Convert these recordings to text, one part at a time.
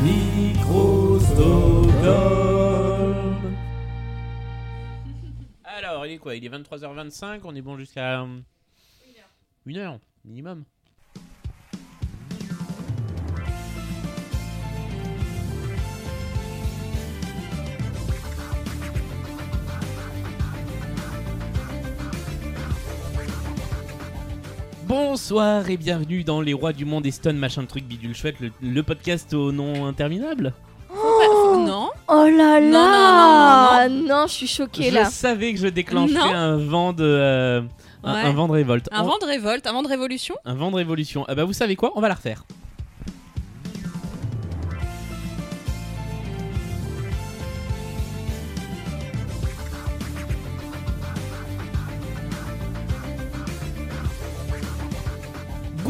Microsoft. Alors, il est quoi? Il est 23h25, on est bon jusqu'à... euh, Une heure minimum. Bonsoir et bienvenue dans Les Rois du Monde et Stone machin truc bidule chouette, le, le podcast au nom interminable. Non. Oh là Non, là Non, je suis choquée Je là. savais que je déclencherais Non. un vent de... euh, un, Ouais. un vent de révolte. Un On- vent de révolte, un vent de révolution. Un vent de révolution. Ah bah vous savez quoi? On va la refaire.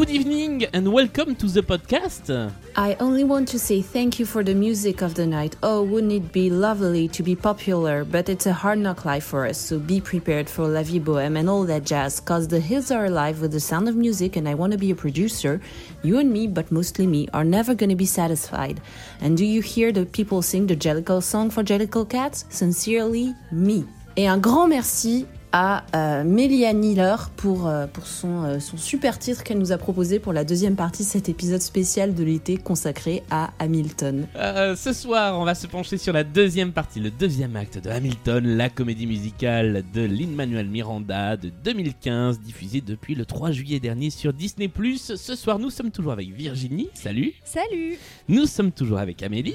Good evening and welcome to the podcast. I only want to say thank you for the music of the night. Oh, wouldn't it be lovely to be popular? But it's a hard knock life for us, so be prepared for La Vie Bohème and all that jazz, cause the hills are alive with the sound of music and I want to be a producer. You and me, but mostly me, are never going to be satisfied. And do you hear the people sing the Jellicle song for Jellicle Cats? Sincerely, me. Et un grand merci à euh, Mélia Niller pour, euh, pour son, euh, son super titre qu'elle nous a proposé pour la deuxième partie de cet épisode spécial de l'été consacré à Hamilton. Euh, ce soir, on va se pencher sur la deuxième partie, le deuxième acte de Hamilton, la comédie musicale de Lin-Manuel Miranda de 2015, diffusée depuis le 3 juillet dernier sur Disney+. Ce soir, nous sommes toujours avec Virginie, salut. Salut Nous sommes toujours avec Amélie.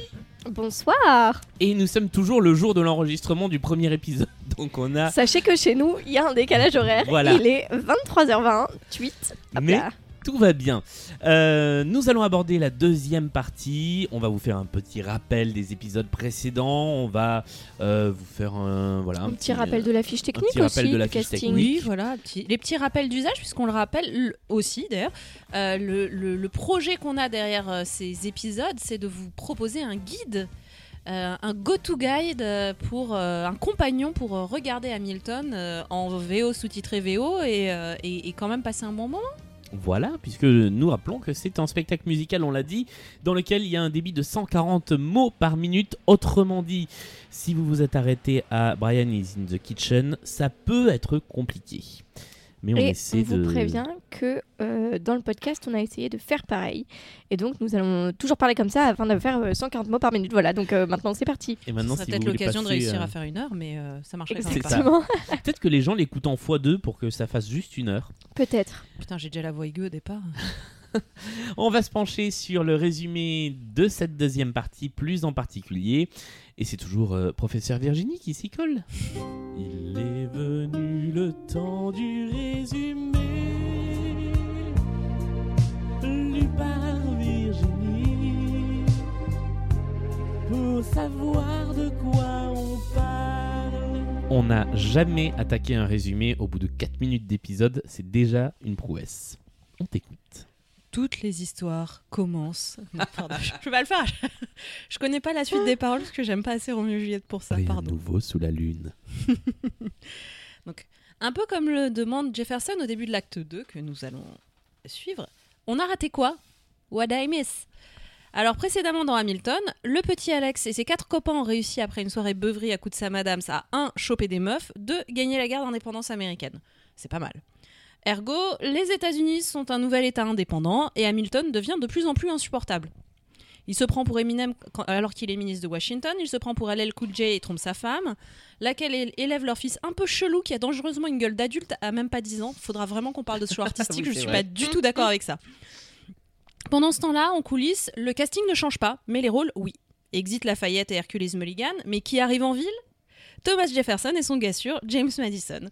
Bonsoir Et nous sommes toujours le jour de l'enregistrement du premier épisode. Donc on a... Sachez que chez nous, il y a un décalage horaire. Voilà. Il est 23h20, tweet. Hop Mais là. Tout va bien. Euh, nous allons aborder la deuxième partie. On va vous faire un petit rappel des épisodes précédents. On va euh, vous faire un, voilà, Un petit rappel de la fiche technique petit rappel aussi, de la du fiche casting. technique. Oui, voilà, petit- les petits rappels d'usage, puisqu'on le rappelle aussi d'ailleurs. euh, le, le- le projet qu'on a derrière euh, ces épisodes, c'est de vous proposer un guide. euh, un go-to guide pour euh, un compagnon pour euh, regarder Hamilton euh, en VO sous-titré VO et, euh, et- et quand même passer un bon moment. Voilà, puisque nous rappelons que c'est un spectacle musical, on l'a dit, dans lequel il y a un débit de 140 mots par minute. Autrement dit, si vous vous êtes arrêté à Brian is in the kitchen, ça peut être compliqué. Mais on Et essaie on vous de. prévient que euh, dans le podcast, on a essayé de faire pareil. Et donc, nous allons toujours parler comme ça afin de faire euh, 140 mots par minute. Voilà, donc euh, maintenant, c'est parti. Et maintenant, vous peut-être l'occasion de réussir euh, à faire une heure, mais euh, ça marcherait même pas. Exactement. Peut-être que les gens l'écoutent en x2 pour que ça fasse juste une heure. Peut-être. Putain, j'ai déjà la voix aiguë au départ. On va se pencher sur le résumé de cette deuxième partie, plus en particulier. Et c'est toujours euh, professeur Virginie qui s'y colle. Il est venu le temps du résumé. Lu par Virginie. Pour savoir de quoi on parle. On n'a jamais attaqué un résumé au bout de 4 minutes d'épisode. C'est déjà une prouesse. On t'écoute. Toutes les histoires commencent. Non, pardon, je je vais pas le faire. Je connais pas la suite des paroles parce que j'aime pas assez Roméo et Juliette pour ça. Rien Pardon. nouveau sous la lune. Un peu comme le demande Jefferson au début de l'acte 2 que nous allons suivre. On a raté quoi? What I miss alors précédemment dans Hamilton, le petit Alex et ses quatre copains ont réussi après une soirée beuverie à coup de Sam Adams à 1. choper des meufs, 2. gagner la guerre d'indépendance américaine. C'est pas mal. Ergo, les États-Unis sont un nouvel État indépendant et Hamilton devient de plus en plus insupportable. Il se prend pour Eminem quand- alors qu'il est ministre de Washington, il se prend pour LL Cool J et trompe sa femme, laquelle élève leur fils un peu chelou qui a dangereusement une gueule d'adulte à même pas 10 ans. Faudra vraiment qu'on parle de ce choix artistique, Oui, je suis vrai. pas du tout d'accord avec ça. Pendant ce temps-là, en coulisses, le casting ne change pas, mais les rôles, oui. Exit Lafayette et Hercules Mulligan, mais qui arrive en ville? Thomas Jefferson et son gars sûr, James Madison.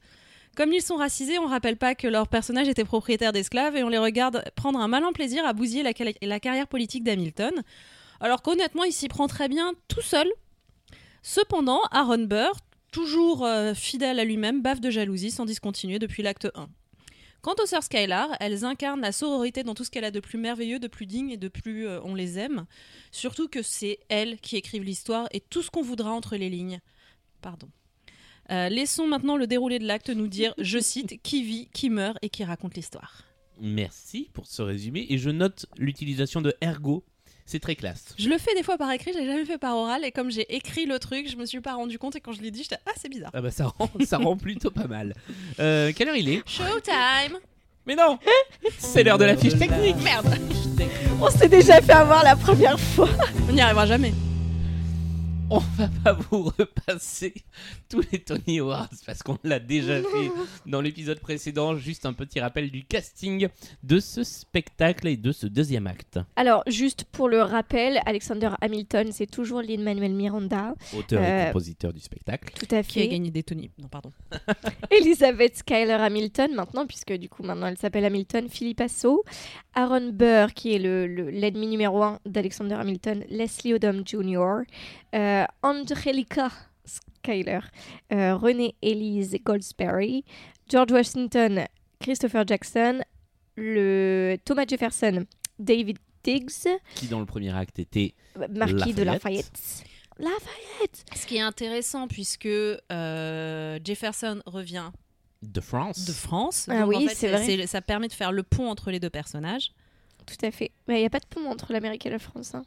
Comme ils sont racisés, on rappelle pas que leurs personnages étaient propriétaires d'esclaves et on les regarde prendre un malin plaisir à bousiller la, carrière politique d'Hamilton. Alors qu'honnêtement, il s'y prend très bien tout seul. Cependant, Aaron Burr, toujours euh, fidèle à lui-même, baffe de jalousie sans discontinuer depuis l'acte 1. Quant aux sœurs Skylar, elles incarnent la sororité dans tout ce qu'elle a de plus merveilleux, de plus digne et de plus euh, on les aime. Surtout que c'est elles qui écrivent l'histoire et tout ce qu'on voudra entre les lignes. Pardon. Euh, laissons maintenant le déroulé de l'acte nous dire, je cite, qui vit, qui meurt et qui raconte l'histoire. Merci pour ce résumé et je note l'utilisation de ergo c'est très classe. Je le fais des fois par écrit, je l'ai jamais fait par oral. Et comme j'ai écrit le truc, je me suis pas rendu compte. Et quand je l'ai dit, j'étais Ah, c'est bizarre. Ah bah ça rend, ça rend plutôt pas mal. Euh, quelle heure il est? Showtime Mais non C'est l'heure de la fiche technique Merde On s'est déjà fait avoir la première fois. On n'y arrivera jamais on va pas vous repasser tous les Tony Awards parce qu'on l'a déjà fait dans l'épisode précédent. Juste un petit rappel du casting de ce spectacle et de ce deuxième acte. Alors, juste pour le rappel, Alexander Hamilton, c'est toujours Lin-Manuel Miranda. Auteur et euh, compositeur du spectacle. Tout à fait. Qui a gagné des Tony. Non, pardon. Elizabeth Skyler Hamilton, maintenant, puisque du coup, maintenant elle s'appelle Hamilton. Philippe Asso. Aaron Burr, qui est l'ennemi le, numéro un d'Alexander Hamilton. Leslie Odom Jr. Euh, Angelica Skyler, euh, René Elise Goldsberry, George Washington, Christopher Jackson, le Thomas Jefferson, David Diggs, qui dans le premier acte était marquis de Lafayette. Lafayette. Ce qui est intéressant puisque euh, Jefferson revient de France. De France. Ah oui, c'est vrai. Ça permet de faire le pont entre les deux personnages. Tout à fait. Mais il n'y a pas de pont entre l'Amérique et la France. Hein.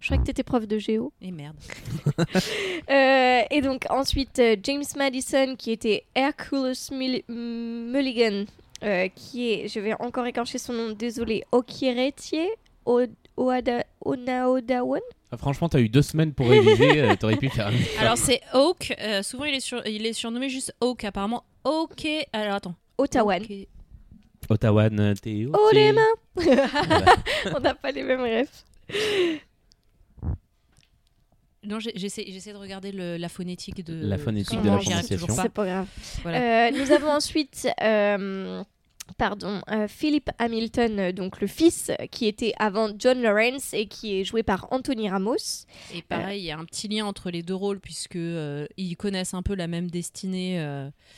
Je crois que tu étais prof de géo. Et merde. Euh, et donc ensuite, euh, James Madison, qui était Hercules Mulligan, euh, qui est, je vais encore écorcher son nom, désolé, Okieretier Onaodawan. Ah, franchement, t'as eu deux semaines pour réviser, t'aurais pu faire. Alors c'est Oak, souvent il est, sur, il est surnommé juste Oak, apparemment. Ok, alors attends. Ottawa. Ottawa, t'es Oh les mains On n'a pas les mêmes rêves. Non, j'essaie, de regarder la phonétique de la phonétique de la prononciation. C'est pas grave. Euh, nous avons ensuite. Euh, pardon, euh, Philip Hamilton, donc le fils qui était avant John Lawrence et qui est joué par Anthony Ramos. Et pareil, il y a un petit lien entre les deux rôles puisque ils connaissent un peu la même destinée.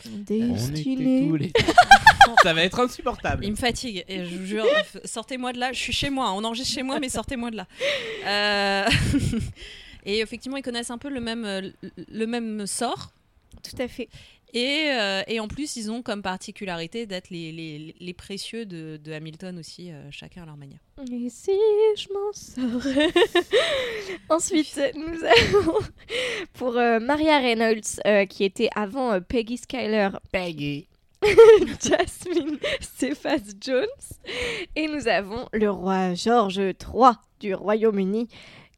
Destinée. Ça va être insupportable. Il me fatigue. Et je vous jure, sortez-moi de là. Je suis chez moi. On enregistre chez moi, mais sortez-moi de là. Et effectivement, ils connaissent un peu le même, euh, le même sort. Tout à fait. Et, euh, et, en plus, ils ont comme particularité d'être les, les, les, précieux de, de Hamilton aussi, euh, chacun à leur manière. Et si je m'en sors Ensuite, nous avons pour Maria Reynolds, qui était avant Peggy Skyler. Peggy Jasmine Cephas Jones. Et nous avons le roi George III du Royaume-Uni,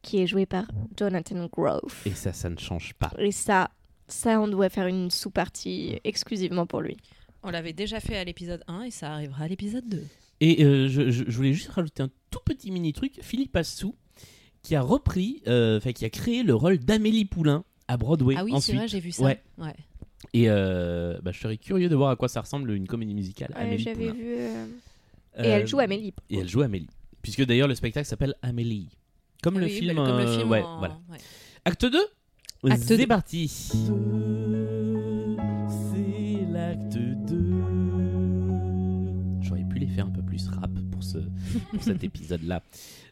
qui est joué par Jonathan Grove. Et ça, ça ne change pas. Et ça, ça, on doit faire une sous-partie exclusivement pour lui. On l'avait déjà fait à l'épisode 1 et ça arrivera à l'épisode 2. Et euh, je, voulais juste rajouter un tout petit mini truc. Philippe Assou, qui a repris, euh, enfin qui a créé le rôle d'Amélie Poulain à Broadway. Ah oui, c'est vrai, j'ai vu ça. Ouais. Et euh, bah, je serais curieux de voir à quoi ça ressemble une comédie musicale. Ouais, J'avais vu. Et elle joue Amélie. Et elle joue Amélie. Puisque d'ailleurs le spectacle s'appelle Amélie. Comme, le, film, comme le film. Ouais, voilà. Acte 2 C'est parti. C'est l'acte 2. J'aurais pu les faire un peu plus rap pour, ce, pour cet épisode-là.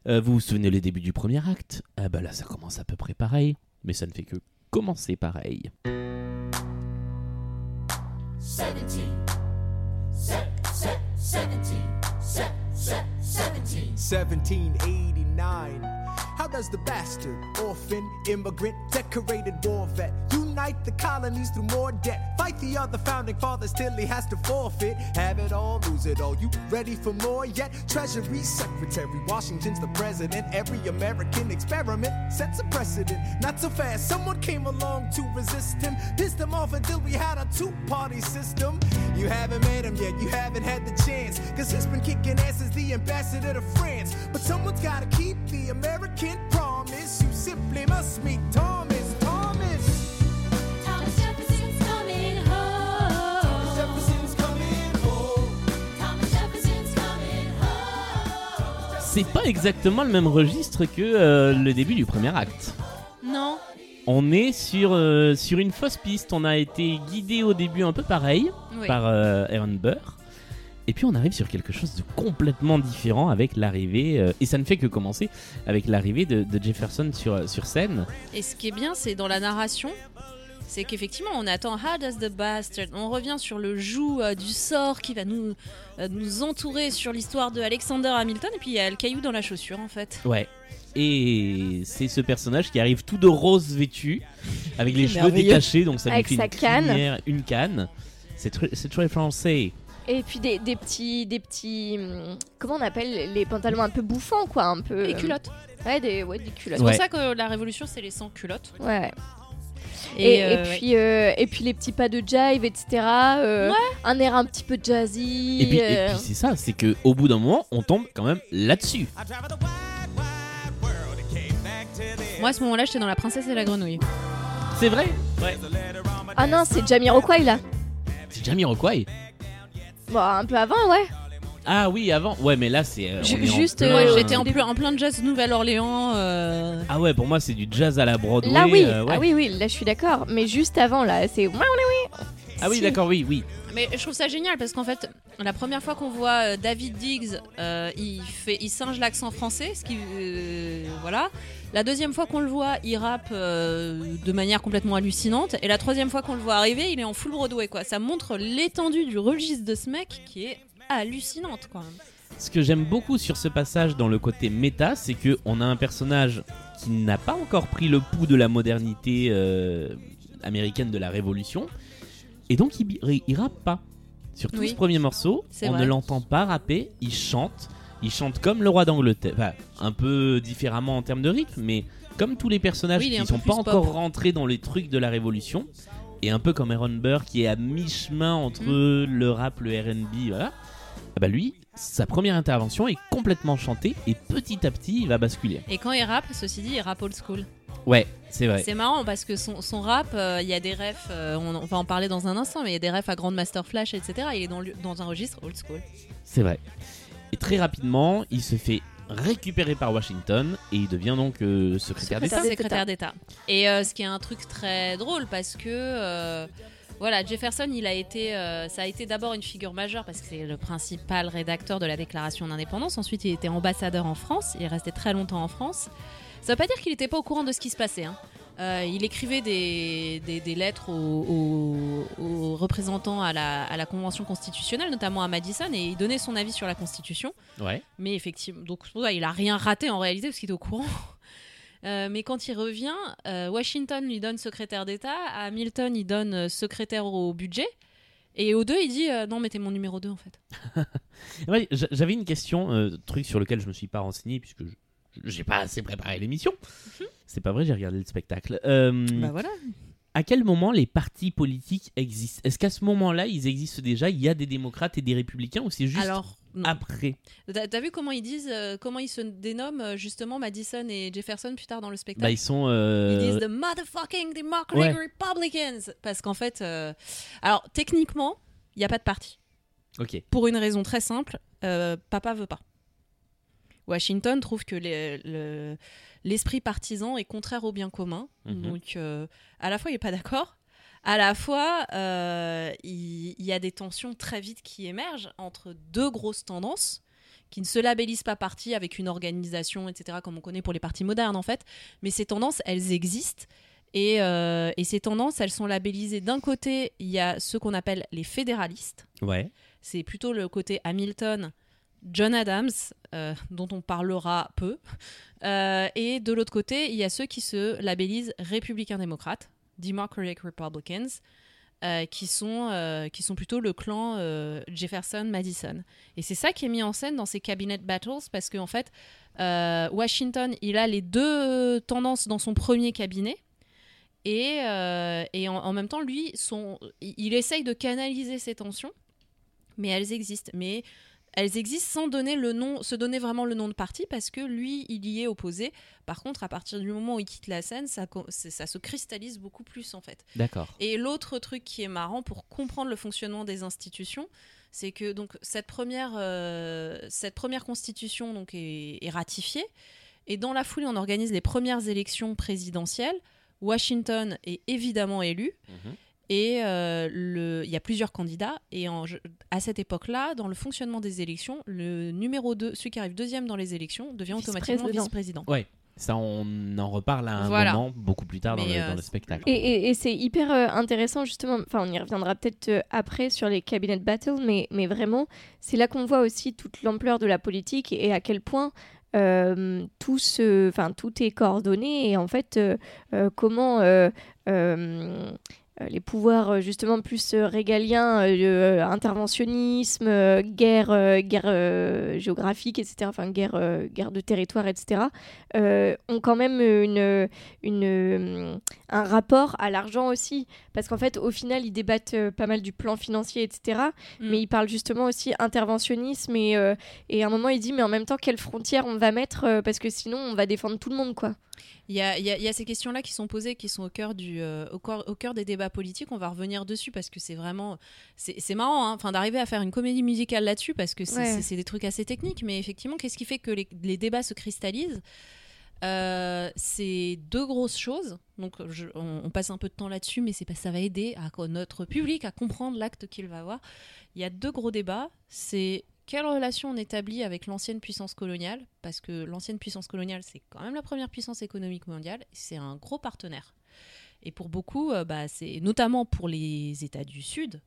Euh, vous vous souvenez les débuts du premier acte? Ah bah là, ça commence à peu près pareil. Mais ça ne fait que commencer pareil. 17 1789 How does the bastard, orphan, immigrant, decorated war vet unite the colonies through more debt? Fight the other founding fathers till he has to forfeit. Have it all, lose it all. You ready for more yet? Treasury Secretary, Washington's the president. Every American experiment sets a precedent. Not so fast, someone came along to resist him. Pissed him off until we had a two party system. You haven't met him yet, you haven't had the chance. Cause he's been kicking ass as the ambassador to France. But someone's gotta keep the American C'est pas exactement le même registre que euh, le début du premier acte. Non. On est euh, sur, une fausse piste. On a été guidé au début un peu pareil par euh, Aaron Burr. Et puis on arrive sur quelque chose de complètement différent avec l'arrivée, euh, et ça ne fait que commencer, avec l'arrivée de, de Jefferson sur, sur scène. Et ce qui est bien, c'est dans la narration, c'est qu'effectivement, on attend How does the bastard On revient sur le joug euh, du sort qui va nous, euh, nous entourer sur l'histoire de Alexander Hamilton, et puis il y a le caillou dans la chaussure en fait. Ouais. Et c'est ce personnage qui arrive tout de rose vêtu, avec les cheveux détachés, donc ça lui Avec fait sa une canne. crinière, une canne. C'est très français. Et puis des, des petits, des petits, hum, comment on appelle les pantalons un peu bouffants quoi, un peu. Et culottes. Ouais, des, ouais, des culottes. C'est Ouais. pour ça que la révolution, c'est les sans culottes. Ouais. Et, et euh, ouais. puis, euh, et puis les petits pas de jive, etc. euh, Un air un petit peu jazzy. Et puis, et euh, puis c'est ça, c'est que au bout d'un moment, on tombe quand même là-dessus. Moi, à ce moment-là, j'étais dans La Princesse et la Grenouille. C'est vrai? Ouais. Ah non, c'est Jamiroquai là. C'est Jamiroquai? Bon, un peu avant, ouais. Ah oui, avant. Ouais, mais là, c'est. euh, Ju- on est en juste, plein- Euh, j'étais en, plein- en plein jazz Nouvelle-Orléans. euh, Ah ouais, pour moi, c'est du jazz à la Broadway. là, oui. euh, ouais. Ah oui, oui, là je suis d'accord. Mais juste avant, là, c'est. Ah oui, Si. d'accord, oui, oui. Mais je trouve ça génial parce qu'en fait, la première fois qu'on voit euh, David Diggs, euh, il, singe l'accent français, ce qui. euh, voilà. La deuxième fois qu'on le voit, il rappe de manière complètement hallucinante. Et la troisième fois qu'on le voit arriver, il est en full Broadway, quoi. Ça montre l'étendue du registre de ce mec qui est hallucinante, même. Ce que j'aime beaucoup sur ce passage dans le côté méta, c'est que on a un personnage qui n'a pas encore pris le pouls de la modernité américaine de la Révolution, et donc il, il rappe pas. Sur tout Oui. ce premier morceau, on vrai. ne l'entend pas rapper, il chante. Il chante comme le roi d'Angleterre, Enfin, un peu différemment en termes de rythme, mais comme tous les personnages Oui, qui un sont pas encore rentrés dans les trucs de la Révolution, et un peu comme Aaron Burr qui est à mi-chemin entre Mm. le rap, le R&B, voilà. Ah bah lui, sa première intervention est complètement chantée et petit à petit, il va basculer. Et quand il rappe, ceci dit, il rappe old school. Ouais, c'est vrai. C'est marrant parce que son, son rap, euh, il y a des refs, euh, on, on va en parler dans un instant, mais il y a des refs à Grandmaster Flash, etc. Il est dans, un registre old school. C'est vrai. Et très rapidement, il se fait récupérer par Washington et il devient donc euh, secrétaire d'État. Secrétaire secrétaire d'État. Et euh, ce qui est un truc très drôle parce que euh, voilà, Jefferson, il a été, euh, ça a été d'abord une figure majeure parce que c'est le principal rédacteur de la Déclaration d'indépendance. Ensuite, il était ambassadeur en France. Il est resté très longtemps en France. Ça veut pas dire qu'il n'était pas au courant de ce qui se passait. hein. Euh, il écrivait des, des- des lettres aux, aux- aux représentants à la, à la Convention constitutionnelle, notamment à Madison, et il donnait son avis sur la Constitution. Ouais. Mais effectivement, donc il a rien raté en réalité parce qu'il était au courant. Euh, mais quand il revient, euh, Washington lui donne secrétaire d'État, à Hamilton il donne euh, secrétaire au budget, et aux deux il dit euh, non mais t'es mon numéro 2 en fait. Ouais, J'avais une question, euh, truc sur lequel je me suis pas renseigné puisque je- j'ai pas assez préparé l'émission. C'est pas vrai, j'ai regardé le spectacle. Euh, Bah voilà. à quel moment les partis politiques existent? Est-ce qu'à ce moment-là, ils existent déjà Il y a des démocrates et des républicains ou c'est juste Alors. Après T'as vu comment ils disent, euh, comment ils se dénomment euh, justement Madison et Jefferson plus tard dans le spectacle? Bah ils sont. euh, Ils disent the motherfucking Democratic Ouais. Republicans parce qu'en fait, euh, alors techniquement, il n'y a pas de parti. Ok. Pour une raison très simple, papa veut pas. Washington trouve que les- le- l'esprit partisan est contraire au bien commun. Mhm. Donc, à la fois, il n'est pas d'accord. À la fois, euh, il, y a des tensions très vite qui émergent entre deux grosses tendances qui ne se labellisent pas partis avec une organisation, etc., comme on connaît pour les partis modernes, en fait. Mais ces tendances, elles existent. Et, euh, et ces tendances, elles sont labellisées. D'un côté, il y a ceux qu'on appelle les fédéralistes Ouais. c'est plutôt le côté Hamilton, John Adams, euh, dont on parlera peu. Euh, et de l'autre côté, il y a ceux qui se labellisent républicains-démocrates, Democratic Republicans, euh, qui, sont, euh, qui sont plutôt le clan euh, Jefferson-Madison. Et c'est ça qui est mis en scène dans ces cabinet battles, parce qu'en fait, euh, Washington, il a les deux tendances dans son premier cabinet. Et, et en, en même temps, lui, son, il essaye de canaliser ces tensions mais elles existent. Mais elles existent sans donner le nom, se donner vraiment le nom de parti parce que lui, il y est opposé. Par contre, à partir du moment où il quitte la scène, ça, se cristallise beaucoup plus en fait. D'accord. Et l'autre truc qui est marrant pour comprendre le fonctionnement des institutions, c'est que donc cette première, cette première constitution donc est, ratifiée et dans la foulée on organise les premières élections présidentielles. Washington est évidemment élu. Mhm. Et euh, il y a plusieurs candidats. Et à cette époque-là, dans le fonctionnement des élections, le numéro 2, celui qui arrive deuxième dans les élections, devient automatiquement vice-président. ouais. Ça, on en reparle à un moment beaucoup plus tard dans, le, euh, spectacle. Et, c'est hyper euh, intéressant, justement. Enfin, on y reviendra peut-être après sur les cabinet battles, mais, mais vraiment, c'est là qu'on voit aussi toute l'ampleur de la politique et à quel point tout, ce, tout est coordonné et en fait comment euh, les pouvoirs euh, justement plus euh, régaliens, interventionnisme, guerre, guerre géographique, etc., enfin guerre, guerre de territoire, etc., ont quand même une, une, un rapport à l'argent aussi. Parce qu'en fait, au final, ils débattent pas mal du plan financier, etc., mm. mais ils parlent justement aussi interventionnisme et, et à un moment, il dit, mais en même temps, quelles frontières on va mettre Parce que sinon, on va défendre tout le monde, quoi. Il y a, ces questions-là qui sont posées, qui sont au cœur, du, euh, au, cœur des débats politiques. On va revenir dessus parce que c'est vraiment. C'est marrant hein, d'arriver à faire une comédie musicale là-dessus parce que c'est des trucs assez techniques. Mais effectivement, qu'est-ce qui fait que les, débats se cristallisent? Euh, c'est deux grosses choses. Donc, on, passe un peu de temps là-dessus, mais c'est pas ça va aider à notre public à comprendre l'acte qu'il va avoir. Il y a deux gros débats. C'est quelle relation on établit avec l'ancienne puissance coloniale Parce que l'ancienne puissance coloniale, c'est quand même la première puissance économique mondiale, c'est un gros partenaire. Et pour beaucoup, euh, bah, c'est notamment pour les États du Sud,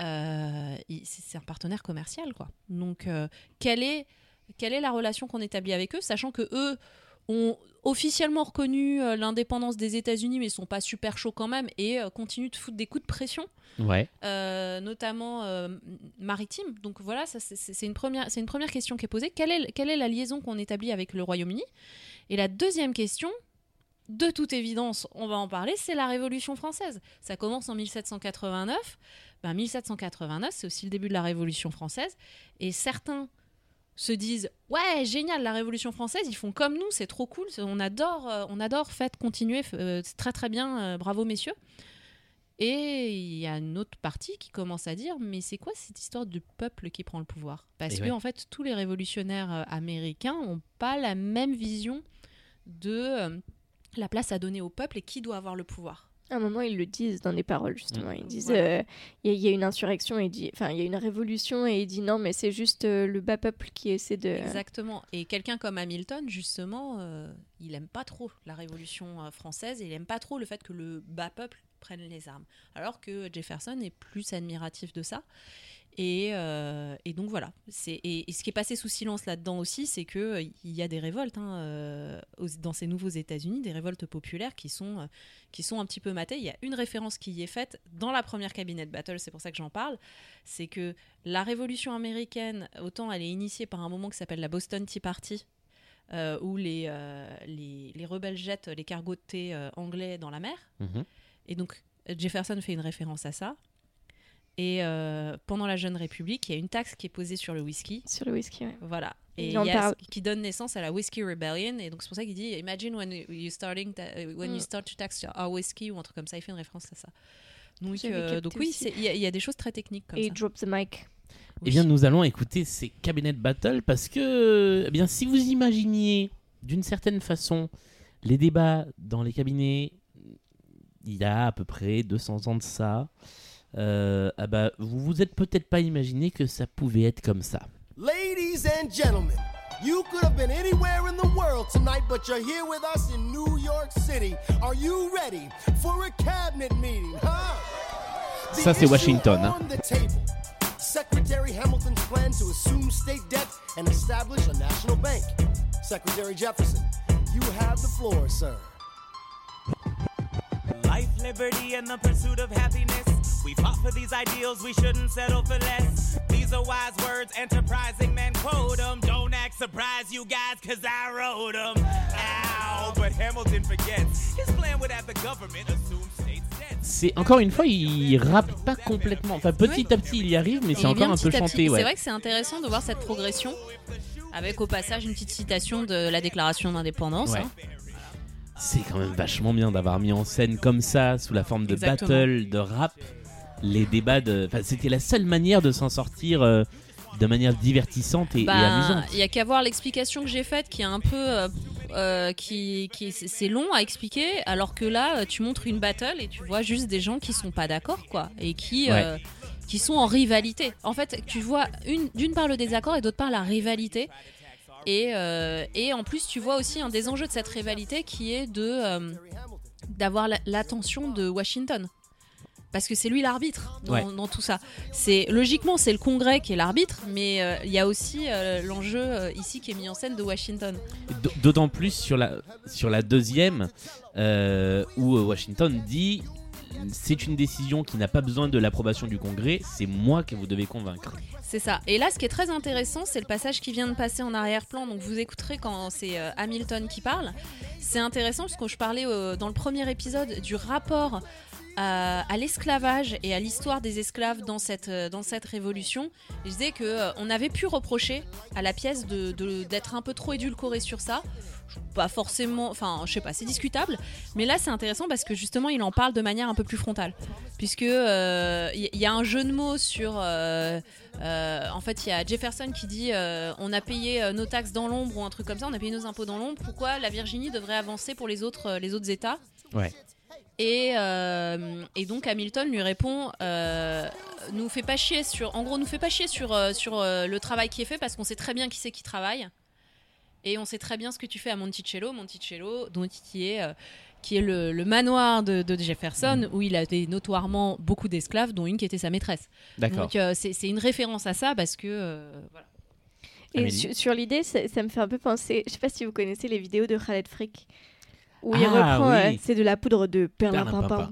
euh, c'est un partenaire commercial, quoi. Donc, euh, quelle est quelle est la relation qu'on établit avec eux, sachant que eux ont officiellement reconnu euh, l'indépendance des États-Unis, mais sont pas super chauds quand même et euh, continuent de foutre des coups de pression, ouais. Euh, notamment maritime. Donc voilà, c'est une première, c'est une première question qui est posée. Quelle est, quelle est la liaison qu'on établit avec le Royaume-Uni? Et la deuxième question, de toute évidence, on va en parler, c'est la Révolution française. Ça commence en 1789. Ben, 1789, c'est aussi le début de la Révolution française. Et certains se disent ouais génial la Révolution française ils font comme nous c'est trop cool on adore euh, on adore faites continuer euh, c'est très très bien euh, bravo messieurs. Et il y a une autre partie qui commence à dire mais c'est quoi cette histoire du peuple qui prend le pouvoir? Parce que en fait tous les révolutionnaires américains ont pas la même vision de la place à donner au peuple et qui doit avoir le pouvoir à un moment, ils le disent dans des paroles, justement. Ils disent euh, il y, a une insurrection, et dit, enfin, il y a une révolution, et il dit non, mais c'est juste euh, le bas peuple qui essaie de. Exactement. Et quelqu'un comme Hamilton, justement, euh, il aime pas trop la révolution française, et il aime pas trop le fait que le bas peuple prenne les armes. Alors que Jefferson est plus admiratif de ça. Euh, et, donc voilà. Et, et, ce qui est passé sous silence là-dedans aussi, c'est qu'il euh, y a des révoltes hein, euh, dans ces nouveaux États-Unis, des révoltes populaires qui sont, qui sont un petit peu matées. Il y a une référence qui y est faite dans la première cabinet battle, c'est pour ça que j'en parle. C'est que la révolution américaine, autant elle est initiée par un moment qui s'appelle la Boston Tea Party, où les, les, rebelles jettent les cargos de thé anglais dans la mer. Mhm. Et donc Jefferson fait une référence à ça. Et euh, pendant la Jeune République, il y a une taxe qui est posée sur le whisky. Sur le whisky, oui. Voilà. Et il y a, qui donne naissance à la Whisky Rebellion. Et donc c'est pour ça qu'il dit Imagine when you starting when you mm. start to tax our whiskey ou un truc comme ça. Il fait une référence à ça. Donc, euh, donc oui, il y, a des choses très techniques comme et ça. Et drop the mic. Eh bien, nous allons écouter ces cabinet battle parce que, eh bien, si vous imaginiez d'une certaine façon les débats dans les cabinets il y a à peu près 200 ans de ça, euh, ah bah, vous vous êtes peut-être pas imaginé que ça pouvait être comme ça. Ladies and gentlemen, you could have been anywhere in the world tonight, but you're here with us in New York City. Are you ready for a cabinet meeting, huh? Ça c'est Washington. Hein. Secretary Hamilton's plan to assume state debt and establish a national bank. Secretary Jefferson, you have the floor, sir. Life, liberty, and the pursuit of happiness. We fought for these ideals, we shouldn't settle for less. These are wise words, enterprising men quote them. Don't act surprised, you guys, cause I wrote them. Ow, but Hamilton forgets. His plan would have the government assume c'est encore une fois, il rappe pas complètement. Enfin, petit à petit, il y arrive, mais c'est encore un peu chanté. Ouais. C'est vrai que c'est intéressant de voir cette progression, avec au passage une petite citation de la Déclaration d'indépendance. Ouais. Hein c'est quand même vachement bien d'avoir mis en scène comme ça, sous la forme de battle, de rap. les débats de. Enfin, c'était la seule manière de s'en sortir. euh, de manière divertissante et, et Bah, amusante. Il y a qu'à voir l'explication que j'ai faite qui est un peu. euh, euh, qui, qui c'est- long à expliquer, alors que là, euh, tu montres une battle et tu vois juste des gens qui sont pas d'accord, quoi, et qui. euh, qui sont en rivalité. En fait, tu vois une d'une part le désaccord et d'autre part la rivalité. Et, euh, et en plus, tu vois aussi un des enjeux de cette rivalité qui est de euh, d'avoir la- l'attention de Washington. Parce que c'est lui l'arbitre dans, Ouais. dans tout ça. C'est logiquement c'est le Congrès qui est l'arbitre, mais euh, il y a aussi l'enjeu ici qui est mis en scène de Washington. D'autant plus sur la, sur la deuxième, où Washington dit c'est une décision qui n'a pas besoin de l'approbation du Congrès, c'est moi que vous devez convaincre. C'est ça. Et là, ce qui est très intéressant, c'est le passage qui vient de passer en arrière-plan. Donc, vous écouterez quand c'est euh, Hamilton qui parle. C'est intéressant parce que je parlais euh, dans le premier épisode du rapport à, l'esclavage et à l'histoire des esclaves dans cette, euh, dans cette révolution. Je disais euh, on avait pu reprocher à la pièce d'être un peu trop édulcorée sur ça. Pas forcément, enfin, je sais pas, c'est discutable. Mais là, c'est intéressant parce que justement, il en parle de manière un peu plus frontale. Puisque euh, il y, y a un jeu de mots sur. euh, euh, en fait, il y a Jefferson qui dit euh, on a payé euh, nos taxes dans l'ombre ou un truc comme ça, on a payé nos impôts dans l'ombre. Pourquoi la Virginie devrait avancer pour les autres, euh, les autres États? Ouais. et, euh, et donc Hamilton lui répond euh, nous fait pas chier sur en gros nous fait pas chier sur euh, sur euh, le travail qui est fait parce qu'on sait très bien qui c'est qui travaille et on sait très bien ce que tu fais à Monticello Monticello dont qui est euh, qui est le, le manoir de, de Jefferson où il avait notoirement beaucoup d'esclaves dont une qui était sa maîtresse D'accord. donc euh, c'est c'est une référence à ça parce que euh, voilà. Et sur, sur l'idée, ça, ça me fait un peu penser. Je sais pas si vous connaissez les vidéos de Khaled Frick. Où il Ah, reprend. oui. euh, c'est de la poudre de Perlimpinpin.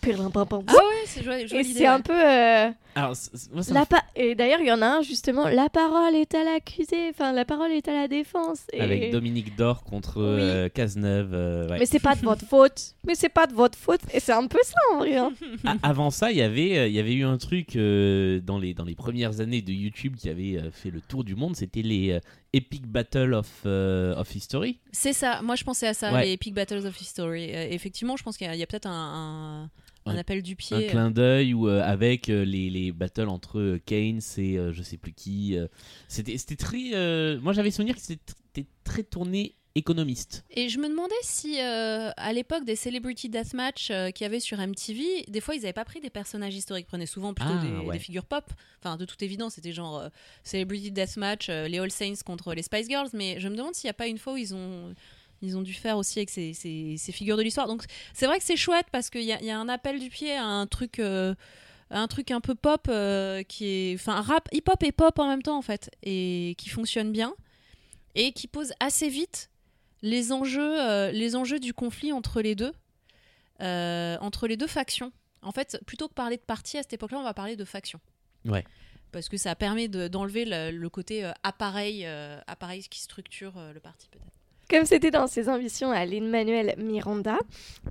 perlimpinpin. ah ouais c'est joli, Et c'est un peu. Alors, c- c- moi, ça me la pa- Et d'ailleurs, il y en a un justement. La parole est à l'accusé. Enfin, la parole est à la défense. Et... Avec Dominique Dor contre Oui. euh, Cazeneuve. euh, ouais. Mais c'est pas de votre faute. Mais c'est pas de votre faute. Et c'est un peu ça en vrai. hein. A- avant ça, il y avait, euh, il y avait eu un truc euh, dans, les, dans les premières années de YouTube qui avait euh, fait le tour du monde. C'était les euh, Epic Battle of, euh, of History. C'est ça, moi je pensais à ça, Ouais. les Epic Battles of History. Euh, effectivement, je pense qu'il y a, peut-être un, un, un Un- appel du Un pied. clin d'œil ou euh, avec euh, les, les battles entre euh, Keynes et euh, je sais plus qui. euh, c'était c'était très. euh, moi j'avais souvenir que c'était très tourné économiste. Et je me demandais si, euh, à l'époque des Celebrity Deathmatch euh, qu'il y avait sur MTV, des fois ils n'avaient pas pris des personnages historiques, ils prenaient souvent plutôt Ah, des, ouais. des figures pop. Enfin, de toute évidence, c'était genre euh, Celebrity Deathmatch, euh, les All Saints contre les Spice Girls, mais je me demande s'il n'y a pas une fois où ils ont. Ils ont dû faire aussi avec ces, ces- ces figures de l'histoire. Donc c'est vrai que c'est chouette parce qu'il y, a- il y a un appel du pied à un truc, euh, à un truc un peu pop euh, qui est, enfin rap, hip hop et pop en même temps en fait, et qui fonctionne bien et qui pose assez vite les enjeux, euh, les enjeux du conflit entre les deux, entre les deux factions. En fait, plutôt que parler de parti à cette époque-là, on va parler de factions. Ouais. Parce que ça permet de- d'enlever le, le côté euh, appareil, euh, appareil qui structure euh, le parti peut-être. Comme c'était dans ses ambitions à Lin-Manuel Miranda,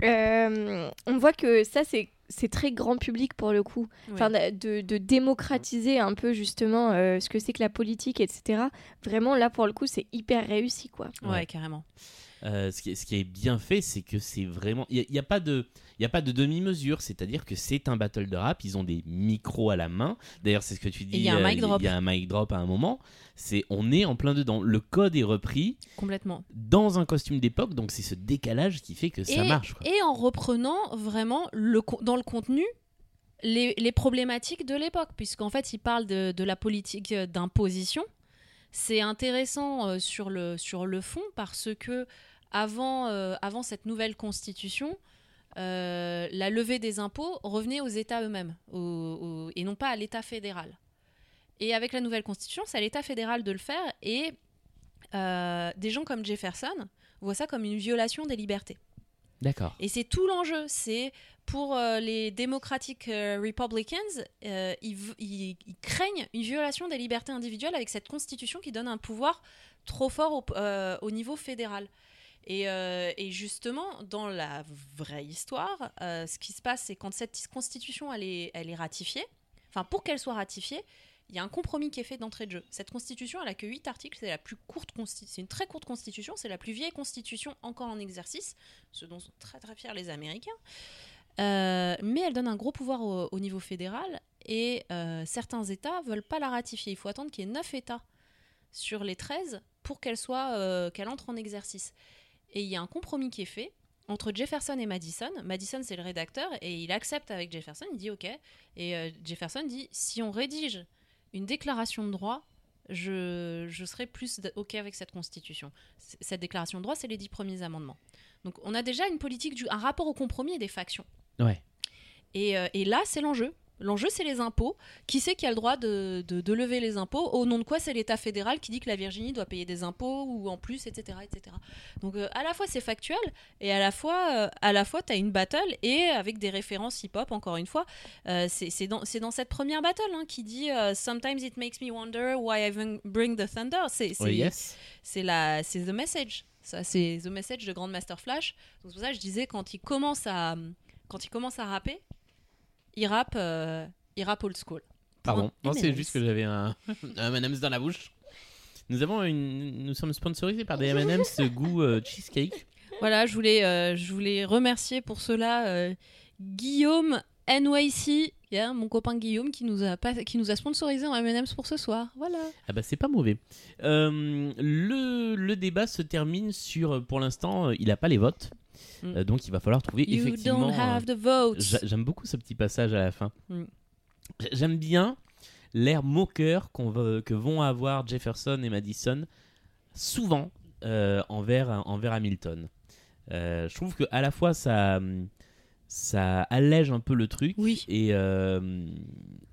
euh, on voit que ça, c'est c'est très grand public pour le coup. Enfin, de, de démocratiser un peu justement euh, ce que c'est que la politique, etc. Vraiment, là, pour le coup, c'est hyper réussi, quoi. ouais, Ouais. carrément. Euh, ce, qui est, ce qui est bien fait, c'est que c'est vraiment. Il n'y a, pas de. Y a pas de demi-mesure, c'est-à-dire que c'est un battle de rap, ils ont des micros à la main. D'ailleurs, c'est ce que tu dis. il y a un euh, mic drop. Il y a un mic drop à un moment. C'est on est en plein dedans. Le code est repris Complètement. dans un costume d'époque, donc c'est ce décalage qui fait que ça marche. quoi. et en reprenant vraiment le, dans le contenu les, les problématiques de l'époque, puisqu'en fait, il parle de, de la politique d'imposition. C'est intéressant euh, sur, le, fond parce que avant, euh, cette nouvelle constitution, euh, la levée des impôts revenait aux États eux-mêmes et non pas à l'État fédéral. Et avec la nouvelle constitution, c'est à l'État fédéral de le faire et des gens comme Jefferson voient ça comme une violation des libertés. D'accord. Et c'est tout l'enjeu. C'est pour euh, les Democratic euh, Republicans, euh, ils, craignent une violation des libertés individuelles avec cette constitution qui donne un pouvoir trop fort au, euh, au niveau fédéral. Et, justement, dans la vraie histoire, ce qui se passe, c'est quand cette constitution elle est ratifiée, enfin pour qu'elle soit ratifiée, il y a un compromis qui est fait d'entrée de jeu. Cette constitution, elle a que 8 articles, c'est la plus courte constitution, c'est une très courte constitution, c'est la plus vieille constitution encore en exercice, ce dont sont très très fiers les Américains. Euh, mais elle donne un gros pouvoir au, au niveau fédéral et euh, certains États veulent pas la ratifier. Il faut attendre qu'il y ait 9 États sur les 13 pour qu'elle soit euh, qu'elle entre en exercice. Et il y a un compromis qui est fait entre Jefferson et Madison. Madison, c'est le rédacteur, et il accepte avec Jefferson, il dit OK. Et Jefferson dit si on rédige une déclaration de droit, je, je serai plus OK avec cette constitution. C- Cette déclaration de droit, c'est les dix premiers amendements. Donc on a déjà une politique, du, un rapport au compromis et des factions. Ouais. Et, euh, et là, c'est l'enjeu. L'enjeu, c'est les impôts. Qui c'est qui a le droit de, de- de lever les impôts? Au nom de quoi c'est l'État fédéral qui dit que la Virginie doit payer des impôts ou en plus, etc. etc. Donc euh, à la fois c'est factuel et à la fois, euh, à la fois tu as une battle et avec des références hip-hop, encore une fois. Euh, c'est dans, cette première battle hein, qui dit Sometimes it makes me wonder why I bring the thunder. C'est Oui, yes. c'est la c'est the message ça c'est the message de Grandmaster Flash c'est pour ça que je disais quand il commence à quand il commence à rapper il rappe euh, il rappe old school Pardon. Non, c'est juste que j'avais un, un M&M's dans la bouche. Nous avons une, nous sommes sponsorisés par des M&M's goût euh, cheesecake. voilà je voulais euh, je voulais remercier pour cela euh, Guillaume NYC yeah, mon copain Guillaume qui nous a pas, qui nous a sponsorisé en M&M's pour ce soir voilà Ah bah c'est pas mauvais. Euh, le, le débat se termine sur, pour l'instant, euh, il a pas les votes. Mm. Euh, donc il va falloir trouver you effectivement... don't have the votes J'a- J'aime beaucoup ce petit passage à la fin. Mm. J'aime bien l'air moqueur qu'on va- que vont avoir Jefferson et Madison souvent euh, envers, envers Hamilton. Je trouve que à la fois ça, ça allège un peu le truc Oui. et, euh,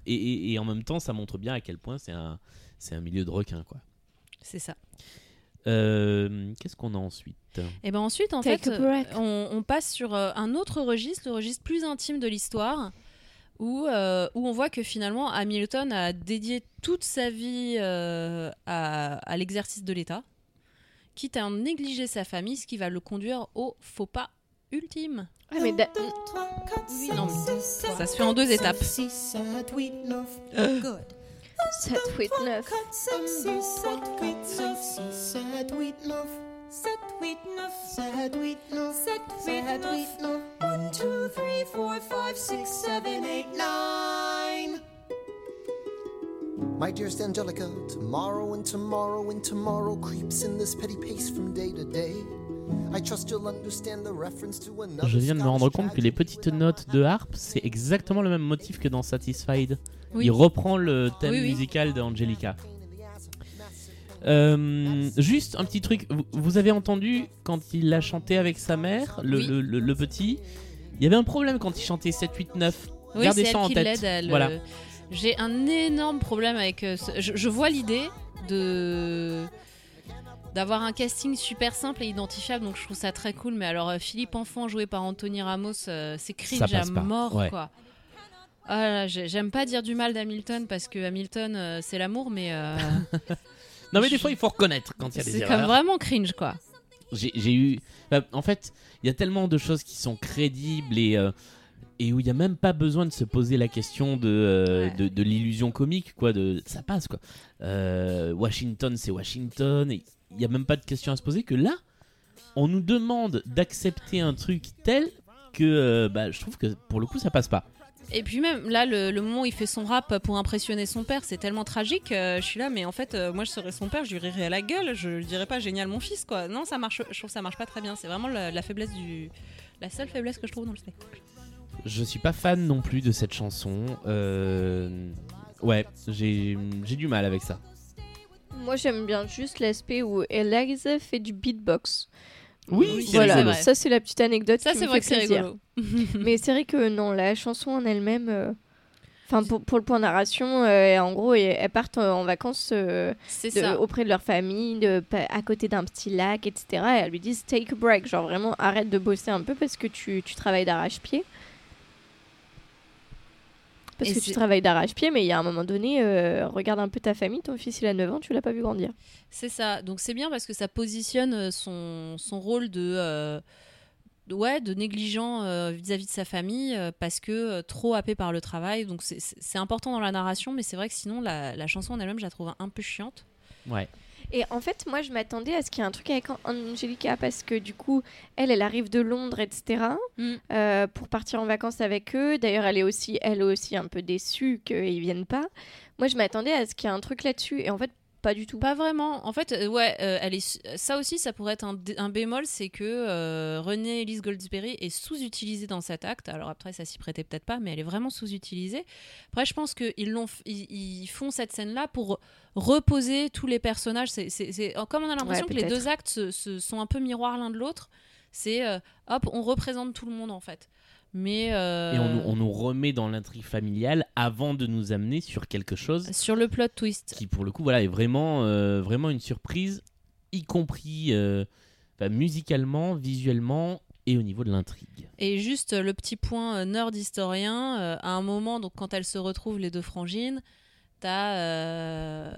et, et- et en même temps ça montre bien à quel point c'est un, c'est un milieu de requins. Quoi. c'est ça Euh, Qu'est-ce qu'on a ensuite? Et ben ensuite, en Take fait, euh, on, on passe sur euh, un autre registre, le registre plus intime de l'histoire, où, euh, où on voit que finalement Hamilton a dédié toute sa vie euh, à, à l'exercice de l'État, quitte à en négliger sa famille, ce qui va le conduire au faux pas ultime. Ah, mais da- Oui, non, mais ça se fait en deux étapes. Sept, huit, neuf. My dearest Angelica, tomorrow and tomorrow and tomorrow creeps in this petty pace from day to day. I trust you'll understand the reference to another Je viens de me rendre compte que les petites notes de harpe, c'est exactement le même motif que dans Satisfied. Oui. Il reprend le thème Oui, oui. musical d'Angelica. Euh, juste un petit truc, vous, avez entendu quand il l'a chanté avec sa mère, le, Oui. le- le- le petit, il y avait un problème quand il chantait 7, 8, 9. Oui, Gardez ça en tête. Voilà. euh, J'ai un énorme problème avec. euh, ce- je, je vois l'idée de d'avoir un casting super simple et identifiable, donc je trouve ça très cool. Mais alors, euh, Philippe Enfant joué par Anthony Ramos, euh, c'est cringe à mort, ouais. quoi. Ah j'aime pas dire du mal d'Hamilton parce que Hamilton, euh, c'est l'amour, mais euh, Non mais des fois il faut reconnaître quand il y a des c'est erreurs. comme vraiment cringe, quoi. J'ai eu. bah, en fait, il y a tellement de choses qui sont crédibles et, et où il n'y a même pas besoin de se poser la question de, euh, Ouais. de, de l'illusion comique, quoi. De, ça passe, quoi. Euh, Washington, c'est Washington. Il n'y a même pas de question à se poser que là, on nous demande d'accepter un truc tel que euh, bah, je trouve que pour le coup, ça passe pas. Et puis même là, le, le moment où il fait son rap pour impressionner son père, c'est tellement tragique. euh, je suis là, mais en fait, euh, moi, je serais son père, je lui rirais à la gueule. Je lui dirais pas génial mon fils, quoi. Non, ça marche. Je trouve que ça marche pas très bien. C'est vraiment la, la faiblesse du, la seule faiblesse que je trouve dans le spectacle. Je suis pas fan non plus de cette chanson. Euh, Ouais, j'ai j'ai du mal avec ça. Moi, j'aime bien juste l'aspect où Alex fait du beatbox. Oui, voilà, vrai. ça c'est la petite anecdote. Ça, c'est vrai que c'est plaisir. rigolo. Mais c'est vrai que non, la chanson en elle-même. euh, Enfin, pour, pour le point narration, euh, en gros, elles partent euh, en vacances euh, de- auprès de leur famille, de, à côté d'un petit lac, etc. Et elles lui disent take a break, genre vraiment arrête de bosser un peu parce que tu, tu travailles d'arrache-pied. Parce Et que tu travailles d'arrache-pied, mais il y a un moment donné, euh, regarde un peu ta famille, ton fils il a 9 ans, tu l'as pas vu grandir. C'est ça. Donc c'est bien parce que ça positionne euh, son, son rôle de, euh, de- ouais, de négligent euh, vis-à-vis de sa famille euh, parce que euh, trop happé par le travail. Donc c'est- c'est c'est important dans la narration, mais c'est vrai que sinon la, la chanson en elle-même, je la trouve un peu chiante. Ouais. Et en fait, moi, je m'attendais à ce qu'il y ait un truc avec An- Angelica parce que du coup, elle, elle arrive de Londres, etc. Mm. euh, pour partir en vacances avec eux. D'ailleurs, elle est aussi, elle aussi, un peu déçue qu'ils viennent pas. Moi, je m'attendais à ce qu'il y ait un truc là-dessus, et en fait, pas du tout. Pas vraiment. En fait, euh, ouais, euh, elle est. Ça aussi, ça pourrait être un, bémol, c'est que euh, Renée Elise Goldsberry est sous-utilisée dans cet acte. Alors après, ça s'y prêtait peut-être pas, mais elle est vraiment sous-utilisée. Après, je pense qu'ils l'ont, f- ils, ils font cette scène-là pour reposer tous les personnages. C'est, c'est- c'est- comme on a l'impression Ouais, que les deux actes se- se- sont un peu miroirs l'un de l'autre. C'est euh, hop, on représente tout le monde en fait. Mais euh, Et on, nous- on nous remet dans l'intrigue familiale avant de nous amener sur quelque chose sur le plot twist. qui, pour le coup, voilà, est vraiment, euh, vraiment une surprise, y compris euh, enfin, musicalement, visuellement et au niveau de l'intrigue. Et juste euh, le petit point euh, nerd historien, euh, à un moment, donc quand elles se retrouvent les deux frangines, t'as euh,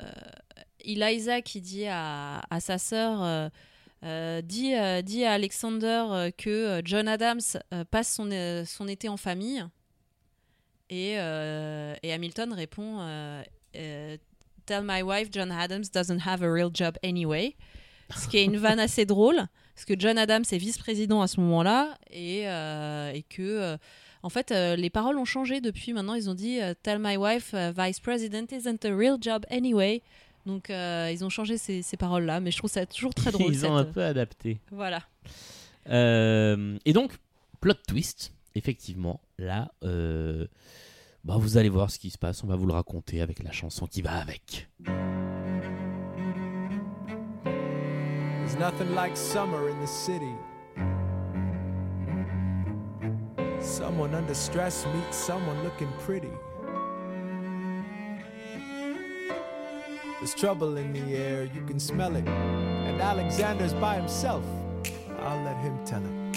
Eliza qui dit à, à sa sœur, euh, dit, euh, dit à Alexander euh, que John Adams passe son, son été en famille. Et, et Hamilton répond Tell my wife John Adams doesn't have a real job anyway. Ce qui est une vanne assez drôle, parce que John Adams est vice-président à ce moment-là, et, et que, en fait, les paroles ont changé depuis. Maintenant, ils ont dit Tell my wife vice president isn't a real job anyway. Donc, euh, ils ont changé ces, ces paroles-là, mais je trouve ça toujours très drôle. Ils ont un peu adapté. Voilà. Euh, et donc, plot twist, effectivement, là, euh, bah, vous allez voir ce qui se passe, on va vous le raconter avec la chanson qui va avec. There's nothing like summer in the city. Someone under stress meets someone looking pretty. There's trouble in the air, you can smell it. And Alexander's by himself. I'll let him tell it.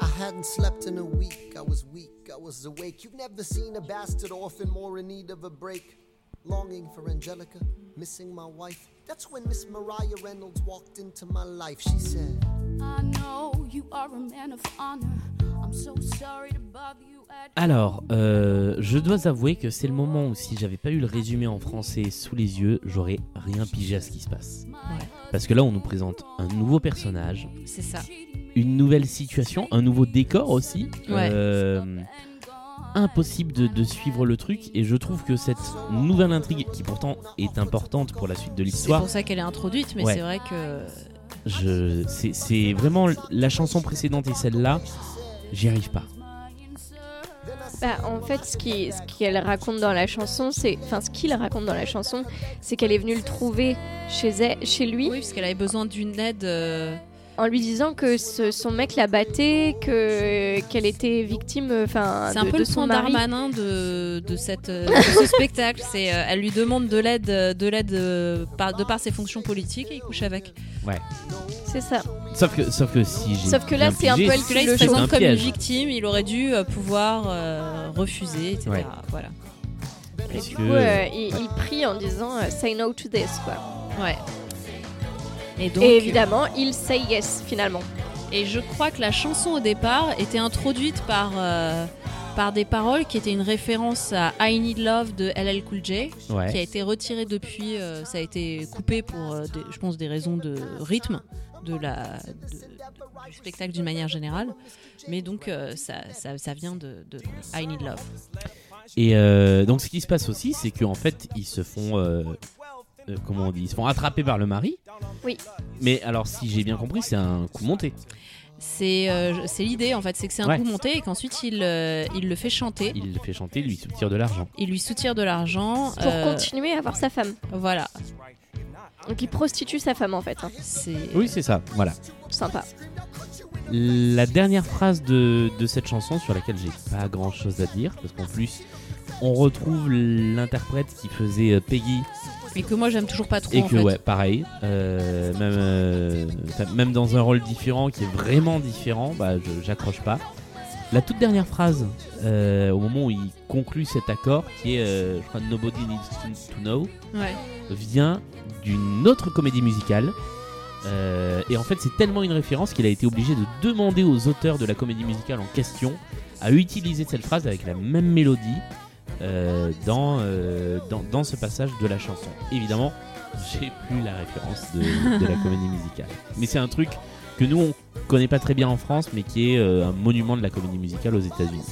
I hadn't slept in a week. I was weak. I was awake. You've never seen a bastard orphan more in need of a break. Longing for Angelica, missing my wife. That's when Miss Mariah Reynolds walked into my life. She said, I know you are a man of honor. I'm so sorry to bother you at Alors, euh, je dois avouer que c'est le moment où si j'avais pas eu le résumé en français sous les yeux, j'aurais rien pigé à ce qui se passe. Parce que là, on nous présente un nouveau personnage, C'est ça. une nouvelle situation, un nouveau décor aussi. Ouais. Euh, impossible de, de suivre le truc et je trouve que cette nouvelle intrigue qui pourtant est importante pour la suite de C'est l'histoire pour ça qu'elle est introduite, mais Ouais. c'est vrai que. je c'est- c'est vraiment la chanson précédente et celle-là j'y arrive pas Bah, en fait, ce qu'elle raconte dans la chanson, c'est, enfin, ce qu'il raconte dans la chanson, c'est qu'elle est venue le trouver chez lui, Oui, parce qu'elle avait besoin d'une aide. euh, en lui disant que ce- son mec la battait, que qu'elle était victime, enfin, C'est un de, peu de le son point mari. Darmanin de, de, cette, euh, de ce spectacle. C'est, euh, elle lui demande de l'aide, de, l'aide euh, par, de par ses fonctions politiques et il couche avec. C'est ça. sauf que sauf que si j'ai Sauf que là, c'est un peu elle il le présente un comme une victime. Il aurait dû pouvoir euh, refuser, etc. Ouais. Voilà. parce Du que- coup, euh, il, il prie en disant euh, "Say no to this", quoi. Ouais. Et donc, Et évidemment, il say yes finalement. Et je crois que la chanson au départ était introduite par, euh, par des paroles qui étaient une référence à I Need Love de LL Cool J, ouais. qui a été retirée depuis. euh, ça a été coupé pour, euh, des- je pense, des raisons de rythme de la, de- du spectacle d'une manière générale. Mais donc, euh, ça, ça, ça vient de, de I Need Love. Et euh, donc ce qui se passe aussi, c'est qu'en fait, ils se font, euh, euh, comment on dit, ils se font attraper par le mari. Oui. Mais alors, si j'ai bien compris, c'est un coup monté. C'est euh, c'est l'idée, en fait, c'est que c'est un Ouais. coup monté et qu'ensuite il, euh, il le fait chanter. Il le fait chanter, lui soutire de l'argent. Il lui soutire de l'argent. Pour euh, continuer à avoir sa femme. Voilà. Donc il prostitue sa femme en fait. hein. C'est Oui, c'est ça. Voilà. Sympa. La dernière phrase de, de cette chanson sur laquelle j'ai pas grand chose à dire, parce qu'en plus, on retrouve l'interprète qui faisait euh, Peggy Mais que moi j'aime toujours pas trop Et en que fait. ouais, pareil, euh, même, euh, même dans un rôle différent qui est vraiment différent, bah, j'accroche pas. La toute dernière phrase, euh, au moment où il conclut cet accord, qui est, je crois, Nobody Needs to, to Know, Ouais. vient d'une autre comédie musicale. Et en fait, c'est tellement une référence qu'il a été obligé de demander aux auteurs de la comédie musicale en question à utiliser cette phrase avec la même mélodie euh, dans, euh, dans, dans ce passage de la chanson. Évidemment, J'ai plus la référence de, la comédie musicale. Mais c'est un truc que nous on connaît pas très bien en France, mais qui est euh, un monument de la comédie musicale aux États-Unis.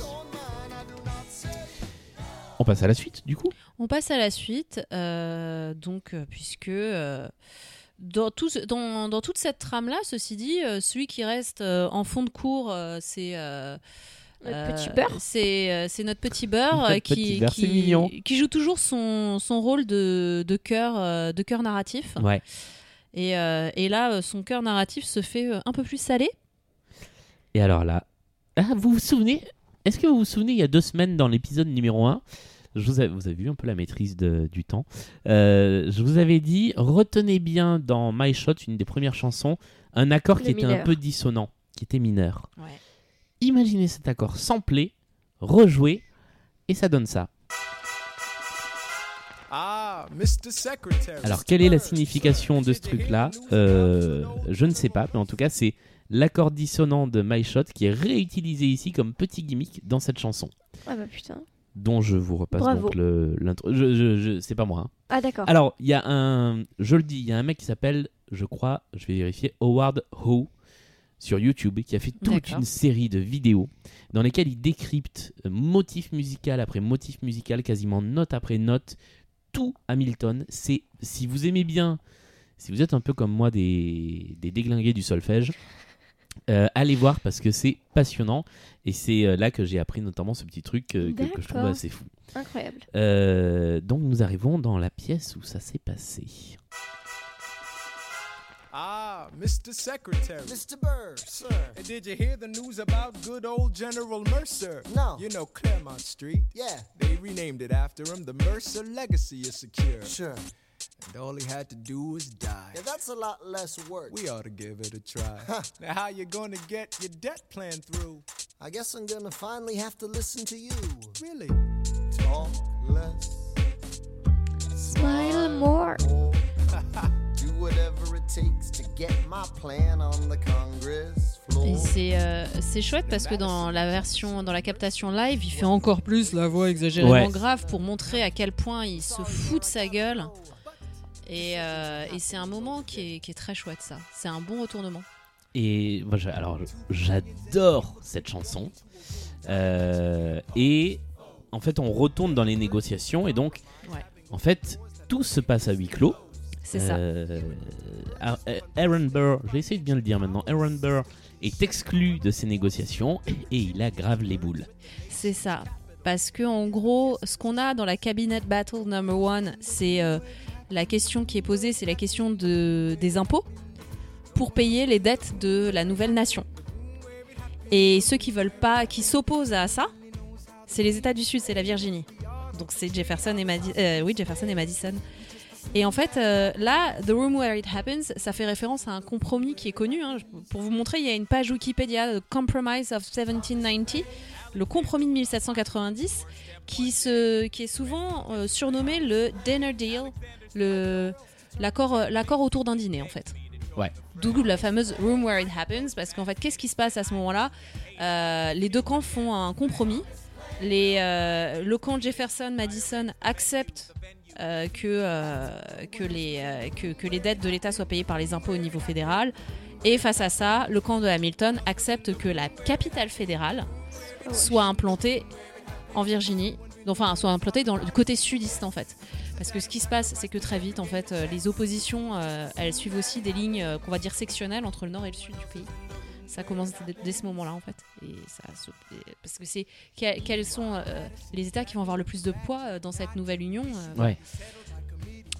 On passe à la suite, du coup? On passe à la suite, donc puisque dans, tout dans, dans toute cette trame-là, ceci dit, celui qui reste en fond de cours, c'est Notre petit euh, beurre. C'est euh, c'est notre petit beurre Notre euh, qui, petit beurre, c'est qui, mignon. qui joue toujours son, son rôle de, de cœur euh, de cœur narratif. Ouais. Et, euh, et là, euh, son cœur narratif se fait euh, un peu plus salé. Et alors là, ah, vous vous souvenez? Est-ce que vous vous souvenez il y a deux semaines dans l'épisode numéro 1 je vous, avez, vous avez vu un peu la maîtrise de- du temps. Euh, je vous avais dit, retenez bien dans My Shot, une des premières chansons, un accord qui Le était un peu dissonant, qui était mineur. Ouais. Imaginez cet accord samplé, rejoué, et ça donne ça. Ah, Mr. Secretary. Alors, quelle est la signification de ce truc-là? Euh, Je ne sais pas, mais en tout cas, c'est l'accord dissonant de My Shot qui est réutilisé ici comme petit gimmick dans cette chanson, Ah bah putain. dont je vous repasse Bravo. donc le- l'intro. Je, je- je- c'est pas moi. hein. Ah d'accord. Alors, il y a un, je le dis, il y a un mec qui s'appelle, je crois, je vais vérifier, Howard Ho sur YouTube qui a fait toute une série de vidéos dans lesquelles il décrypte euh, motif musical après motif musical, quasiment note après note, tout Hamilton. C'est si vous aimez bien, si vous êtes un peu comme moi des, des déglingués du solfège, euh, allez voir parce que c'est passionnant et c'est euh, là que j'ai appris notamment ce petit truc euh, que, que je trouve assez fou. Incroyable. Euh, donc nous arrivons dans la pièce où ça s'est passé. Ah, Mr. Secretary. Mr. Burr, sir. And did you hear the news about good old General Mercer? No. You know Claremont Street? Yeah, They renamed it after him. The Mercer legacy is secure. sure. And all he had to do was die. Yeah, that's a lot less work. We ought to give it a try. now, how you gonna get your debt plan through? I guess I'm gonna finally have to listen to you. Really? Talk less, Smile more. more. Do whatever it takes to get my plan on the Congress floor. Et c'est euh, c'est chouette parce que dans la version, dans la captation live, il fait encore plus la voix exagérément Ouais. grave pour montrer à quel point il se fout de sa gueule. Et, euh, et c'est un moment qui est, qui est très chouette, ça. C'est un bon retournement. Et moi, alors j'adore cette chanson. Euh, et en fait, on retourne dans les négociations et donc, Ouais. en fait, tout se passe à huis clos. C'est ça. Euh, Ar- euh, Aaron Burr, je vais essayer de bien le dire maintenant. Aaron Burr est exclu de ces négociations et il aggrave les boules. C'est ça. Parce que en gros, ce qu'on a dans la cabinet battle number one, c'est euh, la question qui est posée, c'est la question de, des impôts pour payer les dettes de la nouvelle nation. Et ceux qui veulent pas, qui s'opposent à ça, c'est les États du Sud, c'est la Virginie. Donc c'est Jefferson et Madi- euh, oui Jefferson et Madison. Et en fait, euh, là, The Room Where It Happens, ça fait référence à un compromis qui est connu. hein. Pour vous montrer, il y a une page Wikipédia, The Compromise of 1790, le compromis de 1790, qui, se, qui est souvent euh, surnommé le dinner deal, l'accord euh, l'accord autour d'un dîner en fait. Ouais. D'où la fameuse room where it happens, parce qu'en fait, qu'est-ce qui se passe à ce moment-là? Euh, Les deux camps font un compromis. Les, euh, le camp Jefferson-Madison accepte euh, que, euh, que, les, euh, que, que les dettes de l'État soient payées par les impôts au niveau fédéral. Et face à ça, le camp de Hamilton accepte que la capitale fédérale soit implantée en Virginie, enfin soit implantée dans le côté sudiste en fait. Parce que ce qui se passe, c'est que très vite, en fait, les oppositions, elles suivent aussi des lignes qu'on va dire sectionnelles entre le nord et le sud du pays. Ça commence dès, ce moment-là, en fait. Et ça, parce que c'est que- quels sont euh, les États qui vont avoir le plus de poids euh, dans cette nouvelle union. euh, Ouais.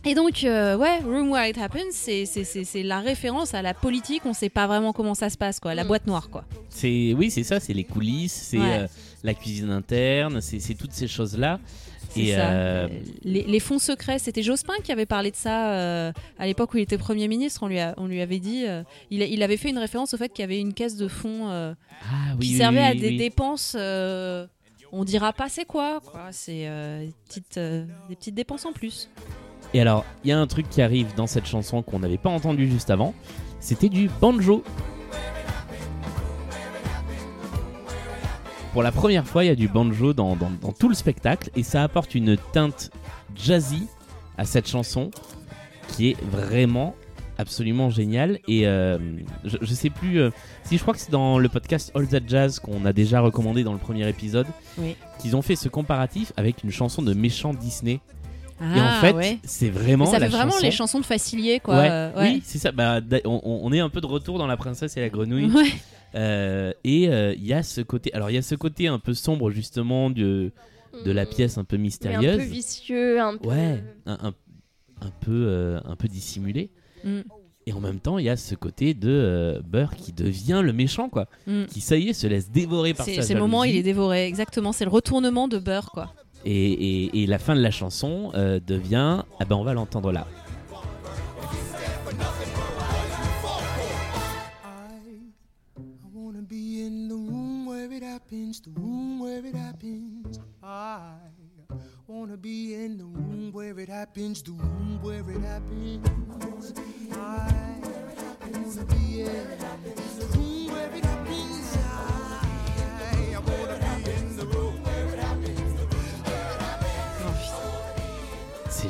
et donc, euh, ouais, Room Where It Happens, c'est- c'est c'est- c'est la référence à la politique. On sait pas vraiment comment ça se passe, quoi. La Mm. boîte noire, quoi. C'est oui, c'est ça, c'est les coulisses, c'est Ouais. euh, la cuisine interne, c'est c'est toutes ces choses là. C'est Et ça. euh, Les, les fonds secrets, c'était Jospin qui avait parlé de ça euh, à l'époque où il était Premier ministre. On lui, a- on lui avait dit. euh, il, a- il avait fait une référence au fait qu'il y avait une caisse de fonds ah oui, qui oui, servait oui, à des dépenses. on dira pas c'est quoi, quoi. C'est des, petites, des petites dépenses en plus. Et alors, il y a un truc qui arrive dans cette chanson qu'on n'avait pas entendu juste avant. C'était du banjo. Pour la première fois, il y a du banjo dans, dans- dans tout le spectacle et ça apporte une teinte jazzy à cette chanson qui est vraiment absolument génial. Et euh, je, je sais plus euh, si je crois que c'est dans le podcast All That Jazz qu'on a déjà recommandé dans le premier épisode Oui. qu'ils ont fait ce comparatif avec une chanson de méchant Disney. Et en Ah, fait, ouais. c'est vraiment Mais ça la fait vraiment chanson- les chansons de Facilier, quoi. Ouais, euh, ouais. Oui, c'est ça. Bah, on, on est un peu de retour dans La Princesse et la Grenouille. Ouais. Euh, et euh, il y a ce côté. Alors, il y a ce côté un peu sombre, justement, de, de la pièce un peu Mais mystérieuse. un peu vicieux, un peu. Ouais, un, un, un peu, euh, un peu dissimulé. Mm. Et en même temps, il y a ce côté de euh, Burr qui devient le méchant, quoi. Mm. Qui, ça y est, se laisse dévorer par sa c'est le moment où il est dévoré, exactement. C'est le retournement de beurre, quoi. Et, la fin de la chanson euh, devient. Ah ben, on va l'entendre là.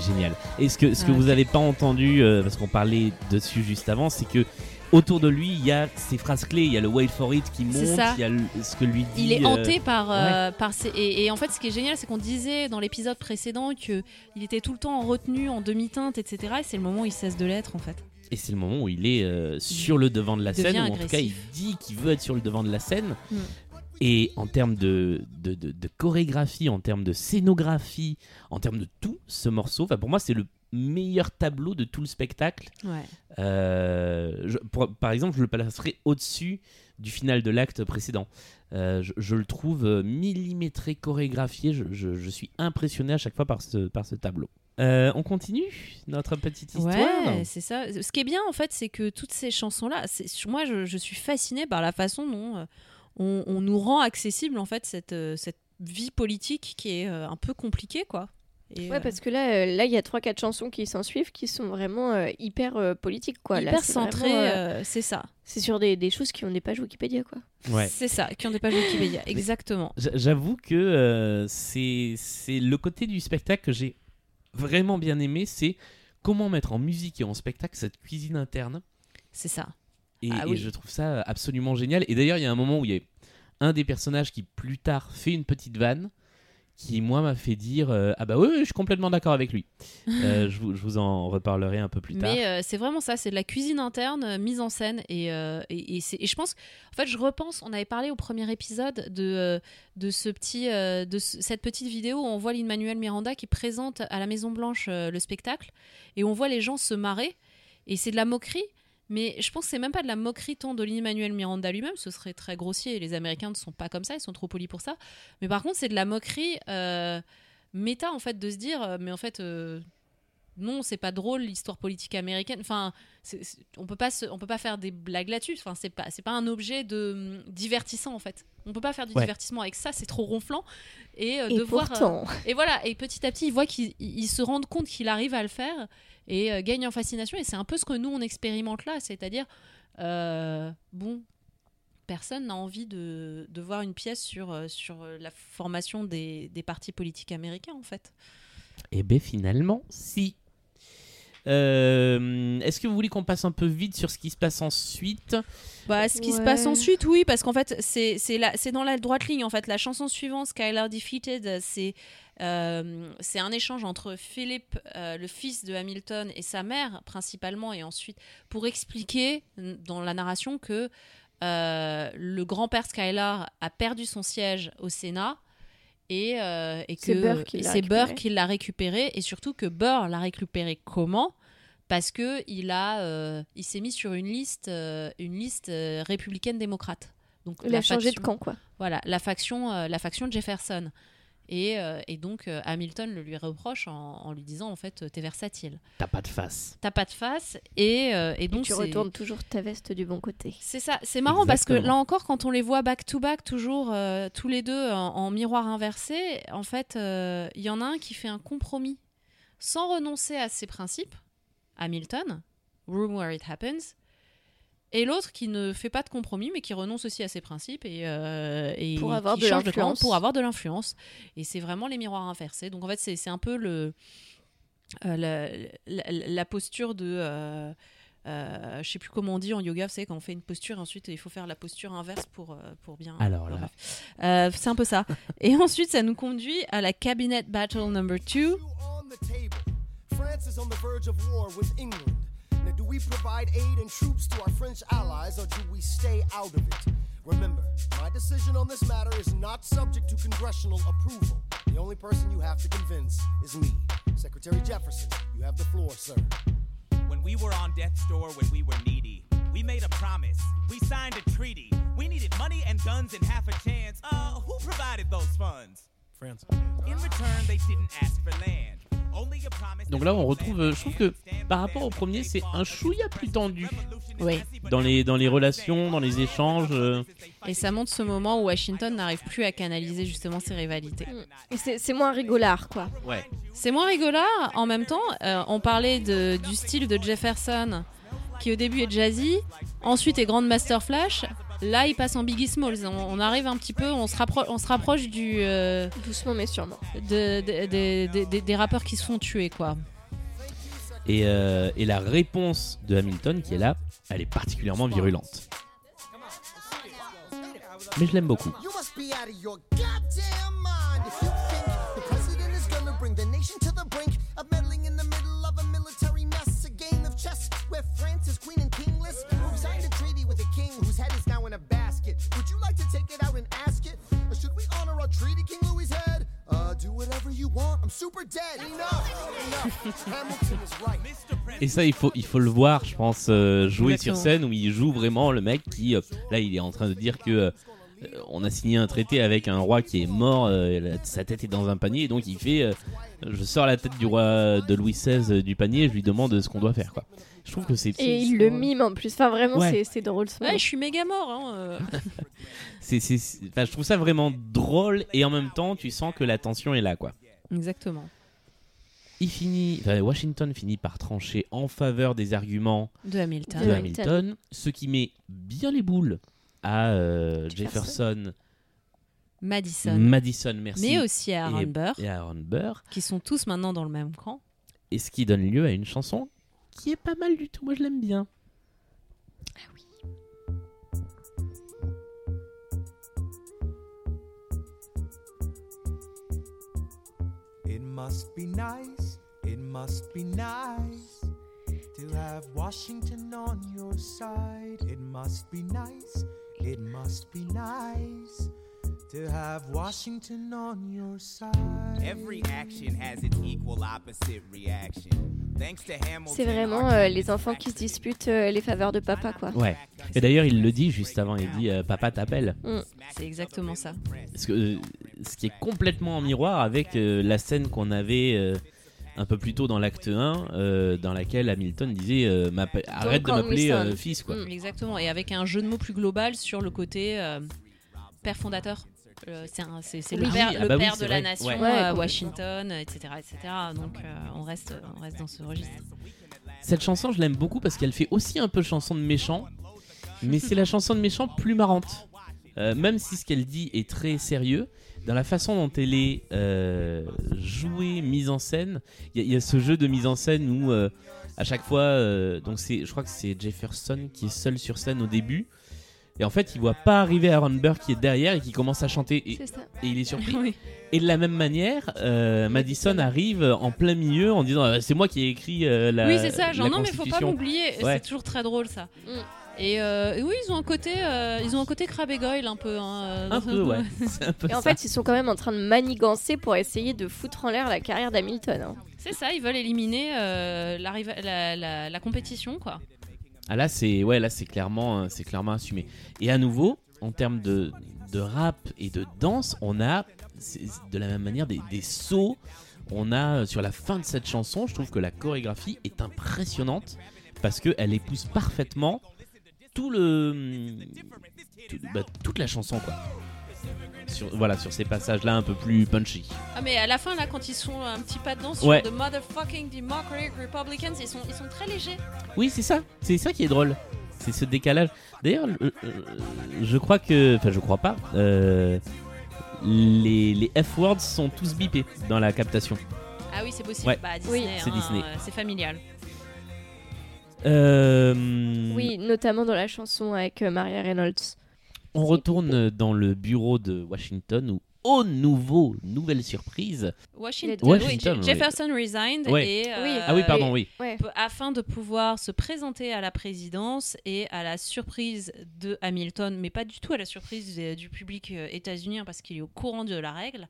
C'est génial. Et ce que, ce que Ouais. vous n'avez pas entendu, euh, parce qu'on parlait dessus juste avant, c'est que autour de lui, il y a ces phrases clés. Il y a le wait for it qui monte, il y a le- ce que lui dit. Il est euh, hanté par, euh, par ses- et, et en fait, ce qui est génial, c'est qu'on disait dans l'épisode précédent que il était tout le temps en retenue, en demi-teinte, etc. Et c'est le moment où il cesse de l'être, en fait. Et c'est le moment où il est euh, sur le devant de la scène, ou en tout cas, il dit qu'il veut être sur le devant de la scène. Mm. Et en termes de, de, de- de chorégraphie, en termes de scénographie, en termes de tout, ce morceau, pour moi, c'est le meilleur tableau de tout le spectacle. Ouais. Euh, je- pour- par exemple, je le placerai au-dessus du final de l'acte précédent. Euh, je, je le trouve euh, millimétré, chorégraphié. Je, je- suis impressionné à chaque fois par ce, par ce tableau. Euh, on continue notre petite histoire. Ouais, c'est ça. Ce qui est bien, en fait, c'est que toutes ces chansons-là, moi, je, suis fascinée par la façon dont on, on nous rend accessible, en fait, cette, euh, cette vie politique qui est euh, un peu compliquée, quoi. Et, Ouais, euh, parce que là, là, il y a trois quatre chansons qui s'en suivent qui sont vraiment euh, hyper euh, politiques, quoi. Hyper c'est centrée, vraiment, euh, euh, c'est ça. C'est sur des, des choses qui ont des pages Wikipédia, quoi. Ouais. C'est ça, qui ont des pages Wikipédia, exactement. J'avoue que euh, c'est c'est le côté du spectacle que j'ai vraiment bien aimé. C'est comment mettre en musique et en spectacle cette cuisine interne. C'est ça. Et, Ah et je trouve ça absolument génial. Et d'ailleurs, il y a un moment où il y a un des personnages qui plus tard fait une petite vanne qui, moi, m'a fait dire euh, Ah bah oui, oui, je suis complètement d'accord avec lui. Euh, je, vous, je vous en reparlerai un peu plus tard. Mais euh, c'est vraiment ça, c'est de la cuisine interne euh, mise en scène et, euh, et, et et je pense, en fait, je repense, on avait parlé au premier épisode de, euh, de ce petit, euh, de ce- cette petite vidéo où on voit Lin-Manuel Miranda qui présente à la Maison Blanche euh, le spectacle et on voit les gens se marrer et c'est de la moquerie. Mais je pense que c'est même pas de la moquerie tant de Lin-Manuel Miranda lui-même, ce serait très grossier et les Américains ne sont pas comme ça, ils sont trop polis pour ça. Mais par contre, c'est de la moquerie euh, méta en fait de se dire, euh, mais en fait, euh, non, c'est pas drôle l'histoire politique américaine. Enfin, c'est- c'est- on peut pas se- on peut pas faire des blagues là-dessus. Enfin, c'est pas c'est pas un objet de hum, divertissant en fait. On peut pas faire du Ouais. divertissement avec ça, c'est trop ronflant. Et, euh, Et de voir, euh, et voilà. Et petit à petit, ils voient qu'ils ils- ils se rendent compte qu'il arrive à le faire et euh, gagne en fascination. Et c'est un peu ce que nous on expérimente là, c'est-à-dire euh, bon. Personne n'a envie de, de voir une pièce sur, euh, sur la formation des, des partis politiques américains, en fait. Et bien finalement, si. Euh, Est-ce que vous voulez qu'on passe un peu vite sur ce qui se passe ensuite? Bah, ce qui se passe ensuite, oui, parce qu'en fait, c'est c'est la- c'est dans la droite ligne. En fait, la chanson suivante, Skylar Defeated, c'est euh, c'est un échange entre Philip, euh, le fils de Hamilton, et sa mère, principalement, et ensuite, pour expliquer dans la narration que euh, le grand-père Skylar a perdu son siège au Sénat. Et, que c'est Burr qui l'a récupéré et surtout que Burr l'a récupéré comment? Parce que il a euh, il s'est mis sur une liste euh, une liste euh, républicaine démocrate donc Il la a changé de faction- camp, quoi. voilà la faction la faction de Jefferson et, euh, et donc euh, Hamilton le lui reproche en, en lui disant en fait euh, t'es versatile T'as pas de face. t'as pas de face et, euh, et Et donc tu retournes toujours ta veste du bon côté. c'est ça, c'est marrant parce que là encore, quand on les voit back to back, toujours euh, tous les deux en, en miroir inversé, en fait, euh, il y en a un qui fait un compromis sans renoncer à ses principes, Hamilton, Room Where It Happens, et l'autre qui ne fait pas de compromis mais qui renonce aussi à ses principes et, euh, et Pour avoir qui de change de camp l'influence. pour avoir de l'influence. Et c'est vraiment les miroirs inversés. Donc en fait, c'est un peu le euh, la, la- la posture de. Euh, euh, je sais plus comment on dit en yoga, vous savez, quand on fait une posture, ensuite il faut faire la posture inverse pour, euh, pour bien. Alors là. Euh, c'est un peu ça. Et ensuite, ça nous conduit à la Cabinet Battle number 2. On the table. France is on the verge of war with England. Now, do we provide aid and troops to our French allies or do we stay out of it? Remember, my decision on this matter is not subject to congressional approval. The only person you have to convince is me. Secretary Jefferson, you have the floor, sir. When we were on death's door when we were needy, we made a promise. We signed a treaty. We needed money and guns and half a chance. Uh, who provided those funds? France. In return, they didn't ask for land. Only a promise Donc là, on retrouve. euh, Je trouve que par rapport au premier, c'est un chouïa plus tendu. Oui. Dans les, dans les relations, dans les échanges. euh, Et ça montre ce moment où Washington n'arrive plus à canaliser justement ses rivalités. Et c'est c'est moins rigolard, quoi. Ouais. C'est moins rigolard. En même temps, euh, on parlait de, du style de Jefferson, qui au début est jazzy, ensuite est Grandmaster Flash. Là, il passe en Biggie Smalls. On, on arrive un petit peu, on se, rappro- on se rapproche du, euh, Doucement mais sûrement. de- de- de- de- de- des rappeurs qui se font tuer, quoi. Et, euh, et la réponse de Hamilton qui est là, elle est particulièrement virulente. Mais je l'aime beaucoup. Et ça, il faut, il faut le voir, je pense, euh, jouer sur scène où il joue vraiment le mec qui, euh, là, il est en train de dire que euh, on a signé un traité avec un roi qui est mort, euh, sa tête est dans un panier, et donc il fait, euh, je sors la tête du roi de Louis XVI du panier, et je lui demande ce qu'on doit faire, quoi. Je trouve que c'est, Et il le mime en plus. Enfin, vraiment, Ouais. c'est- c'est drôle. ce Ouais, moment. je suis méga mort. Hein, euh. c'est, c'est- c'est- enfin, je trouve ça vraiment drôle, et en même temps, tu sens que la tension est là, quoi. Exactement. Il finit, enfin, Washington finit par trancher en faveur des arguments De Hamilton. de De Hamilton, ce qui met bien les boules à euh, Jefferson, Madison. Madison, merci, Mais aussi à Aaron et, Burr, et Aaron Burr, qui sont tous maintenant dans le même camp. et ce qui donne lieu à une chanson qui est pas mal du tout. Moi, je l'aime bien. It must be nice, it must be nice to have Washington on your side. It must be nice, it must be nice to have Washington on your side. Every action has its equal opposite reaction. Thanks to Hamilton. C'est vraiment euh, les enfants qui se disputent euh, les faveurs de papa, quoi. Ouais. Et d'ailleurs, il le dit juste avant. Il dit euh, Papa t'appelle. C'est exactement ça. Que, euh, ce qui est complètement en miroir avec euh, la scène qu'on avait euh, un peu plus tôt dans l'acte 1, euh, dans laquelle Hamilton disait euh, Arrête de m'appeler son. euh, fils, quoi. Mm, Exactement. Et avec un jeu de mots plus global sur le côté euh, père fondateur. Euh, c'est le père, Ah le bah père de la nation, Ouais. euh. Washington, etc., etc. Donc euh, on reste, on reste dans ce registre. Cette chanson, je l'aime beaucoup parce qu'elle fait aussi un peu chanson de méchant, mais c'est la chanson de méchant plus marrante. Euh, même si ce qu'elle dit est très sérieux, dans la façon dont elle est euh, jouée, mise en scène, il y, a- il y a ce jeu de mise en scène où euh, à chaque fois, euh, donc c'est, je crois que c'est Jefferson qui est seul sur scène au début. Et en fait, il voit pas arriver Aaron Burr qui est derrière et qui commence à chanter. Et, C'est ça. et il est surpris. Oui. Et de la même manière, euh, Madison arrive en plein milieu en disant euh, C'est moi qui ai écrit euh, la. oui, c'est ça. Genre non, mais faut pas m'oublier. Ouais. C'est toujours très drôle ça. Mm. Et, euh, et oui, ils ont un côté, euh, ils ont un côté Crabbe et Goyle un peu. hein, Un peu, ouais. C'est un peu Et en fait, ils sont quand même en train de manigancer pour essayer de foutre en l'air la carrière d'Hamilton. hein. C'est ça. Ils veulent éliminer euh, la, riva- la, la- la compétition, quoi. Ah là, c'est ouais, là c'est clairement, euh, c'est clairement assumé. Et à nouveau, en termes de, de rap et de danse, on a de la même manière des, des sauts. On a euh, sur la fin de cette chanson, je trouve que la chorégraphie est impressionnante parce que elle épouse parfaitement tout le tout- bah, toute la chanson quoi. Sur, voilà, sur ces passages-là un peu plus punchy. Ah mais à la fin là quand ils sont un petit pas dedans sur Ouais. The Motherfucking Democratic Republicans ils sont, ils sont très légers. Oui, c'est ça. C'est ça qui est drôle. C'est ce décalage. D'ailleurs, euh, euh, je crois que. Enfin, je crois pas. euh, les, les F-words sont tous bipés dans la captation. Ah oui, c'est possible. Ouais. Bah, Disney, Oui. C'est hein, Disney. euh, c'est familial. Euh, Oui, notamment dans la chanson avec euh, Maria Reynolds. On retourne dans le bureau de Washington où, au nouveau, nouvelle surprise. Washington, Washington, oui, oui. Jefferson resigned Ouais. et, euh, Ah oui, pardon, oui. Afin de pouvoir se présenter à la présidence et à la surprise de Hamilton, mais pas du tout à la surprise euh, du public euh, états-unien parce qu'il est au courant de la règle.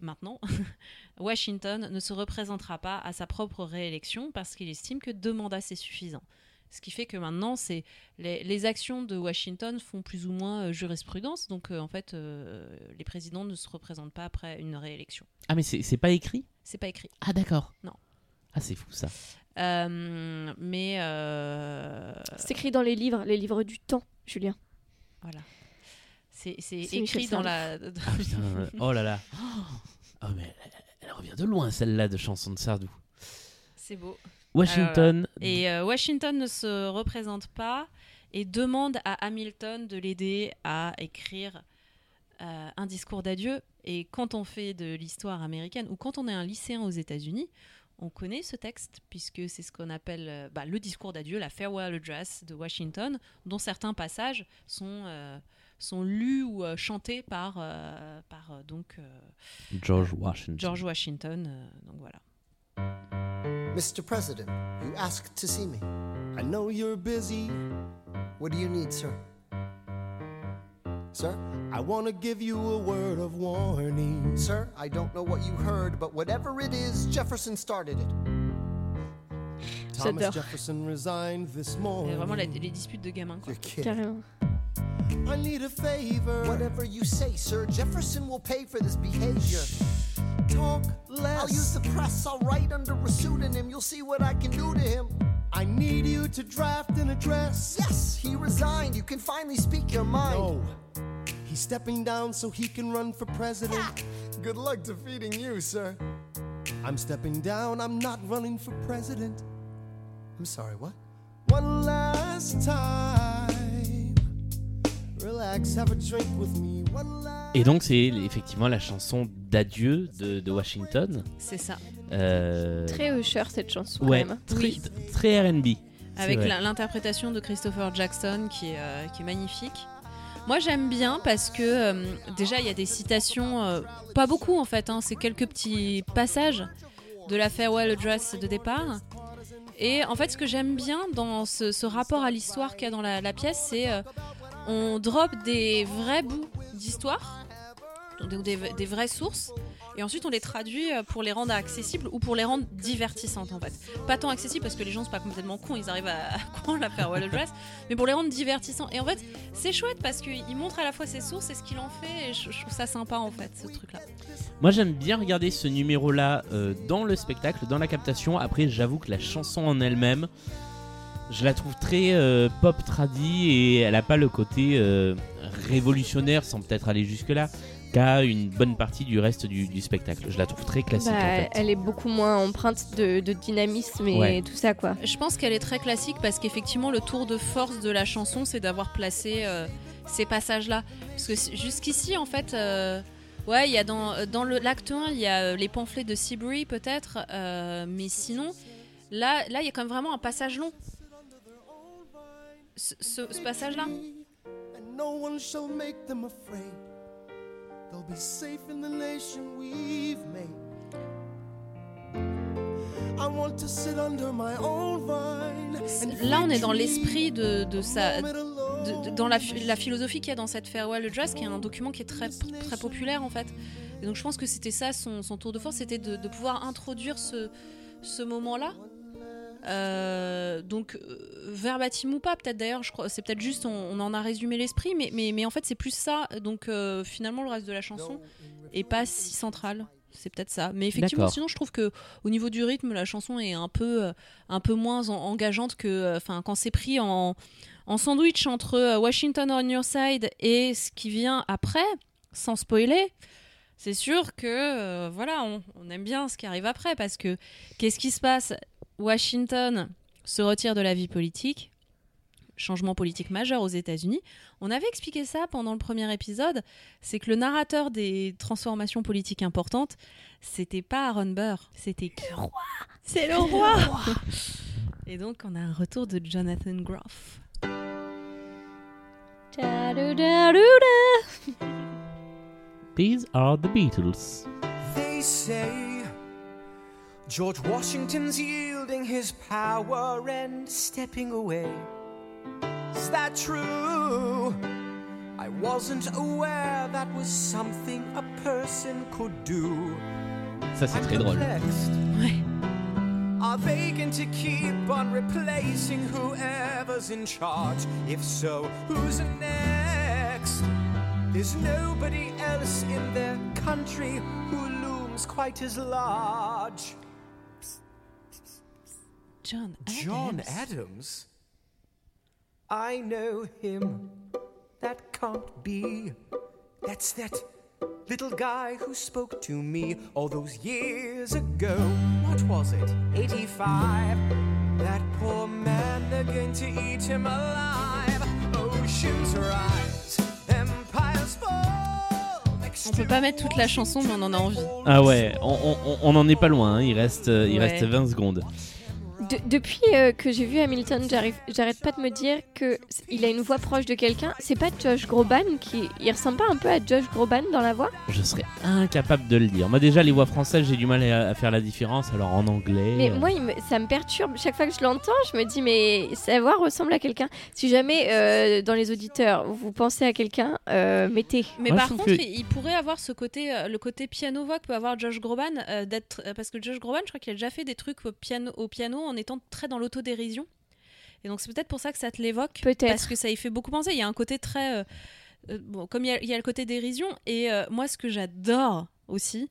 Maintenant, Washington ne se représentera pas à sa propre réélection parce qu'il estime que deux mandats c'est suffisant. Ce qui fait que maintenant, c'est les, les actions de Washington font plus ou moins euh, jurisprudence. Donc, euh, en fait, euh, les présidents ne se représentent pas après une réélection. Ah, mais c'est pas écrit? C'est pas écrit. Ah, d'accord. Non. Ah, c'est fou ça. Euh, mais euh, C'est écrit dans les livres, les livres du temps, Julien. voilà. C'est écrit dans la. Ah, putain, oh là là. Oh, mais elle, elle revient de loin, celle-là, de chanson de Sardou. C'est beau. Washington. Et euh, Washington ne se représente pas et demande à Hamilton de l'aider à écrire euh, un discours d'adieu. Et quand on fait de l'histoire américaine ou quand on est un lycéen aux États-Unis, on connaît ce texte puisque c'est ce qu'on appelle euh, bah, le discours d'adieu, la farewell address de Washington, dont certains passages sont euh, sont lus ou chantés par par donc George Washington. George Washington. donc voilà. Mr. President, you asked to see me. I know you're busy. What do you need, sir? Sir, I want to give you a word of warning. sir, I don't know what you heard, but whatever it is, Jefferson started it. Thomas. Jefferson resigned this C'est morning. vraiment la- les disputes de gamins. Quoi. You're kidding. Carrément. I need a favor. Whatever you say, sir, Jefferson will pay for this behavior. Talk less. I'll use the press, I'll write under a pseudonym. You'll see what I can do to him. I need you to draft an address. Yes, he resigned. You can finally speak your mind. No. He's stepping down so he can run for president. Good luck defeating you, sir. I'm stepping down. I'm not running for president. I'm sorry, what? One last time. Et donc, c'est effectivement la chanson d'adieu de, de Washington. C'est ça. Euh, Très Usher cette chanson ouais, quand même. très, Oui. très RB. Avec l'interprétation de Christopher Jackson qui est, euh, qui est magnifique. Moi j'aime bien parce que euh, déjà il y a des citations, euh, pas beaucoup en fait, hein, c'est quelques petits passages de la farewell address de départ. Et en fait ce que j'aime bien dans ce, ce rapport à l'histoire qu'il y a dans la, la pièce, c'est euh, on drop des vrais bouts d'histoire, des, vraies sources, et ensuite on les traduit euh, pour les rendre accessibles ou pour les rendre divertissantes en fait. Pas tant accessibles parce que les gens sont pas complètement cons, ils arrivent à, à comprendre la farewell address, mais pour les rendre divertissants. Et en fait c'est chouette parce qu'il montre à la fois ses sources et ce qu'il en fait, et je, trouve ça sympa en fait ce truc là. Moi, j'aime bien regarder ce numéro-là euh, dans le spectacle, dans la captation. Après, j'avoue que la chanson en elle-même, je la trouve très euh, pop tradi et elle a pas le côté euh, révolutionnaire, sans peut-être aller jusque-là, qu'a une bonne partie du reste du, du spectacle. Je la trouve très classique Bah, en fait. Elle est beaucoup moins empreinte de, de dynamisme et Ouais. tout ça quoi. Je pense qu'elle est très classique parce qu'effectivement le tour de force de la chanson c'est d'avoir placé euh, ces passages là. Parce que jusqu'ici en fait... euh, Ouais, il y a dans, dans le l'acte 1, il y a les pamphlets de Seabury peut-être, euh, mais sinon, là, là, il y a quand même vraiment un passage long. Ce, ce- ce passage-là. And no one shall make them afraid. They'll be safe in the nation we've made. I want to sit under my own vine. and Là, on est dans l'esprit de, de sa, de- de- dans la, phi- la philosophie qu'il y a dans cette Farewell Address, qui est un document qui est très, très populaire en fait. Et donc je pense que c'était ça son, son tour de force, c'était de, de pouvoir introduire ce, ce moment-là. Euh, donc euh, verbatim ou pas, peut-être d'ailleurs, je crois, c'est peut-être juste on, on en a résumé l'esprit, mais, mais, mais en fait c'est plus ça. Donc euh, finalement le reste de la chanson est pas si central. C'est peut-être ça. Mais effectivement, sinon je trouve que au niveau du rythme, la chanson est un peu, un peu moins en- engageante que, enfin, quand c'est pris en, en sandwich entre Washington on Your Side et ce qui vient après, sans spoiler, c'est sûr que euh, voilà, on, on aime bien ce qui arrive après parce que qu'est-ce qui se passe? Washington se retire de la vie politique. changement politique majeur aux États-Unis. On avait expliqué ça pendant le premier épisode. C'est que le narrateur des transformations politiques importantes, c'était pas Aaron Burr, c'était le roi. C'est le roi. Et donc, on a un retour de Jonathan Groff. These are the Beatles. They say George Washington's yielding his power and stepping away. Is that true? I wasn't aware that was something a person could do. Ça, c'est I'm très drôle. Ouais. Are they going to keep on replacing whoever's in charge? If so, who's next? There's nobody else in their country who looms quite as large. John Adams. John Adams? I know him. That can't be. That's that little guy who spoke to me all those years ago. What was it? 85. That poor man, they're going to eat him alive. Oceans rise, empires fall. On peut pas mettre toute la chanson, mais on en a envie. Ah ouais, on, on- on en est pas loin, hein. il, reste, euh, il Ouais. reste 20 secondes. De- depuis euh, que j'ai vu Hamilton, j'arrête pas de me dire que il a une voix proche de quelqu'un. C'est pas Josh Groban qui, il ressemble pas un peu à Josh Groban dans la voix? Je serais incapable de le dire. Moi déjà les voix françaises j'ai du mal à, à faire la différence, alors en anglais... Mais euh, moi, il me- ça me perturbe. Chaque fois que je l'entends, je me dis, mais sa voix ressemble à quelqu'un. Si jamais, euh, dans les auditeurs, vous pensez à quelqu'un, euh, mettez. Mais Moi, par contre, que- il pourrait avoir ce côté, euh, le côté piano voix que peut avoir Josh Groban, euh, d'être euh, parce que Josh Groban, je crois qu'il a déjà fait des trucs au piano, au piano en étant très dans l'autodérision. Et donc c'est peut-être pour ça que ça te l'évoque, Peut-être. parce que ça y fait beaucoup penser. Il y a un côté très, euh, euh, bon, comme il y, a, il y a le côté dérision, et euh, moi ce que j'adore aussi.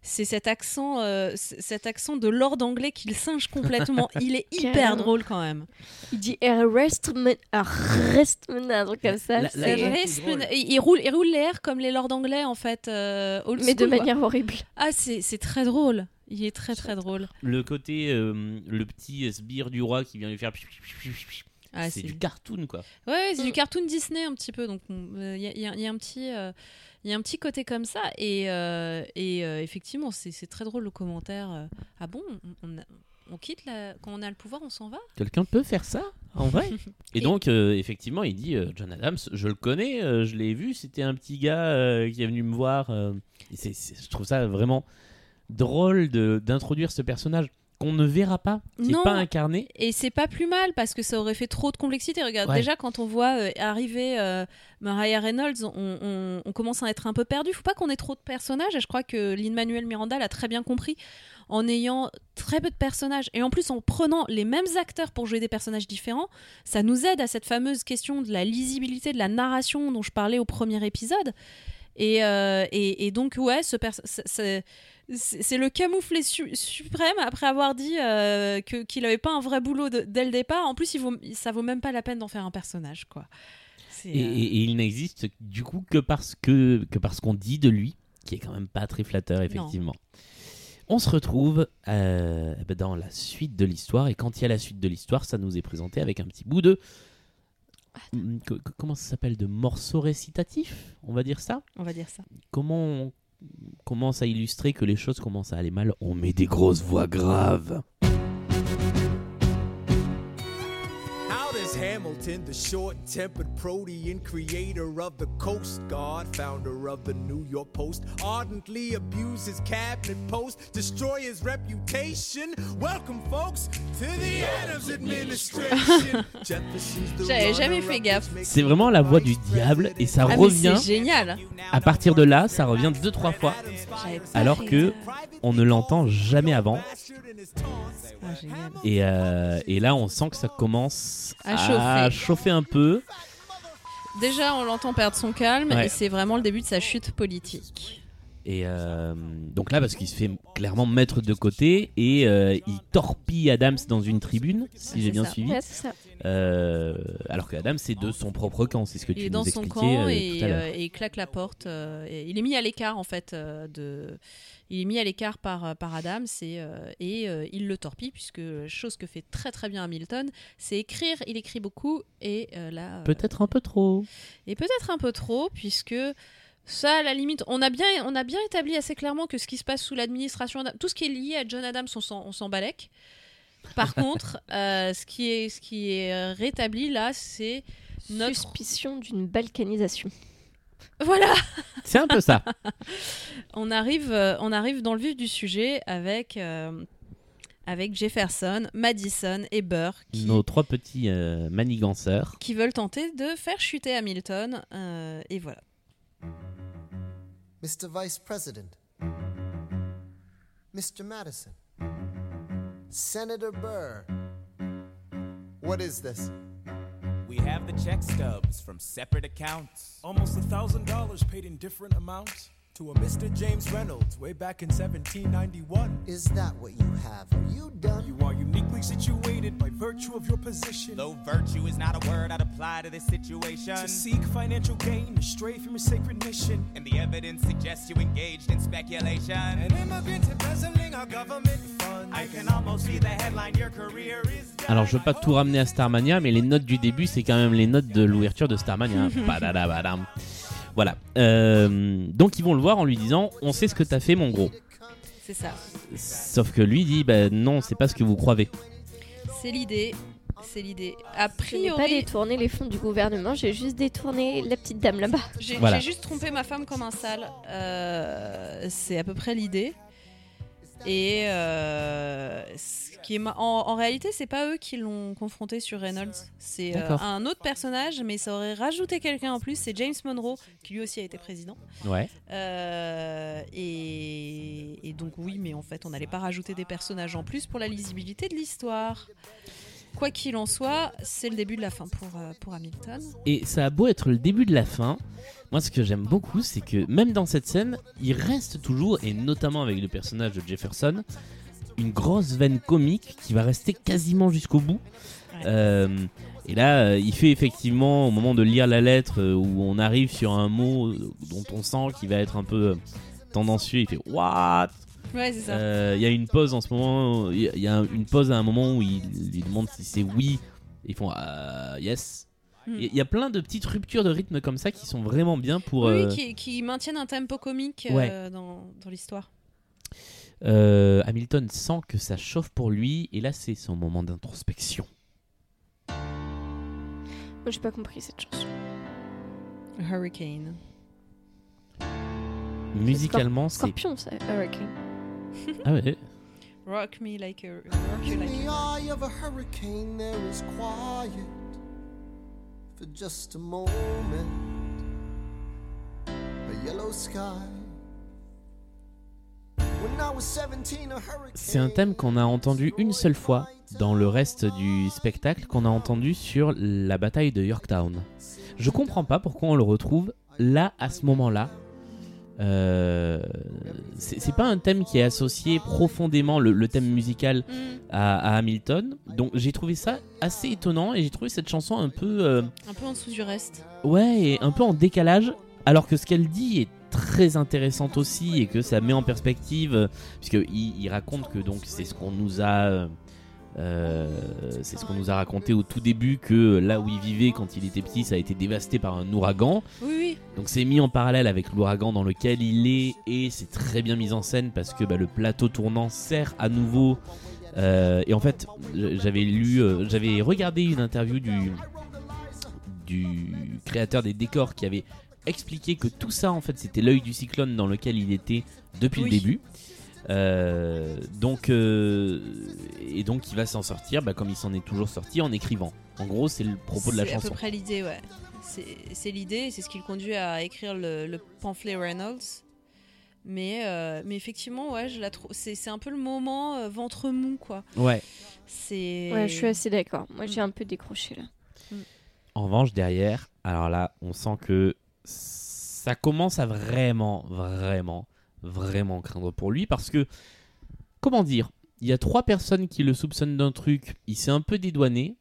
C'est cet accent, euh, cet accent de Lord anglais qu'il singe complètement. Il est hyper Carrément. drôle quand même. Il dit arrestment, arrestment, un truc comme ça. La- c'est- la- il, il roule, il roule les airs comme les Lords anglais en fait, euh, old mais de quoi. manière horrible. Ah, c'est c'est très drôle. Il est très très drôle. Le côté, euh, le petit sbire du roi qui vient lui faire... Ah, c'est du cartoon quoi. Ouais, ouais, c'est Mm. du cartoon Disney un petit peu. Donc il y, a- y a- y a un petit. euh, il y a un petit côté comme ça et, euh, et euh, effectivement c'est c'est très drôle le commentaire euh, ah bon on, on a- on quitte la... quand on a le pouvoir on s'en va? Quelqu'un peut faire ça en vrai Et Et- donc euh, effectivement il dit euh, John Adams, je le connais, euh, je l'ai vu, c'était un petit gars euh, qui est venu me voir. euh, je trouve ça vraiment drôle de- d'introduire ce personnage qu'on ne verra pas, qui n'est pas incarné. et c'est pas plus mal parce que ça aurait fait trop de complexité regarde Ouais. déjà quand on voit euh, arriver euh, Mariah Reynolds on, on- on commence à être un peu perdu faut pas qu'on ait trop de personnages et je crois que Lin Manuel Miranda l'a très bien compris en ayant très peu de personnages et en plus en prenant les mêmes acteurs pour jouer des personnages différents, ça nous aide à cette fameuse question de la lisibilité de la narration dont je parlais au premier épisode. Et, euh, et, et donc, ouais, ce c'est- le camouflet su- suprême après avoir dit euh, qu'il n'avait pas un vrai boulot de- dès le départ. En plus, il vaut, ça vaut même pas la peine d'en faire un personnage, quoi. Et, euh, et- et il n'existe du coup que parce que, que parce qu'on dit de lui, qui est quand même pas très flatteur effectivement. On se retrouve euh, ben, dans la suite de l'histoire et quand il y a la suite de l'histoire, ça nous est présenté avec un petit bout de co- co- comment ça s'appelle? De morceaux récitatifs, on va dire ça? On va dire ça. Comment on commence à illustrer que les choses commencent à aller mal On met des grosses voix graves. Hamilton, the short tempered protean creator of the Coast Guard, founder of the New York Post, ardently abuse his cabinet post, destroy his reputation? Welcome, folks, to the Adams administration. Jefferson's the J'avais jamais fait gaffe. C'est vraiment la voix du diable et ça Ah, revient. c'est génial. À partir de là, ça revient deux trois fois, alors que on ne l'entend jamais avant. Ah. Et, euh, et là, on sent que ça commence À à chauffer. Chauffer un peu. Déjà, on l'entend perdre son calme Ouais. et c'est vraiment le début de sa chute politique. Et euh, donc là, parce qu'il se fait clairement mettre de côté et euh, il torpille Adams dans une tribune, si j'ai bien ça. suivi. Ouais, c'est ça. Euh, alors que Adams c'est de son propre camp, c'est ce que Il tu est dans son expliquais camp euh, et, tout à l'heure. euh, et il claque la porte. euh, et il est mis à l'écart en fait euh, de. Il est mis à l'écart par, par Adams et, euh, et euh, il le torpille puisque chose que fait très très bien Hamilton, c'est écrire. Il écrit beaucoup et euh, là. euh, Peut-être un peu trop. Et peut-être un peu trop, puisque ça, à la limite, on a bien, on a bien établi assez clairement que ce qui se passe sous l'administration, Adam- tout ce qui est lié à John Adams, on s'en, on s'en balèque. Par contre, euh, ce, qui est, ce qui est euh, rétabli là, c'est notre. Suspicion d'une balkanisation. Voilà C'est un peu ça. on arrive, euh, on arrive dans le vif du sujet avec, euh, avec Jefferson, Madison et Burr qui, Nos trois petits euh, maniganceurs. qui veulent tenter de faire chuter Hamilton. euh, et voilà. Mr. Vice President, Mr. Madison, Senator Burr. What is this? We have the check stubs from separate accounts. Almost a thousand dollars paid in different amounts to a Mr. James Reynolds way back in 1791. Is that what you have? Are you done? You are uniquely situated by virtue of your position Though virtue is not a word I'd apply to this situation. to seek financial gain, to stray from your sacred mission. And the evidence suggests you engaged in speculation. An immigrant embezzling our government funds. I can almost see the headline Your career is done. Alors, je veux pas tout ramener à Starmania, mais les notes du début, c'est quand même les notes de l'ouverture de Starmania. Padadabadam. Voilà. Euh, donc, ils vont le voir en lui disant On sait ce que t'as fait, mon gros. C'est ça. Sauf que lui dit bah, Non, c'est pas ce que vous croyez. C'est l'idée. C'est l'idée. A Je n'ai pas priori, détourné les fonds du gouvernement, j'ai juste détourné la petite dame là-bas. j'ai Voilà. j'ai juste trompé ma femme comme un sale. Euh, c'est à peu près l'idée. Et euh, ce qui est en, en réalité, c'est pas eux qui l'ont confronté sur Reynolds. C'est euh, un autre personnage, mais ça aurait rajouté quelqu'un en plus. C'est James Monroe, qui lui aussi a été président. Ouais. Euh, et, et donc oui, mais en fait, on n'allait pas rajouter des personnages en plus pour la lisibilité de l'histoire. Quoi qu'il en soit, c'est le début de la fin pour, euh, pour Hamilton. Et ça a beau être le début de la fin, moi ce que j'aime beaucoup, c'est que même dans cette scène, il reste toujours, et notamment avec le personnage de Jefferson, une grosse veine comique qui va rester quasiment jusqu'au bout. Ouais. Euh, et là, euh, il fait effectivement, au moment de lire la lettre, où on arrive sur un mot dont on sent qu'il va être un peu tendancieux, il fait What? Ouais, c'est ça. Euh, Il y a une pause en ce moment, il y a- il y a une pause à un moment où il lui demande si c'est oui. Ils font euh, yes. Hmm. Il y a plein de petites ruptures de rythme comme ça qui sont vraiment bien pour. oui, euh, qui, qui maintiennent un tempo comique Ouais. euh, dans, dans l'histoire. euh, Hamilton sent que ça chauffe pour lui et là c'est son moment d'introspection. Moi, j'ai pas compris cette chanson. Hurricane. Musicalement c'est. Scorpion, ça, Hurricane. Ah ouais. Rock me like a, rock you In like the a- eye of a hurricane, there is quiet for just a moment. A yellow sky. When I was 17, a hurricane. C'est un thème qu'on a entendu une seule fois dans le reste du spectacle qu'on a entendu sur la bataille de Yorktown. Je comprends pas pourquoi on le retrouve là à ce moment-là. Euh, c'est pas un thème qui est associé profondément le, le thème musical Mm. à, à Hamilton, donc j'ai trouvé ça assez étonnant et j'ai trouvé cette chanson un peu euh, Un peu en dessous du reste. ouais et un peu en décalage, alors que ce qu'elle dit est très intéressante aussi et que ça met en perspective, euh, puisque il, raconte que donc c'est ce qu'on nous a c'est ce qu'on nous a raconté au tout début que là où il vivait quand il était petit ça a été dévasté par un ouragan Oui, oui. donc c'est mis en parallèle avec l'ouragan dans lequel il est et c'est très bien mis en scène parce que bah, le plateau tournant sert à nouveau. euh, et en fait, j'avais lu, euh, j'avais regardé une interview du du créateur des décors qui avait expliqué que tout ça en fait c'était l'œil du cyclone dans lequel il était depuis Oui. le début. Euh, donc euh, et donc il va s'en sortir bah, comme il s'en est toujours sorti en écrivant. En gros c'est le propos de la C'est à chanson. peu près l'idée, ouais. C'est l'idée, et c'est ce qui le conduit à écrire le, le pamphlet Reynolds. Mais, euh, mais effectivement, ouais, je la trouve. C'est c'est un peu le moment euh, ventre mou, quoi. Ouais. C'est. Ouais, je suis assez d'accord. Moi, j'ai un peu décroché là. En revanche, derrière, alors là, on sent que ça commence à vraiment, vraiment vraiment craindre pour lui parce que, comment dire, il y a trois personnes qui le soupçonnent d'un truc, il s'est un peu dédouané,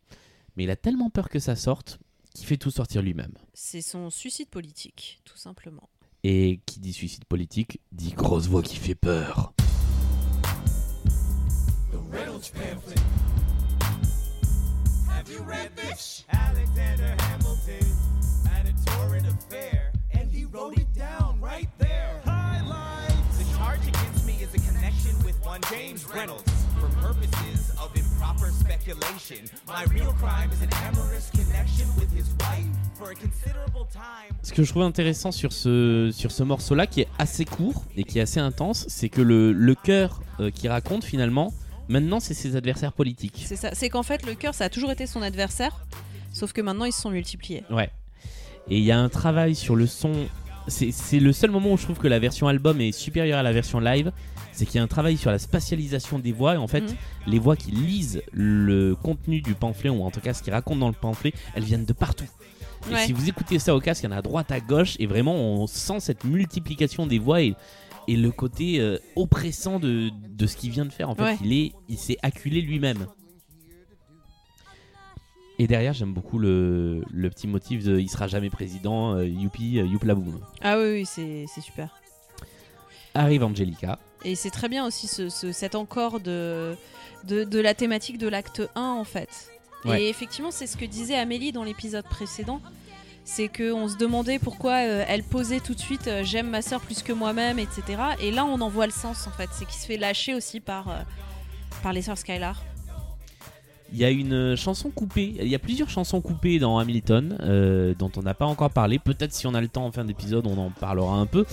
mais il a tellement peur que ça sorte qu'il fait tout sortir lui-même. C'est son suicide politique, tout simplement. Et qui dit suicide politique dit grosse voix qui fait peur. Have you read this? Alexander Hamilton had a torrent affair, and he wrote it down James Reynolds. For purposes of improper speculation, my real crime is an amorous connection with his wife for a considerable time. Ce que je trouve intéressant sur ce, sur ce morceau-là, qui est assez court et qui est assez intense, c'est que le, le cœur euh, qui raconte finalement, maintenant c'est ses adversaires politiques. C'est ça. C'est qu'en fait, le cœur, ça a toujours été son adversaire, sauf que maintenant, ils se sont multipliés. Ouais. Et il y a un travail sur le son. C'est le seul moment où je trouve que la version album est supérieure à la version live. C'est qu'il y a un travail sur la spatialisation des voix. Et en fait, Mhm. les voix qui lisent le contenu du pamphlet, ou en tout cas ce qu'ils racontent dans le pamphlet, elles viennent de partout. Et Ouais. si vous écoutez ça au casque, il y en a à droite, à gauche. Et vraiment, on sent cette multiplication des voix et, et le côté euh, oppressant de, de ce qu'il vient de faire. En fait, Ouais. il est, il s'est acculé lui-même. Et derrière, j'aime beaucoup le, le petit motif de il sera jamais président, euh, youpi, euh, youpla boum. Ah oui, oui, c'est super. Arrive Angelica. Et c'est très bien aussi ce, ce- cet encore de, de, de la thématique de l'acte 1 en fait. Ouais. Et effectivement, c'est ce que disait Amélie dans l'épisode précédent. C'est qu'on se demandait pourquoi euh, elle posait tout de suite euh, j'aime ma soeur plus que moi-même, etc. Et là, on en voit le sens en fait. C'est qu'il se fait lâcher aussi par, euh, par les sœurs Skylar. Il y a une chanson coupée, il y a plusieurs chansons coupées dans Hamilton dont on n'a pas encore parlé. Peut-être si on a le temps en fin d'épisode, on en parlera un peu.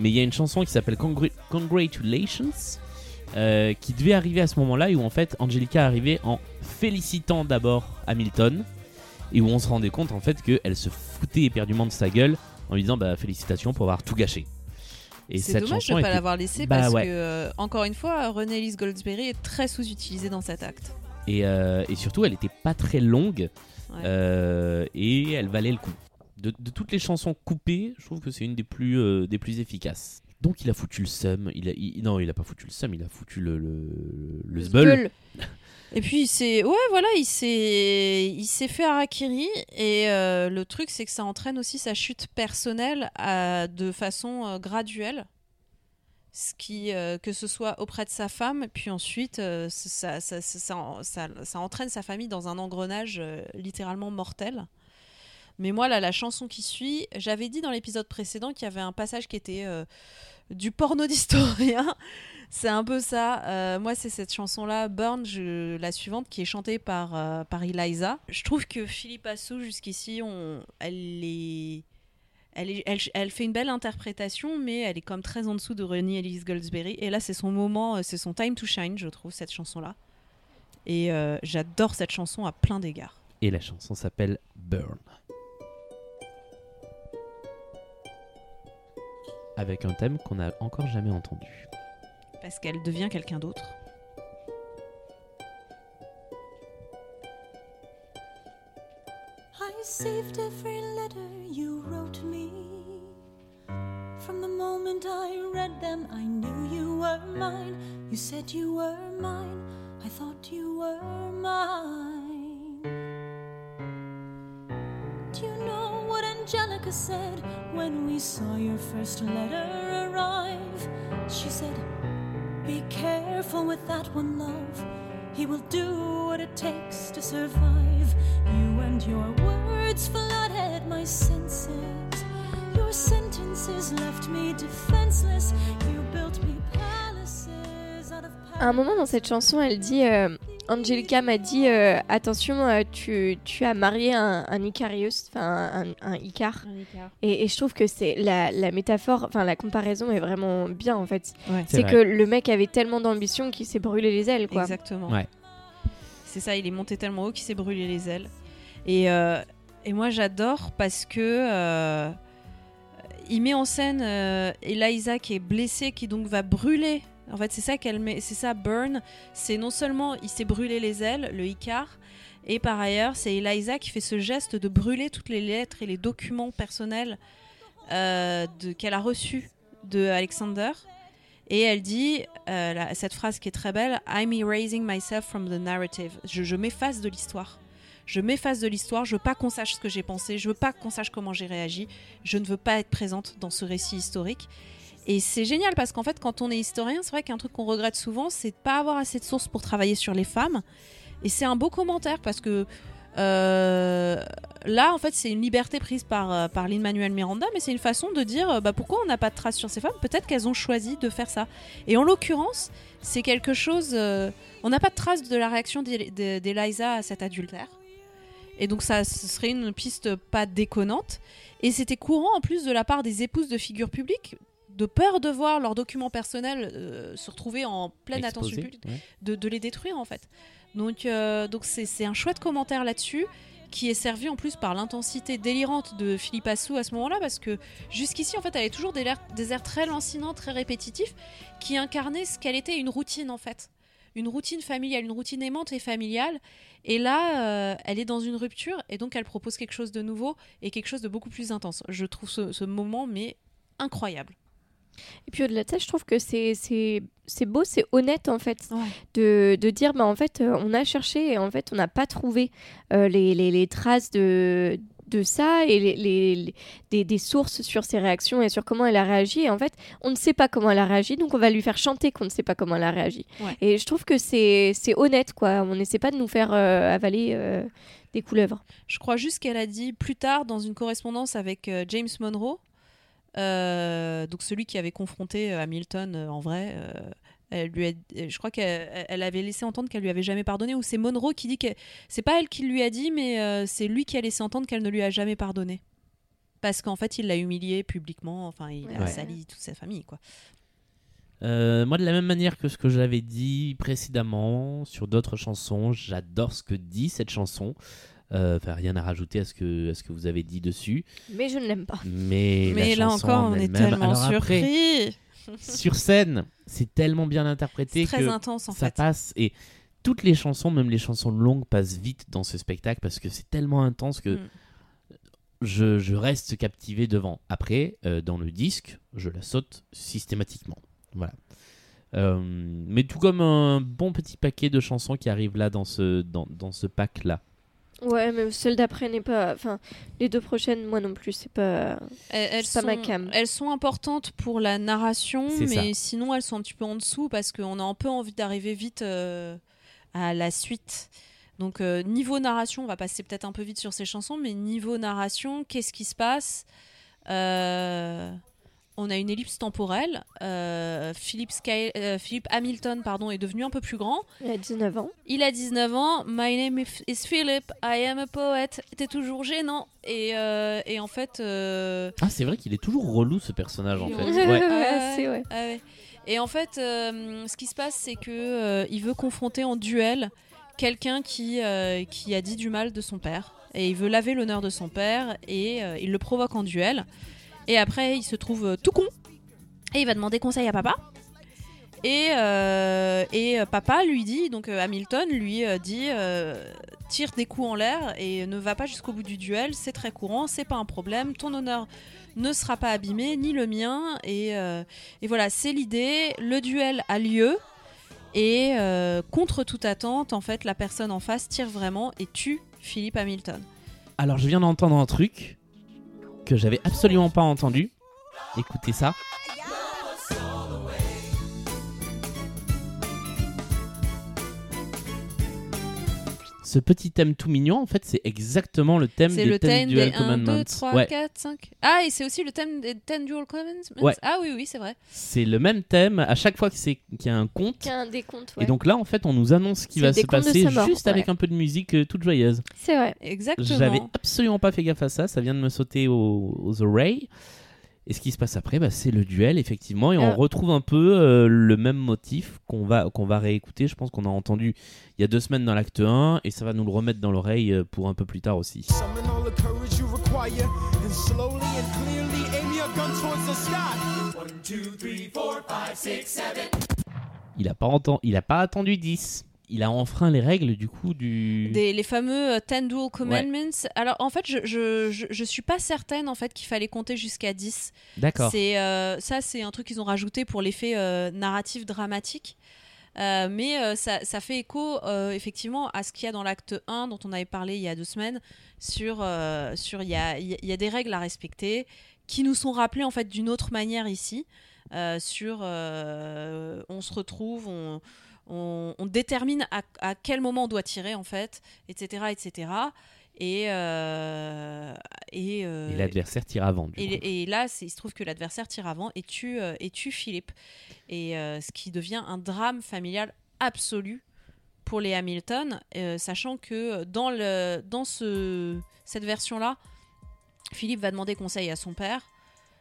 Mais il y a une chanson qui s'appelle Congra- Congratulations euh, qui devait arriver à ce moment-là et où en fait Angelica arrivait en félicitant d'abord Hamilton et où on se rendait compte en fait qu'elle se foutait éperdument de sa gueule en lui disant bah félicitations pour avoir tout gâché. Et C'est dommage de ne pas était- l'avoir laissé Bah parce ouais. que, euh, encore une fois, René Elise Goldsberry est très sous-utilisée dans cet acte. Et, euh, et surtout, elle était pas très longue Ouais. et elle valait le coup. De, de toutes les chansons coupées, je trouve que c'est une des plus, euh, des plus efficaces. Donc il a foutu le seum. Il a, il- non, il a pas foutu le seum, il a foutu le, le, le. Et puis c'est ouais voilà il s'est il s'est fait harakiri et euh, le truc c'est que ça entraîne aussi sa chute personnelle à- de façon euh, graduelle ce qui euh, que ce soit auprès de sa femme puis ensuite euh, ça, ça, ça, ça, entraîne sa famille dans un engrenage euh, littéralement mortel mais moi là la chanson qui suit j'avais dit dans l'épisode précédent qu'il y avait un passage qui était euh, du porno d'historien c'est un peu ça. Euh, moi, c'est cette chanson-là, Burn, je- la suivante, qui est chantée par, euh, par Eliza. Je trouve que Philippe Assou, jusqu'ici, elle, elle, elle, fait une belle interprétation, mais elle est comme très en dessous de Renée Elise Goldsberry. Et là, c'est son moment, c'est son time to shine, je trouve, cette chanson-là. Et j'adore cette chanson à plein d'égards. Et la chanson s'appelle Burn. Avec un thème qu'on n'a encore jamais entendu. Parce qu'elle devient quelqu'un d'autre. I saved every letter you wrote me. From the moment I read them, I knew you were mine. You said you were mine. I thought you were mine. Do you know Angelica said when we saw your first letter arrive? She said, Be careful with that one, love. He will do what it takes to survive. You and your words flooded my senses. Your sentences left me defenseless. You built me palaces out of À un moment dans cette chanson, elle dit euh, Angelica m'a dit euh, attention, euh, tu, tu as marié un, un Icarius, enfin un, un Icar. Et, et je trouve que c'est la, la métaphore, enfin la comparaison est vraiment bien en fait. Ouais. C'est que le mec avait tellement d'ambition qu'il s'est brûlé les ailes quoi. Exactement. Ouais. C'est ça, il est monté tellement haut qu'il s'est brûlé les ailes. Et, euh, et moi j'adore parce que euh, il met en scène euh, Eliza qui est blessée, qui donc va brûler. En fait, c'est ça qu'elle met, c'est ça burn. C'est non seulement il s'est brûlé les ailes, le Icar, et par ailleurs c'est Eliza qui fait ce geste de brûler toutes les lettres et les documents personnels euh, qu'elle a reçus de Alexander. Et elle dit euh, cette phrase qui est très belle I'm erasing myself from the narrative. Je, je m'efface de l'histoire. Je m'efface de l'histoire. Je veux pas qu'on sache ce que j'ai pensé. Je veux pas qu'on sache comment j'ai réagi. Je ne veux pas être présente dans ce récit historique. Et c'est génial parce qu'en fait, quand on est historien, c'est vrai qu'un truc qu'on regrette souvent, c'est de pas avoir assez de sources pour travailler sur les femmes. Et c'est un beau commentaire parce que euh, là, en fait, c'est une liberté prise par, euh, par Lin-Manuel Miranda, mais c'est une façon de dire euh, bah, pourquoi on n'a pas de traces sur ces femmes? Peut-être qu'elles ont choisi de faire ça. Et en l'occurrence, c'est quelque chose. on n'a pas de traces de la réaction d'E- d'E- d'Eliza à cet adultère. Et donc, ça serait une piste pas déconnante. Et c'était courant en plus de la part des épouses de figures publiques de peur de voir leurs documents personnels euh, se retrouver en pleine attention publique, ouais. de, de les détruire en fait. Donc euh, donc c'est c'est un chouette commentaire là-dessus qui est servi en plus par l'intensité délirante de Philippe Assou à ce moment-là parce que jusqu'ici en fait elle avait toujours des airs, des airs très lancinants, très répétitifs qui incarnaient ce qu'elle était une routine en fait. Une routine familiale, une routine aimante et familiale. Et là, euh, elle est dans une rupture et donc elle propose quelque chose de nouveau et quelque chose de beaucoup plus intense. Je trouve ce, ce moment mais incroyable. Et puis au-delà de ça, je trouve que c'est beau, c'est honnête en fait de, de dire bah en fait euh, on a cherché et en fait on n'a pas trouvé euh, les, les, les traces de de ça et les, les- des, des sources sur ses réactions et sur comment elle a réagi. Et en fait, on ne sait pas comment elle a réagi, donc on va lui faire chanter qu'on ne sait pas comment elle a réagi. Ouais. Et je trouve que c'est honnête, quoi. On n'essaie pas de nous faire euh, avaler euh, des couleuvres. Je crois juste qu'elle a dit plus tard dans une correspondance avec James Monroe, donc celui qui avait confronté euh, Hamilton euh, en vrai. euh, elle lui a- euh, je crois qu'elle elle avait laissé entendre qu'elle lui avait jamais pardonné, ou c'est Monroe qui dit que c'est pas elle qui lui a dit, mais euh, c'est lui qui a laissé entendre qu'elle ne lui a jamais pardonné. Parce qu'en fait, il l'a humiliée publiquement, enfin, il a sali toute sa famille, quoi. Euh, moi, de la même manière que ce que j'avais dit précédemment sur d'autres chansons, j'adore ce que dit cette chanson. Euh, Enfin, rien à rajouter à ce que, à ce que vous avez dit dessus. Mais je ne l'aime pas. Mais, Mais la là chanson encore, en on est tellement Alors après, surpris. sur scène, c'est tellement bien interprété C'est très que intense, en ça fait. passe. Et toutes les chansons, même les chansons longues, passent vite dans ce spectacle parce que c'est tellement intense que Mm. je, je reste captivé devant. Après, euh, dans le disque, je la saute systématiquement. Voilà. Euh, mais tout comme un bon petit paquet de chansons qui arrivent là dans ce, dans, dans ce pack-là. Ouais, mais celle d'après n'est pas. Enfin, les deux prochaines, moi non plus, c'est pas. Elles, elles pas ma cam. elles sont importantes pour la narration, mais ça. sinon elles sont un petit peu en dessous parce qu'on a un peu envie d'arriver vite euh, à la suite. Donc euh, niveau narration, on va passer peut-être un peu vite sur ces chansons, mais niveau narration, qu'est-ce qui se passe? Euh, On a une ellipse temporelle. Euh, Philip, Sky- euh, Philip Hamilton pardon, est devenu un peu plus grand. Il a 19 ans. Il a 19 ans. My name is Philip. I am a poet. C'était toujours gênant. Et, euh, et en fait. euh, Ah, c'est vrai qu'il est toujours relou ce personnage en fait. Ouais, Ouais. ouais, ah ouais. Et en fait, euh, ce qui se passe, c'est que euh, il veut confronter en duel quelqu'un qui, euh, qui a dit du mal de son père. Et il veut laver l'honneur de son père et euh, il le provoque en duel. Et après, il se trouve euh, tout con. Et il va demander conseil à papa. Et, euh, et euh, papa lui dit, donc Hamilton lui dit tire des coups en l'air et ne va pas jusqu'au bout du duel, c'est très courant, c'est pas un problème, ton honneur ne sera pas abîmé, ni le mien. Et, et voilà, c'est l'idée, le duel a lieu. Et contre toute attente, en fait, la personne en face tire vraiment et tue Philippe Hamilton. Alors, je viens d'entendre un truc que j'avais absolument pas entendu. Écoutez ça. Ce petit thème tout mignon, en fait, c'est exactement le thème C'est des le 10 thème des 1, Commandments. 2, 3, Ouais. 4, 5. Ah, et c'est aussi le thème des 10 Dual Commandments Ouais. Ah oui, oui, c'est vrai. C'est le même thème à chaque fois qu'il y a un conte. Qu'il y a un décompte, Et ouais. donc là, en fait, on nous annonce ce qui va se passer mort, juste avec un peu de musique euh, toute joyeuse. C'est vrai. Exactement. J'avais absolument pas fait gaffe à ça, ça vient de me sauter aux, aux oreilles. Et ce qui se passe après, bah, c'est le duel, effectivement, et on Alors- retrouve un peu euh, le même motif qu'on va, qu'on va réécouter. Je pense qu'on a entendu il y a deux semaines dans l'acte 1, et ça va nous le remettre dans l'oreille euh, pour un peu plus tard aussi. Il a pas, il a pas attendu 10. Il a enfreint les règles du coup du. Des, les fameux euh, Ten Dual Commandments. Alors en fait, je, je, je, je suis pas certaine en fait qu'il fallait compter jusqu'à 10. D'accord. C'est euh, ça, c'est un truc qu'ils ont rajouté pour l'effet euh, narratif dramatique. Euh, mais euh, ça, ça fait écho euh, effectivement à ce qu'il y a dans l'acte 1 dont on avait parlé il y a deux semaines sur sur il y a, il y a des règles à respecter qui nous sont rappelées en fait d'une autre manière ici sur on se retrouve on, on, on détermine à, à quel moment on doit tirer en fait etc etc et euh, et, euh, Et l'adversaire tire avant. Du coup. et, et là, il se trouve que l'adversaire tire avant et tue, euh, et tue Philippe. Et ce qui devient un drame familial absolu pour les Hamilton, sachant que dans, le, dans ce, cette version-là, Philippe va demander conseil à son père.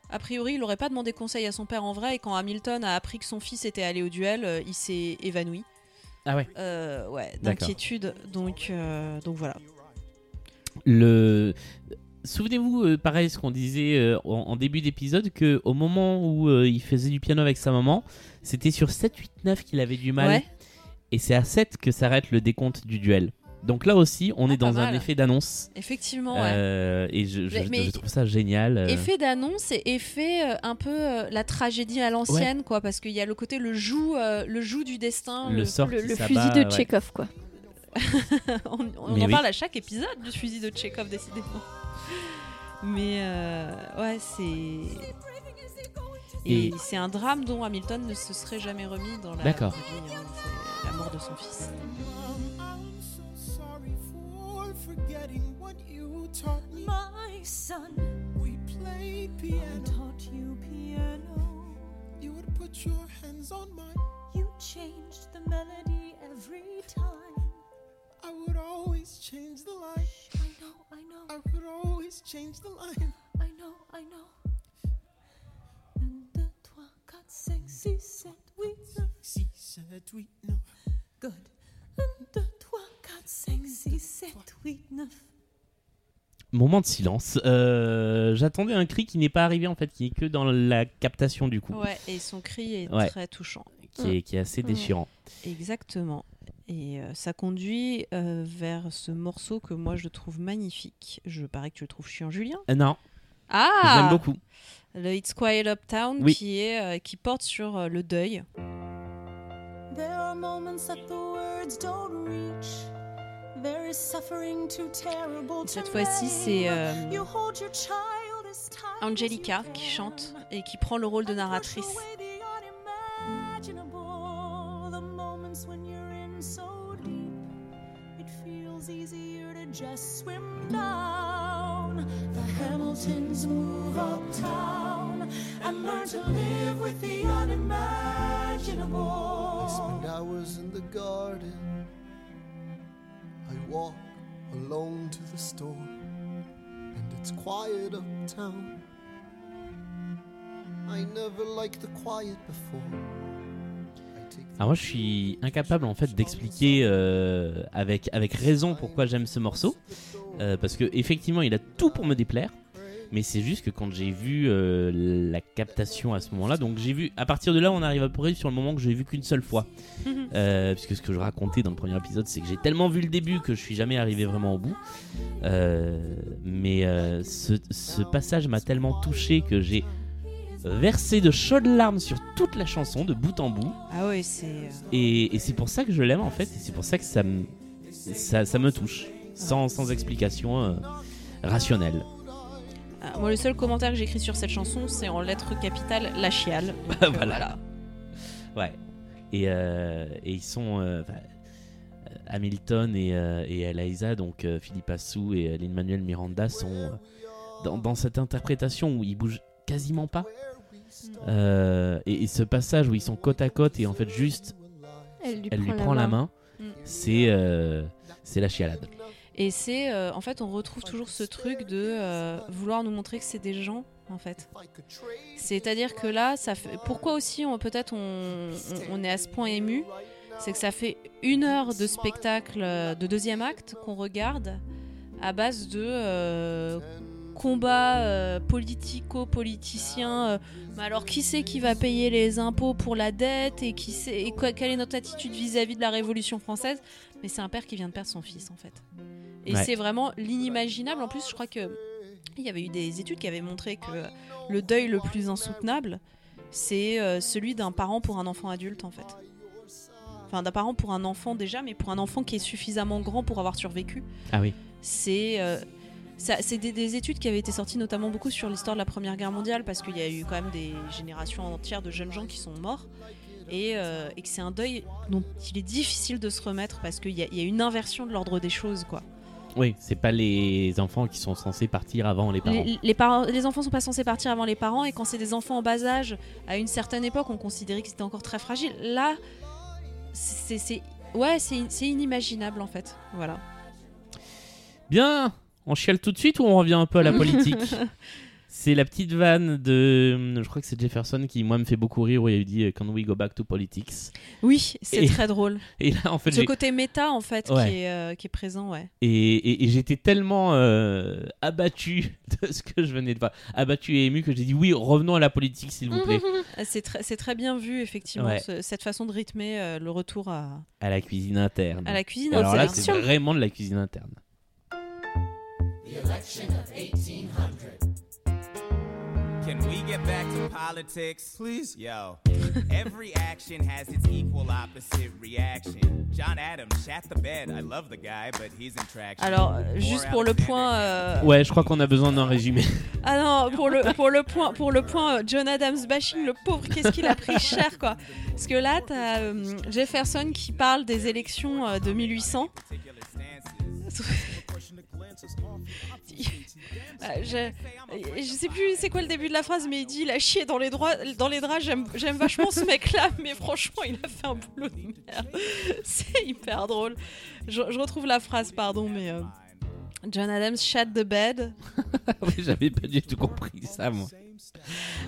A priori, il n'aurait pas demandé conseil à son père en vrai, et quand Hamilton a appris que son fils était allé au duel, euh, il s'est évanoui. Ah ouais. Euh, ouais, d'inquiétude. Donc, euh, donc voilà. Le. Souvenez-vous, pareil, ce qu'on disait en, en début d'épisode, que au moment où il faisait du piano avec sa maman, c'était sur 7, 8, 9 qu'il avait du mal. Ouais. Et c'est à 7 que s'arrête le décompte du duel. Donc là aussi, on Ah, est dans un mal. effet d'annonce. Effectivement, ouais. Euh, et je, je- Mais- mais- je trouve ça génial. euh. Effet d'annonce et effet euh, un peu euh, la tragédie à l'ancienne, quoi, parce qu'il y a le côté le joug, euh, le joug du destin, Le sort Le, le s'abat, fusil de ouais. Tchekhov, quoi. on en oui. parle à chaque épisode du fusil de Tchekhov, décidément. Mais euh, ouais, c'est. Et, Et- c'est un drame dont Hamilton ne se serait jamais remis dans la D'accord. vie, hein. C'est la mort de son fils. Sorry for forgetting what you taught me. My son, We played piano. I taught you piano. You would put your hands on mine. You changed the melody every time. I would always change the line. I know, I know, I would always change the line. I know, I know. Un, deux, trois, quatre, cinq, six, sept, huit, neuf. Six, seven, eight, no. Good. Un, deux, trois, quatre, cinq, six, sept, huit, neuf. Moment de silence. Euh, J'attendais un cri qui n'est pas arrivé en fait, qui est que dans la captation du coup, Ouais, et son cri est Ouais. très touchant. qui, est, qui est assez déchirant. Exactement. Et euh, ça conduit euh, vers ce morceau que moi je trouve magnifique. Je parais que tu le trouves chiant, Julien. Euh, non, Ah j'aime beaucoup. Le It's Quiet Uptown Oui. qui, est, euh, qui porte sur euh, le deuil. There are moments that the words don't reach. Cette fois-ci, c'est euh, Angelica qui chante et qui prend le rôle de narratrice. away the unimaginable, the moments when you're in so deep, it feels easier to just swim down. The Hamiltons move uptown and learn to live with the unimaginable. I spend hours in the garden. Walk alone to the store, and it's quiet uptown. I never liked the quiet before. Alors moi je suis incapable en fait d'expliquer euh, avec, avec raison pourquoi j'aime ce morceau. Euh, parce que effectivement il a tout pour me déplaire. Mais c'est juste que quand j'ai vu euh, la captation à ce moment-là, donc j'ai vu, à partir de là on arrive à peu près sur le moment que j'ai vu qu'une seule fois. Euh, puisque ce que je racontais dans le premier épisode c'est que j'ai tellement vu le début que je suis jamais arrivé vraiment au bout. Euh, mais euh, ce, ce passage m'a tellement touché que j'ai versé de chaudes larmes sur toute la chanson de bout en bout. Ah oui, c'est. Et, et c'est pour ça que je l'aime en fait, et c'est pour ça que ça me, ça, ça me touche, sans, sans explication rationnelle. Ah, moi, le seul commentaire que j'écris sur cette chanson, c'est en lettres capitales la chiale. Donc, Voilà. Ouais. Et, euh, et ils sont. euh, Hamilton et, euh, et Eliza, donc euh, Philippe Assou et euh, Lin-Manuel Miranda, sont euh, dans, dans cette interprétation où ils bougent quasiment pas. Euh, et, et ce passage où ils sont côte à côte et en fait juste Elle lui elle lui prend, la main, Mm. c'est euh, c'est la chialade. Et c'est. euh, en fait, on retrouve toujours ce truc de euh, vouloir nous montrer que c'est des gens, en fait. C'est-à-dire que là, ça fait. Pourquoi aussi, on- peut-être, on, est à ce point ému? C'est que ça fait une heure de spectacle euh, de deuxième acte qu'on regarde à base de. euh, combat euh, politico-politicien. euh, mais alors, qui c'est qui va payer les impôts pour la dette et, qui sait, et quelle est notre attitude vis-à-vis de la Révolution française? Mais c'est un père qui vient de perdre son fils, en fait. Et Ouais. c'est vraiment l'inimaginable. En plus, je crois que il y avait eu des études qui avaient montré que le deuil le plus insoutenable, c'est euh, celui d'un parent pour un enfant adulte, en fait. Enfin, d'un parent pour un enfant déjà, mais pour un enfant qui est suffisamment grand pour avoir survécu. Ah oui. C'est euh, c'est des, des études qui avaient été sorties notamment beaucoup sur l'histoire de la Première Guerre mondiale, parce qu'il y a eu quand même des générations entières de jeunes gens qui sont morts. Et, euh, et que c'est un deuil dont il est difficile de se remettre parce qu'il y, y a une inversion de l'ordre des choses, quoi. Oui, c'est pas les enfants qui sont censés partir avant les parents. Les, les parents, les enfants sont pas censés partir avant les parents et quand c'est des enfants en bas âge, à une certaine époque, on considérait qu'ils étaient encore très fragiles. Là, c'est ouais, c'est inimaginable en fait. Voilà. Bien, on chiale tout de suite ou on revient un peu à la politique? C'est la petite vanne de. Je crois que c'est Jefferson qui, moi, me fait beaucoup rire où il a dit euh, Can we go back to politics? Oui, c'est Et- très drôle. Et là, en fait, Ce côté méta en fait Ouais. qui, est, euh, qui est présent, ouais. Et, et- et j'étais tellement euh, abattu de ce que je venais de voir, abattu et ému que j'ai dit oui, revenons à la politique s'il vous plaît, Euh, C'est très, c'est très bien vu effectivement Ouais. ce- cette façon de rythmer euh, le retour à, à la cuisine interne. à la cuisine. Alors là, interne. c'est vraiment de la cuisine interne. Can we get back to politics? Please. Yo, every action has its equal opposite reaction. John Adams shat the bed. I love the guy, but he's in traction. Alors, juste pour le point. euh, Ouais, je crois qu'on a besoin d'un résumé. Ah non, pour le, pour le point, pour le point euh, John Adams bashing, le pauvre, qu'est-ce qu'il a pris cher, quoi. Parce que là, t'as euh, Jefferson qui parle des élections euh, de 1800. Euh, je, je sais plus c'est quoi le début de la phrase, mais il dit il a chié dans les, droits, dans les draps. J'aime vachement ce mec-là, mais franchement, il a fait un boulot de merde. C'est hyper drôle. Je, je retrouve la phrase, pardon, mais euh, John Adams shat the bed. J'avais pas du tout compris ça, moi.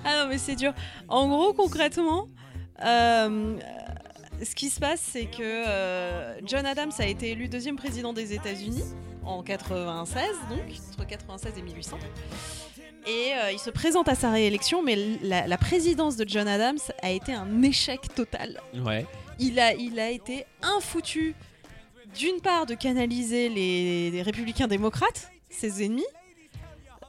Ah non, mais c'est dur. En gros, concrètement, euh, ce qui se passe, c'est que euh, John Adams a été élu deuxième président des États-Unis en 96, donc entre 96 et 1800. Et euh, il se présente à sa réélection, mais la, la présidence de John Adams a été un échec total. Ouais. Il a, il a été infoutu, d'une part, de canaliser les, les républicains démocrates, ses ennemis,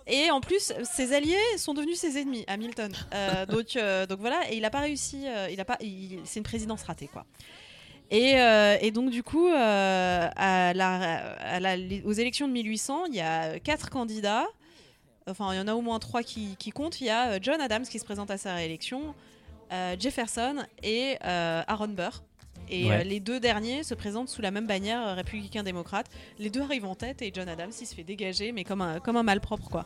et en plus, ses alliés sont devenus ses ennemis, Hamilton. Euh, donc, euh, donc voilà, et il n'a pas réussi, euh, il a pas, c'est une présidence ratée, quoi. Et, euh, et donc du coup, à la, à la- les- aux élections de 1800, il y a quatre candidats. Enfin, il y en a au moins trois qui, qui comptent. Il y a John Adams qui se présente à sa réélection, Jefferson et Aaron Burr. Et Ouais. euh, les deux derniers se présentent sous la même bannière euh, républicain-démocrate. Les deux arrivent en tête et John Adams il se fait dégager, mais comme un, comme un malpropre quoi.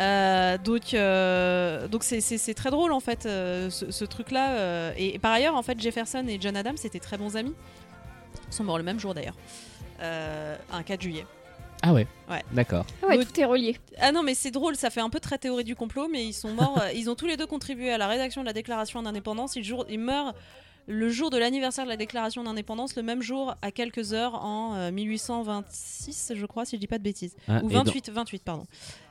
Euh, donc euh, donc c'est- très drôle en fait euh, ce, ce truc-là. euh, et, et par ailleurs en fait Jefferson et John Adams étaient très bons amis. Ils sont morts le même jour d'ailleurs, euh, un 4 juillet. Ah ouais. Ouais. D'accord. Ah ouais, Donc- tout est relié. Ah non, mais c'est drôle, ça fait un peu très théorie du complot, mais ils sont morts. ils ont tous les deux contribué à la rédaction de la Déclaration d'indépendance. Ils meurent le jour de l'anniversaire de la Déclaration d'indépendance, le même jour à quelques heures en euh, 1826, je crois, si je dis pas de bêtises. Ah, Ou et dans- 28, 28, pardon.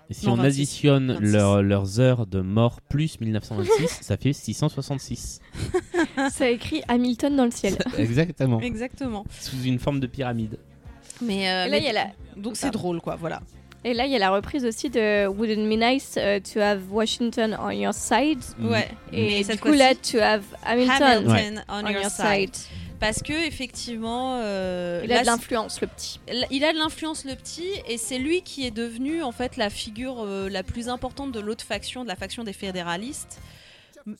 Et si Non, on 26. additionne 26. leur- leurs heures de mort plus 1926, ça fait 666. Ça écrit Hamilton dans le ciel. Exactement. Exactement. Sous une forme de pyramide. Mais, euh, là, mais- il y a la- Donc c'est drôle, quoi, voilà. Et là, il y a la reprise aussi de Wouldn't be nice uh, to have Washington on your side Ouais. Et Mais du coup, là, to have Hamilton, Hamilton on, your, side. Parce que effectivement, euh, Il a là, de l'influence, le petit. Il a de l'influence le petit et c'est lui qui est devenu en fait la figure euh, la plus importante de l'autre faction, de la faction des fédéralistes.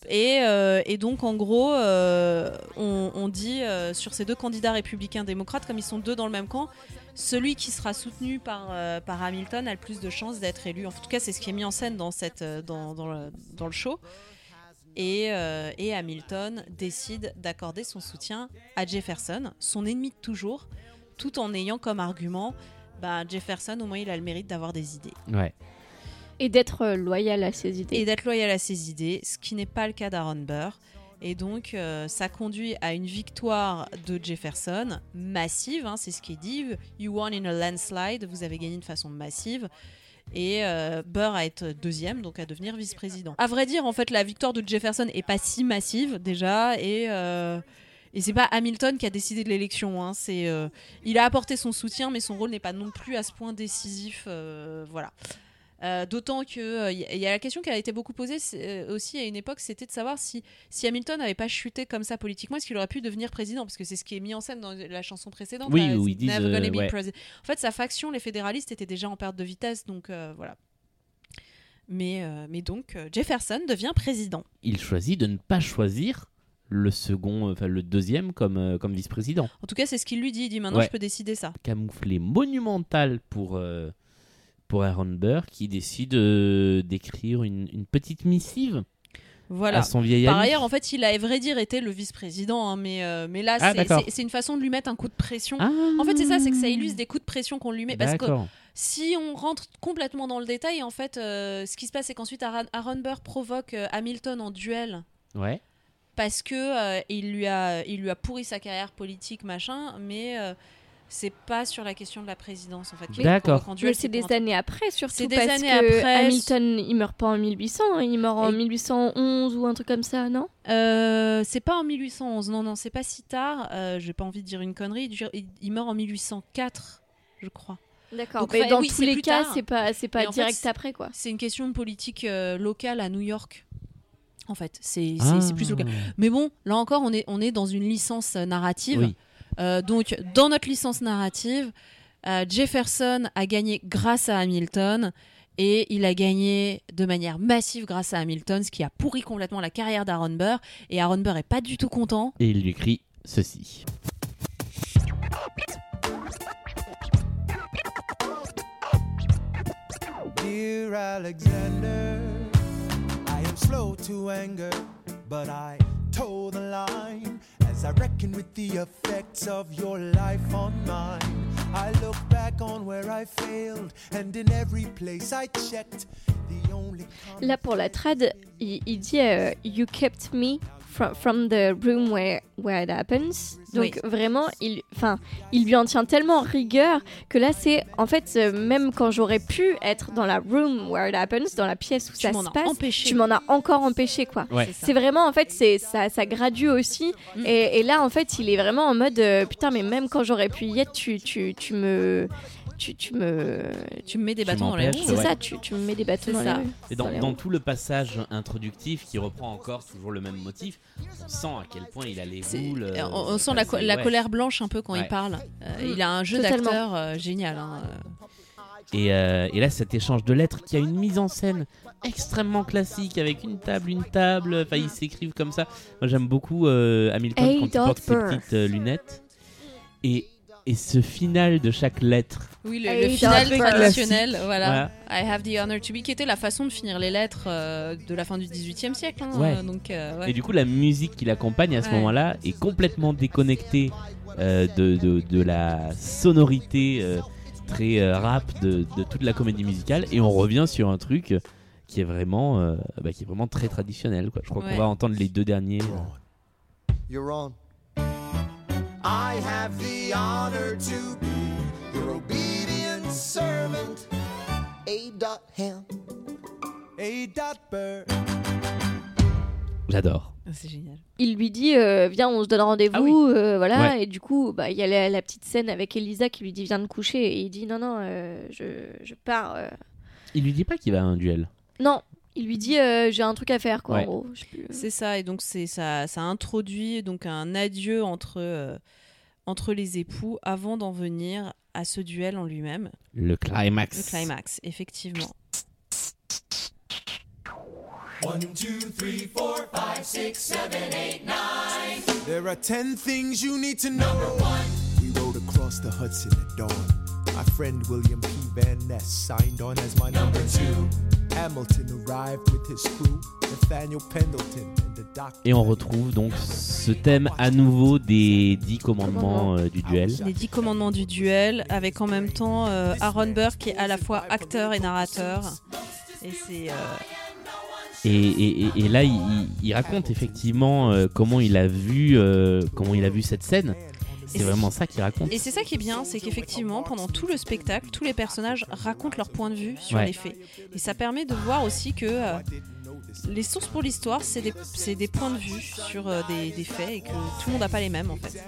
Et, euh, et donc en gros, euh, on, dit euh, sur ces deux candidats républicains démocrates, comme ils sont deux dans le même camp, celui qui sera soutenu par, par Hamilton a le plus de chances d'être élu. En tout cas, c'est ce qui est mis en scène dans, cette, dans, dans, le, show. Et, et Hamilton décide d'accorder son soutien à Jefferson, son ennemi de toujours, tout en ayant comme argument bah, Jefferson, au moins, il a le mérite d'avoir des idées. Ouais. Et d'être euh, loyal à ses idées. Et d'être loyal à ses idées, ce qui n'est pas le cas d'Aaron Burr. Et donc, euh, ça conduit à une victoire de Jefferson, massive, hein, c'est ce qui est dit. You won in a landslide, vous avez gagné de façon massive. Et euh, Burr à être deuxième, donc à devenir vice-président. À vrai dire, en fait, la victoire de Jefferson est pas si massive déjà, et, euh, et c'est pas Hamilton qui a décidé de l'élection. hein, c'est, il a apporté son soutien, mais son rôle n'est pas non plus à ce point décisif. voilà. Euh, D'autant que euh, y il y a la question qui a été beaucoup posée euh, aussi à une époque, c'était de savoir si, si Hamilton n'avait pas chuté comme ça politiquement, est-ce qu'il aurait pu devenir président? Parce que c'est ce qui est mis en scène dans la chanson précédente. Oui, là, où c'est ils disent, ouais. En fait, sa faction, les fédéralistes, étaient déjà en perte de vitesse, donc voilà. Mais, euh, mais donc, euh, Jefferson devient président. Il choisit de ne pas choisir le second, enfin le deuxième comme, euh, comme vice-président. En tout cas, c'est ce qu'il lui dit. Il dit maintenant, Ouais. je peux décider ça. Camouflé monumental pour, pour Aaron Burr qui décide euh, d'écrire une, une petite missive Voilà. à son vieil Par ami. ailleurs, en fait, il a, à vrai dire, été le vice-président, hein, mais, euh, mais là, Ah, c'est- une façon de lui mettre un coup de pression. Ah. En fait, c'est ça, c'est que ça illustre des coups de pression qu'on lui met. Parce que si on rentre complètement dans le détail, en fait, euh, ce qui se passe, c'est qu'ensuite Aaron, Aaron Burr provoque Hamilton en duel Ouais. parce que il, lui a, il lui a pourri sa carrière politique, machin, mais c'est pas sur la question de la présidence, en fait. D'accord. Mais c'est des un- années après, surtout C'est des parce années que après. Hamilton, il meurt pas en 1800, hein, il meurt en Et- 1811 ou un truc comme ça, non? Euh, c'est pas en 1811, non, non, c'est pas si tard. Euh, J'ai pas envie de dire une connerie. Il, meurt en 1804, je crois. D'accord. Donc, Mais dans oui, tous c'est les cas, c'est pas, c'est pas fait, direct après, quoi. C'est une question de politique euh, locale à New York. En fait, c'est c'est- Ah. plus local. Mais bon, là encore, on est, on est dans une licence euh, narrative. Oui. Euh, donc, dans notre licence narrative, euh, Jefferson a gagné grâce à Hamilton. Et il a gagné de manière massive grâce à Hamilton, ce qui a pourri complètement la carrière d'Aaron Burr. Et Aaron Burr est pas du tout content. Et il lui écrit ceci. Dear Alexander, I am slow to anger, but I toe the line as I reckon with the effects of your life on mine. I look back on where I failed, and in every place I checked, Là, pour la trad, il, il dit euh, You kept me from, from the room where, where it happens. Donc, vraiment, il, enfin, il lui en tient tellement rigueur que là, c'est en fait, euh, même quand j'aurais pu être dans la room where it happens, dans la pièce où Tu ça m'en se as passe, empêché. tu m'en as encore empêché, quoi. Ouais. C'est vraiment, en fait, c'est ça, ça gradue aussi. Mm. Et, et là, en fait, il est vraiment en mode euh, Putain, mais même quand j'aurais pu y être, tu, tu, tu me. Tu, tu me. Tu me mets des Tu bâtons dans les roues. C'est ouais. ça, tu, tu me mets des bâtons dans ça. les. Et dans, les dans roues. tout le passage introductif qui reprend encore toujours le même motif, on sent à quel point il a les boules. on, on sent la, co- c'est- la ouais. colère blanche un peu quand il parle. Euh, il a un jeu d'acteur euh, génial. hein. Et, euh, et là, cet échange de lettres qui a une mise en scène extrêmement classique avec une table, une table. Enfin, ils s'écrivent comme ça. Moi, j'aime beaucoup euh, Hamilton Hey, quand il porte ses petites euh, lunettes. Et, et ce final de chaque lettre. Oui, le, le final traditionnel, voilà. I have the honor to be, qui était la façon de finir les lettres euh, de la fin du 18e siècle. hein, Ouais. euh, donc, euh, ouais. Et du coup, la musique qui l'accompagne à ce Ouais. moment-là est complètement déconnectée euh, de, de, de la sonorité euh, très euh, rap de, de toute la comédie musicale. Et on revient sur un truc qui est vraiment, euh, bah, qui est vraiment très traditionnel. Quoi. Je crois Ouais. qu'on va entendre les deux derniers. You're on. I have the honor to be your obedient servant. A. Dot Ham. A. Burr. J'adore. Ah, C'est génial. il lui dit euh, viens on se donne rendez-vous Ah oui. euh, voilà Ouais. et du coup bah, il y a la, la petite scène avec Elisa qui lui dit viens te coucher et il dit non non euh, je, je pars euh. Il lui dit pas qu'il va à un duel. non il lui dit euh, j'ai un truc à faire quoi Ouais. en gros Je sais plus. C'est ça, et donc c'est ça, ça introduit donc un adieu entre, euh, entre les époux avant d'en venir à ce duel en lui-même. Le climax. Le climax, effectivement. One, two, three, four, five, six, seven, eight, nine. There are ten things you need to know. Number one. We rode across the Hudson at dawn. My friend William P. Van Ness signed on as my number two. Hamilton arrived with his crew, Nathaniel Pendleton and the doctor. Et on retrouve donc ce thème à nouveau des dix commandements euh, du duel. Les dix commandements du duel, avec en même temps euh, Aaron Burr qui est à la fois acteur et narrateur. Et c'est. euh, Et, et- et- là, il, il- il raconte effectivement euh, comment il a vu, euh, comment il a vu cette scène. C'est vraiment ça qu'il raconte. Et c'est ça qui est bien, c'est qu'effectivement, pendant tout le spectacle, tous les personnages racontent leur point de vue sur Ouais. les faits. Et ça permet de voir aussi que euh, les sources pour l'histoire, c'est des, points de vue sur euh, des, des faits et que tout le monde n'a pas les mêmes en fait.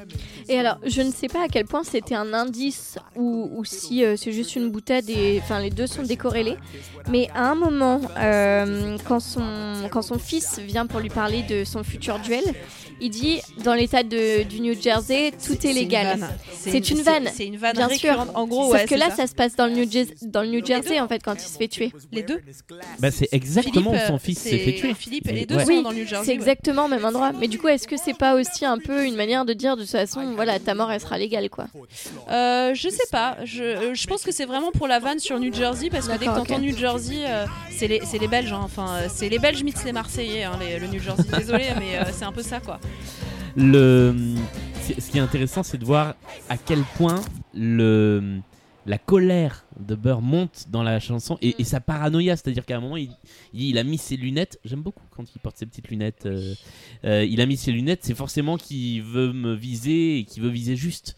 Et alors, je ne sais pas à quel point c'était un indice ou, ou si euh, c'est juste une boutade et enfin les deux sont décorrélés. Mais à un moment, euh, quand, son, quand son fils vient pour lui parler de son futur duel, il dit dans l'état de- du New Jersey, tout est légal. C'est une vanne. C'est une vanne Bien sûr. En gros, Sauf ouais, que là, ça. ça. se passe dans le New, Jersey- dans le New Jersey en fait quand il se fait tuer. Les deux. Bah, c'est exactement où Philippe, son fils s'est fait tuer. Philippe et les deux ouais. sont Oui, dans le New Jersey. c'est ouais. exactement au même endroit. Mais du coup, est-ce que c'est pas aussi un peu une manière de dire de toute façon, voilà, ta mort elle sera légale quoi Euh, je sais pas. Je, euh, je pense que c'est vraiment pour la vanne sur New Jersey parce que dès que t'entends ok. New Jersey, euh, c'est les, c'est les Belges. hein. Enfin, euh, c'est les Belges mythes les Marseillais, hein, les- le New Jersey. Désolé, mais euh, c'est un peu ça quoi. Le, ce qui est intéressant, c'est de voir à quel point le, la colère de Burr monte dans la chanson et, sa paranoïa. C'est-à-dire qu'à un moment, il, il, a mis ses lunettes. J'aime beaucoup quand il porte ses petites lunettes. euh, euh, il a mis ses lunettes, c'est forcément qu'il veut me viser et qu'il veut viser juste.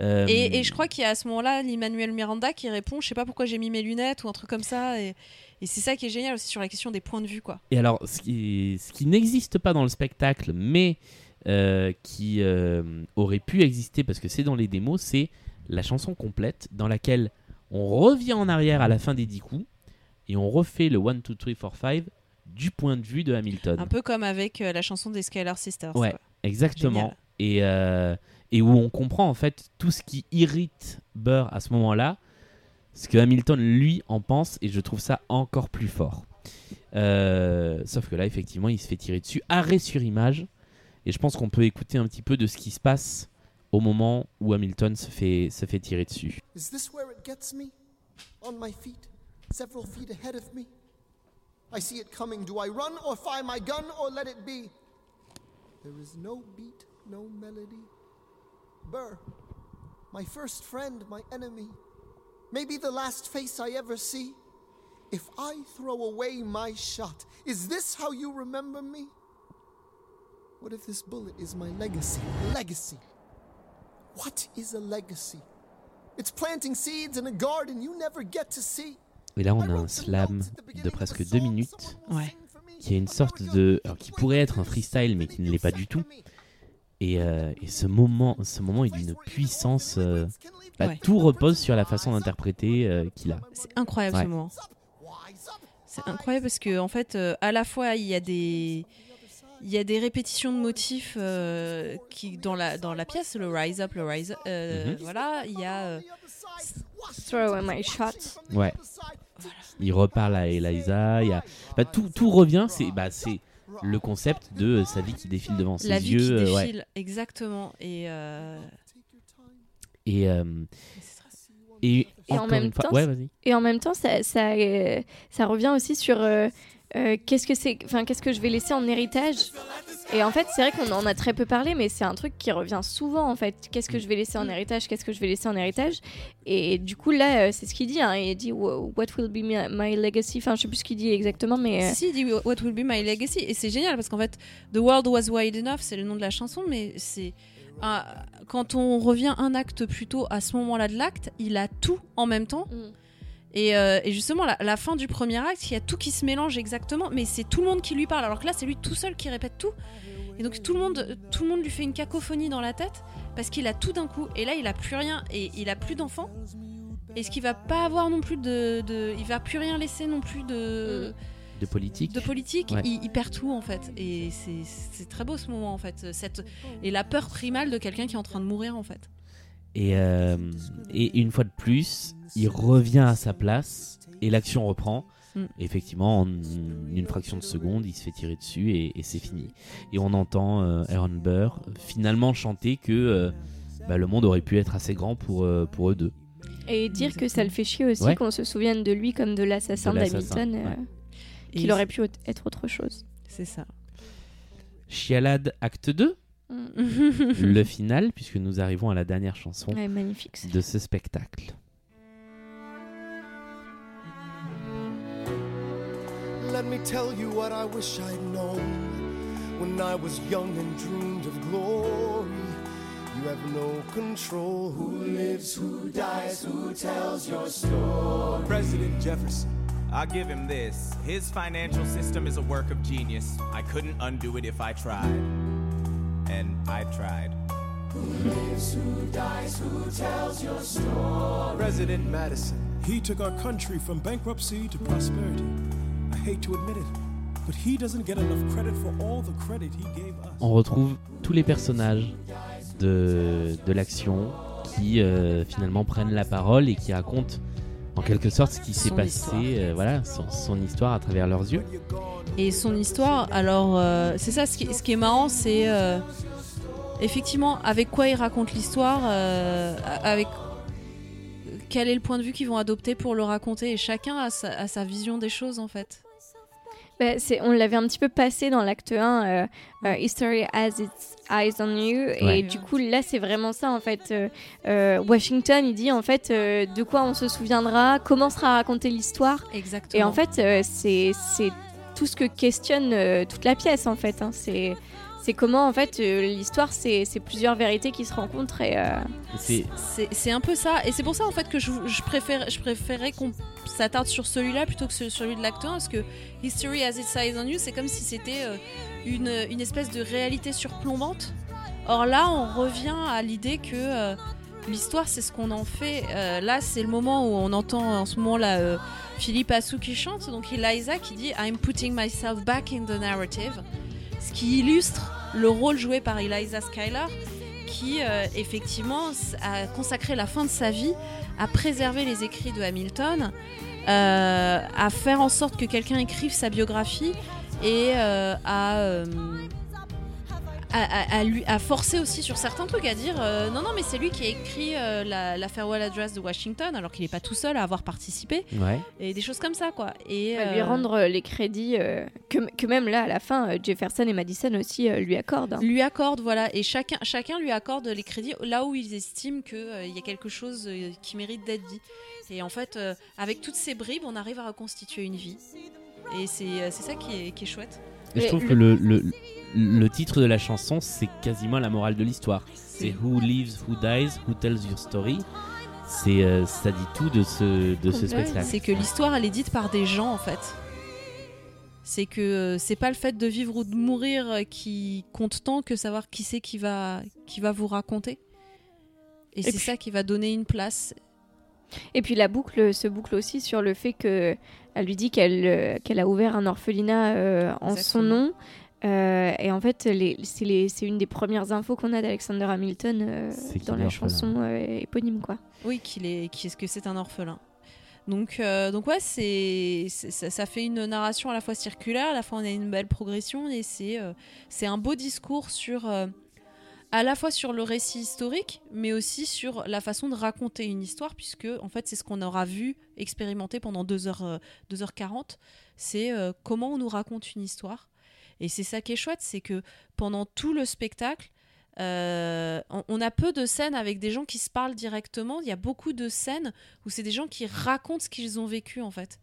Euh, Et, et je crois qu'il y a à ce moment-là l'Emmanuel Miranda qui répond Je sais pas pourquoi j'ai mis mes lunettes ou un truc comme ça. Et, et c'est ça qui est génial aussi sur la question des points de vue quoi. Et alors, ce qui, ce qui n'existe pas dans le spectacle, mais euh, qui euh, aurait pu exister parce que c'est dans les démos, c'est la chanson complète dans laquelle on revient en arrière à la fin des 10 coups et on refait le 1, 2, 3, 4, 5 du point de vue de Hamilton. Un peu comme avec euh, la chanson des Skylar Sisters. Ouais, quoi. exactement. Et où on comprend en fait tout ce qui irrite Burr à ce moment-là, ce que Hamilton lui en pense, et je trouve ça encore plus fort. Euh, sauf que là, effectivement, il se fait tirer dessus, arrêt sur image, et je pense qu'on peut écouter un petit peu de ce qui se passe au moment où Hamilton se fait, se fait tirer dessus. Is this where it gets me? On my feet, several feet ahead of me? I see it coming. Do I run or fire my gun or let it be? There is no beat, no melody. Burr, my first friend, my enemy. Maybe the last face I ever see. If I throw away my shot, is this how you remember me? What if this bullet is my legacy? Legacy. What is a legacy? It's planting seeds in a garden you never get to see. Et là, on a un slam de presque deux minutes Ouais. qui a une sorte de. Alors, qui pourrait être un freestyle, mais qui ne l'est pas du tout. Et, euh, et ce, moment, ce moment est d'une puissance. euh, bah, Ouais. Tout repose sur la façon d'interpréter euh, qu'il a. C'est incroyable Ouais. ce moment. C'est incroyable parce que en fait, euh, à la fois il y a des il y a des répétitions de motifs euh, qui dans la dans la pièce, le rise up, le rise, up, euh, Mhm. voilà, il y a euh, Throw away my shot. Ouais. Il reparle à Eliza. Il y a... bah, tout, tout revient. C'est bah, c'est le concept de euh, sa vie qui défile devant ses la vie yeux. qui euh, ouais. défile exactement et euh, Et, euh, et, Et en même temps, ouais, vas-y. Et en même temps, ça, ça, euh, ça revient aussi sur euh, euh, qu'est-ce que c'est, enfin qu'est-ce que je vais laisser en héritage. Et en fait, c'est vrai qu'on en a très peu parlé, mais c'est un truc qui revient souvent en fait. Qu'est-ce que je vais laisser en héritage Qu'est-ce que je vais laisser en héritage Et du coup là, euh, c'est ce qu'il dit. Hein, il dit Wha- What will be my, my legacy? Enfin, je sais plus ce qu'il dit exactement, mais euh, Si, il dit What will be my legacy? Et c'est génial parce qu'en fait, The World Was Wide Enough, c'est le nom de la chanson, mais c'est. Un- quand on revient un acte plus tôt à ce moment-là de l'acte, il a tout en même temps. Mm. Et, euh, et justement, la, la fin du premier acte, il y a tout qui se mélange exactement, mais c'est tout le monde qui lui parle. Alors que là, c'est lui tout seul qui répète tout. Et donc tout le monde, tout le monde lui fait une cacophonie dans la tête parce qu'il a tout d'un coup. Et là, il a plus rien et il a plus d'enfants. Est-ce qu'il va pas avoir non plus de, de- il va plus rien laisser non plus de De politique. de politique, Ouais. il, il perd tout en fait. Et c'est- c'est très beau ce moment en fait. Cette, et la peur primale de quelqu'un qui est en train de mourir en fait. Et, euh, et une fois de plus, il revient à sa place et l'action reprend. Mm. Effectivement, en une fraction de seconde, il se fait tirer dessus et, et c'est fini. Et on entend euh, Aaron Burr finalement chanter que euh, bah, le monde aurait pu être assez grand pour, euh, pour eux deux. et dire que ça le fait chier aussi Ouais. qu'on se souvienne de lui comme de l'assassin d'Hamilton, euh, ouais. Et qu'il aurait pu être autre chose. C'est ça. Chialade acte 2, le final, puisque nous arrivons à la dernière chanson Ouais, magnifique. de ce spectacle. let me tell you what I wish I'd known when I was young and dreamed of glory. You have no control. Who lives, who dies, who tells your story? President Jefferson. I'll give him this. His financial system is a work of genius. I couldn't undo it if I tried. And I tried. Who lives, who dies, who tells your story? President Madison. He took our country from bankruptcy to prosperity. I hate to admit it, but he doesn't get enough credit for all the credit he gave us. On retrouve tous les personnages de, de l'action qui euh, finalement prennent la parole et qui racontent en quelque sorte ce qui s'est passé, euh, voilà, son, son histoire à travers leurs yeux. Et son histoire, alors euh, c'est ça ce qui, ce qui est marrant, c'est euh, effectivement avec quoi ils racontent l'histoire, euh, avec quel est le point de vue qu'ils vont adopter pour le raconter, et chacun a sa, a sa vision des choses en fait. Bah, c'est- on l'avait un petit peu passé dans l'acte 1, euh, euh, History has its eyes on you. Et du coup, là, c'est vraiment ça, en fait. Euh, euh, Washington, il dit, en fait, euh, de quoi on se souviendra, comment sera racontée l'histoire. Exactement. Et en fait, euh, c'est c'est tout ce que questionne euh, toute la pièce, en fait. hein. C'est c'est comment, en fait, euh, l'histoire, c'est plusieurs vérités qui se rencontrent. Et, euh, C'est un peu ça, et c'est pour ça en fait que je, je, préfère, je préférais qu'on s'attarde sur celui-là plutôt que sur celui de l'acte 1, parce que History as its eyes on you, c'est comme si c'était euh, une, une espèce de réalité surplombante. Or là, on revient à l'idée que euh, l'histoire, c'est ce qu'on en fait. Euh, là, c'est le moment où on entend en ce moment-là euh, Philippe Assou qui chante, donc Eliza qui dit I'm putting myself back in the narrative, ce qui illustre le rôle joué par Eliza Skylar qui euh, effectivement a consacré la fin de sa vie à préserver les écrits de Hamilton, euh, à faire en sorte que quelqu'un écrive sa biographie et euh, à, à, à- à lui, à forcer aussi sur certains trucs, à dire euh, non, non, mais c'est lui qui a écrit euh, la, la farewell address de Washington, alors qu'il n'est pas tout seul à avoir participé, ouais. et des choses comme ça, quoi. Et à lui euh, rendre les crédits euh, que, que même là, à la fin, euh, Jefferson et Madison aussi euh, lui accordent. hein. lui accorde voilà et chacun chacun lui accorde les crédits là où ils estiment que euh, il y a quelque chose euh, qui mérite d'être dit et en fait euh, avec toutes ces bribes on arrive à reconstituer une vie et c'est euh, c'est ça qui est, qui est chouette Et je trouve que le, le, le titre de la chanson, c'est quasiment la morale de l'histoire. C'est Who lives, who dies, who tells your story. C'est, euh, ça dit tout de ce, de ce spectacle. c'est que l'histoire elle est dite par des gens en fait c'est que euh, c'est pas le fait de vivre ou de mourir qui compte tant que savoir qui c'est qui va qui va vous raconter et, c'est puis- ça qui va donner une place Et puis la boucle se boucle aussi sur le fait que elle lui dit qu'elle euh, qu'elle a ouvert un orphelinat euh, en son nom. Euh, et en fait, c'est une des premières infos qu'on a d'Alexander Hamilton euh, dans la orphelin. chanson euh, éponyme, quoi. Oui, qu'il est, qu'est-ce que c'est un orphelin. Donc, euh, donc ouais, c'est, c'est- ça, ça fait une narration à la fois circulaire, à la fois on a une belle progression et c'est, euh, c'est un beau discours sur, euh, à la fois sur le récit historique, mais aussi sur la façon de raconter une histoire, puisque en fait c'est ce qu'on aura vu expérimenter pendant 2h, euh, 2h40, c'est euh, comment on nous raconte une histoire. Et c'est ça qui est chouette, c'est que pendant tout le spectacle, euh, on, a peu de scènes avec des gens qui se parlent directement. Il y a beaucoup de scènes où c'est des gens qui racontent ce qu'ils ont vécu en fait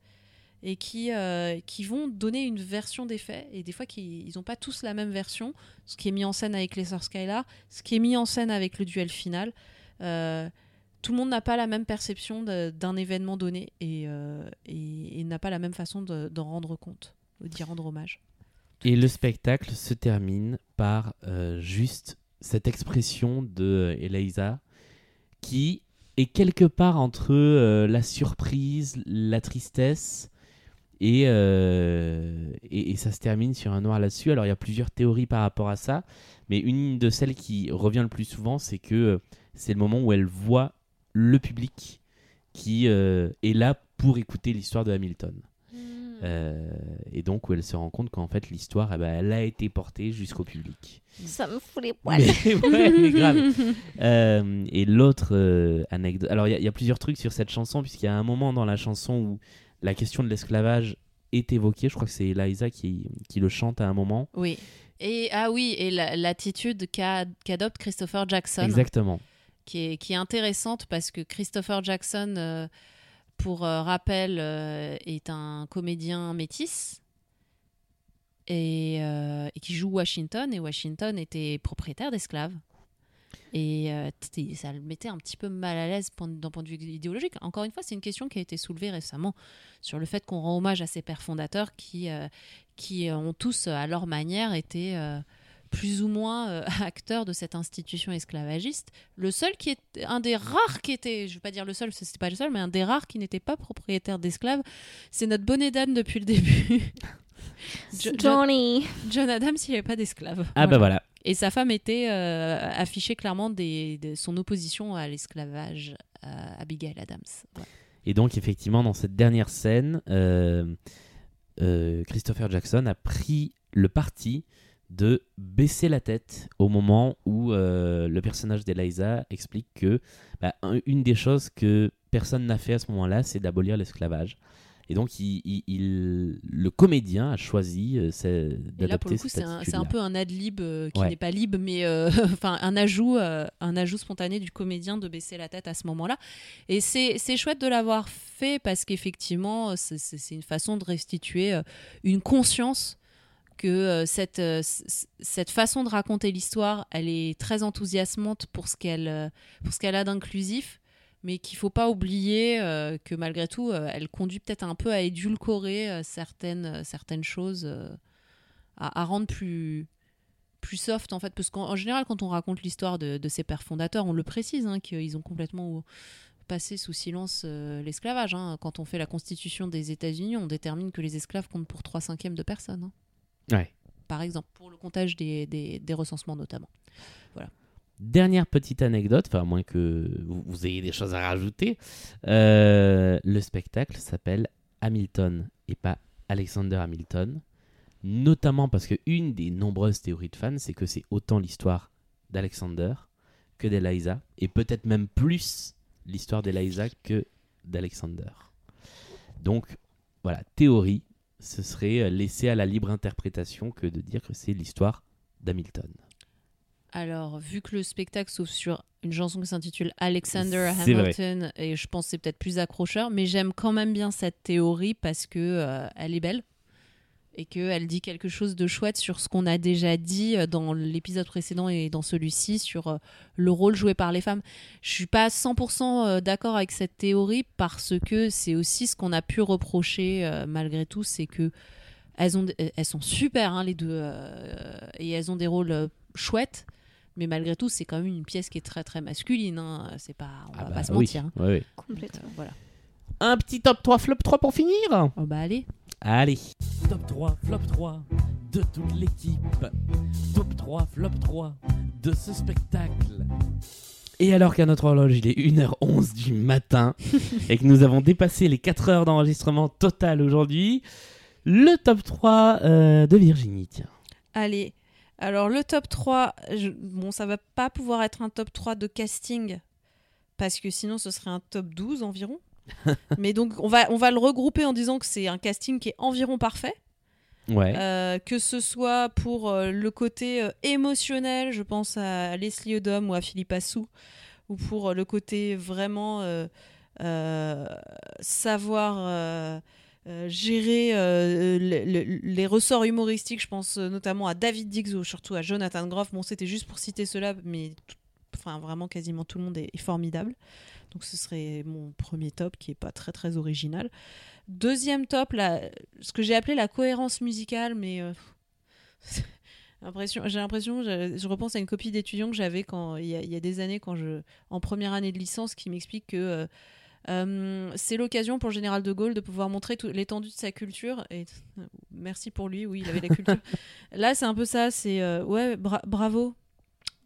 et qui, euh, qui vont donner une version des faits et des fois qui ils n'ont pas tous la même version. Ce qui est mis en scène avec les sœurs Skylar, ce qui est mis en scène avec le duel final. Euh, tout le monde n'a pas la même perception d'un événement donné et, n'a pas la même façon de- d'en rendre compte, d'y rendre hommage. Et le spectacle se termine par euh, juste cette expression de Eliza qui est quelque part entre euh, la surprise, la tristesse et, euh, et, ça se termine sur un noir là-dessus. Alors il y a plusieurs théories par rapport à ça, mais une de celles qui revient le plus souvent, c'est que euh, c'est le moment où elle voit le public qui euh, est là pour écouter l'histoire de Hamilton. Euh, et donc où elle se rend compte qu'en fait l'histoire eh ben, elle a été portée jusqu'au public. Ça me fout les poils. Mais, ouais, mais grave. Euh, et l'autre euh, anecdote. Alors il y, a- il y a plusieurs trucs sur cette chanson puisqu'il y a un moment dans la chanson où la question de l'esclavage est évoquée. Je crois que c'est Eliza qui, qui le chante à un moment. Oui. Et ah oui, et la- l'attitude qu'a- qu'adopte Christopher Jackson, Exactement. qui est, qui est intéressante parce que Christopher Jackson, euh, pour euh, rappel, euh, est un comédien métis et, euh, et qui joue Washington. Et Washington était propriétaire d'esclaves. Et ça le mettait un petit peu mal à l'aise d'un point de vue idéologique. Encore une fois, c'est une question qui a été soulevée récemment sur le fait qu'on rend hommage à ces pères fondateurs qui, qui ont tous, à leur manière, été plus ou moins euh, acteurs de cette institution esclavagiste. Le seul qui est un des rares qui était, je ne vais pas dire le seul, parce que c'était pas le seul, mais un des rares qui n'était pas propriétaire d'esclaves, c'est notre bonnet d'âne depuis le début. Jo- John, Johnny. John Adams, il n'avait pas d'esclaves. Ah bah voilà. Et sa femme était euh, affichait clairement des, de son opposition à l'esclavage, à Abigail Adams. Ouais. Et donc, effectivement, dans cette dernière scène, euh, euh, Christopher Jackson a pris le parti de baisser la tête au moment où euh, le personnage d'Eliza explique que bah, un- une des choses que personne n'a fait à ce moment-là, c'est d'abolir l'esclavage. Et donc, il, il- il- le comédien a choisi euh, c'est- Et là, pour le coup, c'est un, peu un ad lib euh, qui Ouais. n'est pas libre, mais euh, enfin un ajout, euh, un ajout spontané du comédien de baisser la tête à ce moment-là. Et c'est chouette de l'avoir fait parce qu'effectivement, c'est- une façon de restituer euh, une conscience que euh, cette, euh, cette façon de raconter l'histoire, elle est très enthousiasmante pour ce qu'elle euh, pour ce a d'inclusif, mais qu'il faut pas oublier que malgré tout, elle conduit peut-être un peu à édulcorer certaines, certaines choses, à, rendre plus plus soft en fait parce qu'en en général quand on raconte l'histoire de, de ces pères fondateurs on le précise hein, qu'ils ont complètement passé sous silence l'esclavage hein. quand on fait la constitution des États-Unis on détermine que les esclaves comptent pour 3 cinquièmes de personnes hein Ouais. par exemple, pour le comptage des, des, des recensements notamment. Voilà. Dernière petite anecdote, enfin à moins que vous, vous ayez des choses à rajouter, euh, le spectacle s'appelle Hamilton et pas Alexander Hamilton, notamment parce que une des nombreuses théories de fans, c'est que c'est autant l'histoire d'Alexander que d'Eliza, et peut-être même plus l'histoire d'Eliza que d'Alexander. Donc voilà, théorie, ce serait laissé à la libre interprétation que de dire que c'est l'histoire d'Hamilton. Alors, vu que le spectacle s'ouvre sur une chanson qui s'intitule Alexander vrai. Hamilton, et je pense que c'est peut-être plus accrocheur, mais j'aime quand même bien cette théorie parce que euh, elle est belle et qu'elle dit quelque chose de chouette sur ce qu'on a déjà dit euh, dans l'épisode précédent et dans celui-ci sur euh, le rôle joué par les femmes. Je suis pas 100% euh, d'accord avec cette théorie parce que c'est aussi ce qu'on a pu reprocher malgré tout, c'est que elles, ont, elles sont super hein, les deux euh, et elles ont des rôles chouettes. Mais malgré tout, c'est quand même une pièce qui est très très masculine. Hein. C'est pas, on va bah pas se oui, mentir. hein. oui, oui. Complètement. Donc, euh, voilà. Un petit top 3 flop 3 pour finir? Oh bah allez. Allez. Top 3, flop 3 de toute l'équipe. Top 3, flop 3 de ce spectacle. Et alors qu'à notre horloge, il est 1h11 du matin et que nous avons dépassé les 4 heures d'enregistrement total aujourd'hui, le top 3 euh, de Virginie, tiens. Allez. Alors le top 3, je- bon ça va pas pouvoir être un top 3 de casting parce que sinon ce serait un top 12 environ. Mais donc on va, on va le regrouper en disant que c'est un casting qui est environ parfait. Ouais. Euh, que ce soit pour euh, le côté euh, émotionnel, je pense à Leslie Odom ou à Philippe Assou, ou pour le côté vraiment savoir gérer le- le- les ressorts humoristiques. Je pense notamment à David Diggs ou surtout à Jonathan Groff. Bon, c'était juste pour citer cela, mais tout- enfin, vraiment quasiment tout le monde est, est formidable. Donc ce serait mon premier top qui est pas très très original. Deuxième top, la, ce que j'ai appelé la cohérence musicale, mais euh, j'ai l'impression, je, je repense à une copie d'étudiant que j'avais quand il y, a, il y a des années, quand je, en première année de licence, qui m'explique que euh, euh, c'est l'occasion pour le général de Gaulle de pouvoir montrer l'étendue de sa culture. Et merci pour lui, oui, il avait la culture. Là, c'est un peu ça, c'est euh, ouais, bra- bravo,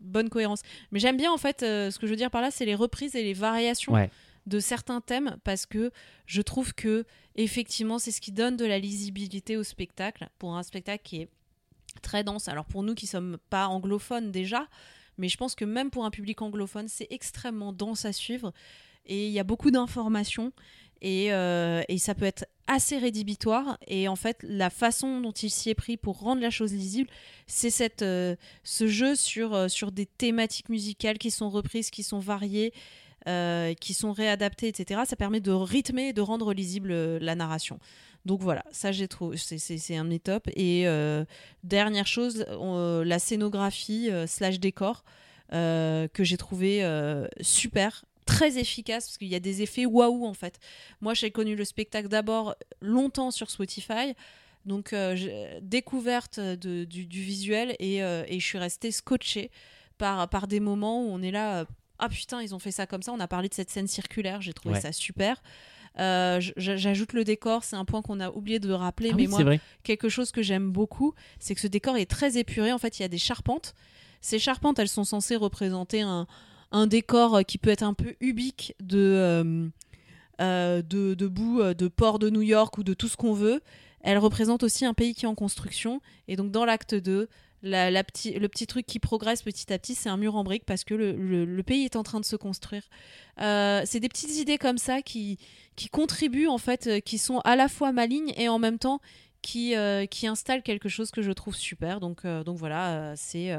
bonne cohérence. Mais j'aime bien en fait, euh, ce que je veux dire par là, c'est les reprises et les variations Ouais. de certains thèmes parce que je trouve que effectivement c'est ce qui donne de la lisibilité au spectacle pour un spectacle qui est très dense. Alors pour nous qui sommes pas anglophones déjà, mais je pense que même pour un public anglophone c'est extrêmement dense à suivre et il y a beaucoup d'informations et, euh, et ça peut être assez rédhibitoire et en fait la façon dont il s'y est pris pour rendre la chose lisible c'est cette euh, ce jeu sur, euh, sur des thématiques musicales qui sont reprises qui sont variées euh, qui sont réadaptés, etc., ça permet de rythmer et de rendre lisible la narration. Donc voilà, ça j'ai trouvé, c'est- un de. Et dernière chose, la scénographie slash décor que j'ai trouvé super, très efficace parce qu'il y a des effets waouh en fait. Moi j'ai connu le spectacle d'abord longtemps sur Spotify. Donc, euh, découverte de- du, du visuel et, euh, et je suis restée scotchée par, par des moments où on est là. euh, ah putain, ils ont fait ça comme ça. On a parlé de cette scène circulaire, j'ai trouvé Ouais. ça super. Euh, J'ajoute le décor, c'est un point qu'on a oublié de rappeler, Ah mais oui, moi, quelque chose que j'aime beaucoup, c'est que ce décor est très épuré. En fait, il y a des charpentes. Ces charpentes, elles sont censées représenter un, un décor euh, qui peut être un peu ubique de, euh, euh, de, de bout euh, de port de New York ou de tout ce qu'on veut. Elles représentent aussi un pays qui est en construction. Et donc, dans l'acte 2, la, la petit, le petit truc qui progresse petit à petit, c'est un mur en briques parce que le, pays est en train de se construire. C'est des petites idées comme ça qui, contribuent, en fait, qui sont à la fois malignes et en même temps qui, installent quelque chose que je trouve super. Donc, voilà, c'est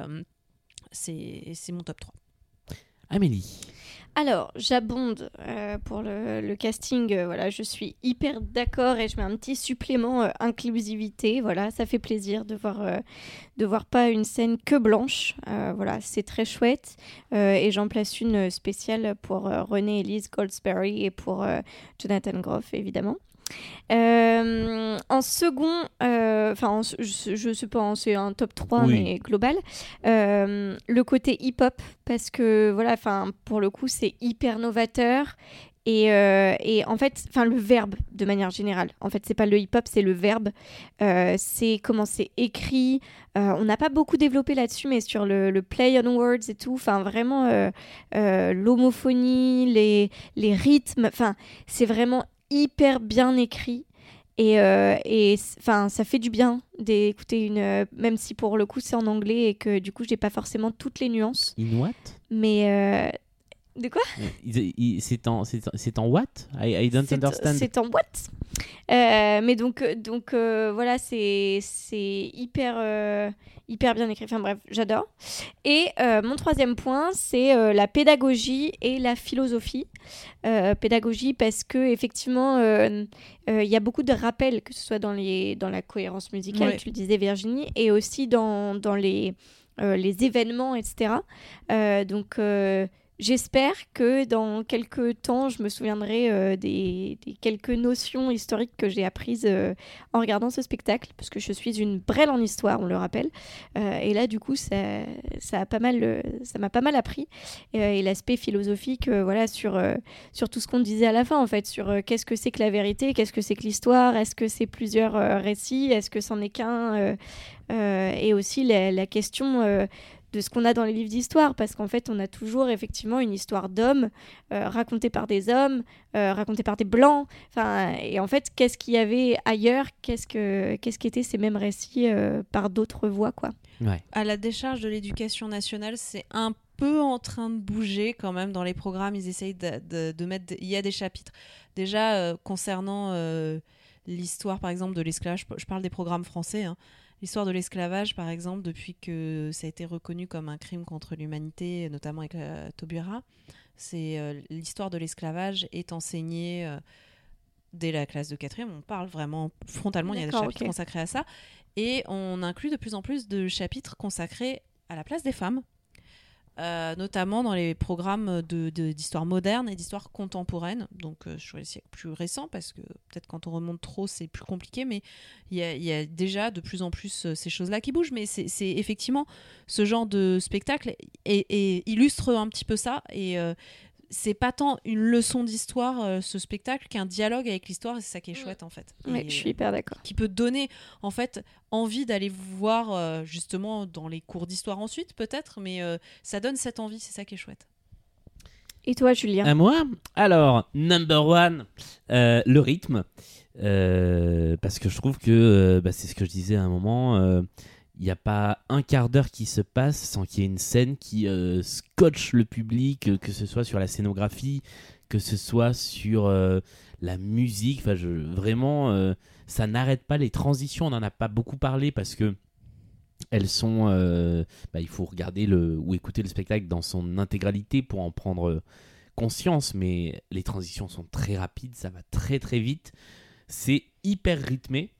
c'est mon top 3. Amélie. Alors, j'abonde euh, pour le, casting. euh, voilà, je suis hyper d'accord et je mets un petit supplément euh, inclusivité. Voilà, ça fait plaisir de voir, de voir pas une scène que blanche. Voilà, c'est très chouette. Et j'en place une spéciale pour René Elise Goldsberry et pour Jonathan Groff, évidemment. Euh, en second, euh, enfin, en- je, je sais pas, hein, c'est un top 3, Oui. mais global. Euh, le côté hip-hop, parce que voilà, enfin, pour le coup, c'est hyper novateur. Et, et en fait, enfin, le verbe de manière générale. En fait, c'est pas le hip-hop, c'est le verbe. C'est comment c'est écrit. On n'a pas beaucoup développé là-dessus, mais sur le, le play on words et tout. Enfin, vraiment, l'homophonie, les, les rythmes. Enfin, c'est vraiment hyper bien écrit. Et, euh, et enfin, ça fait du bien d'écouter une. euh, même si pour le coup c'est en anglais et que du coup j'ai pas forcément toutes les nuances. In what Mais. Euh, de quoi il- C'est en, en- what? I, I don't understand. C'est en boîte. Euh, mais donc, euh, donc euh, voilà, c'est hyper, euh, hyper bien écrit. Enfin bref, j'adore. Et euh, mon troisième point, c'est euh, la pédagogie et la philosophie. Euh, pédagogie parce que effectivement, euh, euh, il y a beaucoup de rappels, que ce soit dans, les, dans la cohérence musicale, Ouais. tu le disais Virginie, et aussi dans, dans les, euh, les événements, etc. Euh, donc euh, J'espère que dans quelques temps, je me souviendrai euh, des, quelques notions historiques que j'ai apprises euh, en regardant ce spectacle, parce que je suis une brêle en histoire, on le rappelle. Euh, et là, du coup, ça, ça a pas mal, ça m'a pas mal appris. Et, l'aspect philosophique, voilà, sur, sur tout ce qu'on disait à la fin, en fait, sur qu'est-ce que c'est que la vérité, qu'est-ce que c'est que l'histoire, est-ce que c'est plusieurs récits, est-ce que c'en est qu'un, et aussi la question. De ce qu'on a dans les livres d'histoire, parce qu'en fait, on a toujours effectivement une histoire d'hommes euh, racontée par des hommes, euh, racontée par des blancs. Enfin, et en fait, qu'est-ce qu'il y avait ailleurs? Qu'est-ce que qu'est-ce qu'étaient ces mêmes récits euh, par d'autres voix, quoi? Ouais. À la décharge de l'éducation nationale, c'est un peu en train de bouger quand même dans les programmes. Ils essayent de, de- de mettre. Il y a des chapitres. Déjà, euh, concernant euh, l'histoire, par exemple, de l'esclavage, je parle des programmes français. hein. L'histoire de l'esclavage, par exemple, depuis que ça a été reconnu comme un crime contre l'humanité, notamment avec la Taubira, c'est euh, l'histoire de l'esclavage est enseignée euh, dès la classe de quatrième. On parle vraiment frontalement. Il y a des chapitres consacrés à ça. Et on inclut de plus en plus de chapitres consacrés à la place des femmes, euh, notamment dans les programmes d'histoire moderne et d'histoire contemporaine. Donc euh, sur les siècles plus récents, parce que peut-être quand on remonte trop, c'est plus compliqué, mais il y, a- déjà de plus en plus euh, ces choses-là qui bougent. Mais c'est effectivement ce genre de spectacle et, illustre un petit peu ça. C'est pas tant une leçon d'histoire, euh, ce spectacle, qu'un dialogue avec l'histoire, et c'est ça qui est chouette en fait. Ouais, Et, je suis hyper d'accord. qui peut donner en fait envie d'aller voir euh, justement dans les cours d'histoire ensuite peut-être mais euh, ça donne cette envie c'est ça qui est chouette Et toi, Julien? À moi? Alors, number one, euh, le rythme. Euh, parce que je trouve que, euh, bah, c'est ce que je disais à un moment, euh, il n'y a pas un quart d'heure qui se passe sans qu'il y ait une scène qui euh, scotche le public, euh, que ce soit sur la scénographie, que ce soit sur euh, la musique. Enfin, vraiment, ça n'arrête pas les transitions. On n'en a pas beaucoup parlé parce que elles sont. bah, il faut regarder le, ou écouter le spectacle dans son intégralité pour en prendre conscience, mais les transitions sont très rapides, ça va très très vite. C'est hyper rythmé.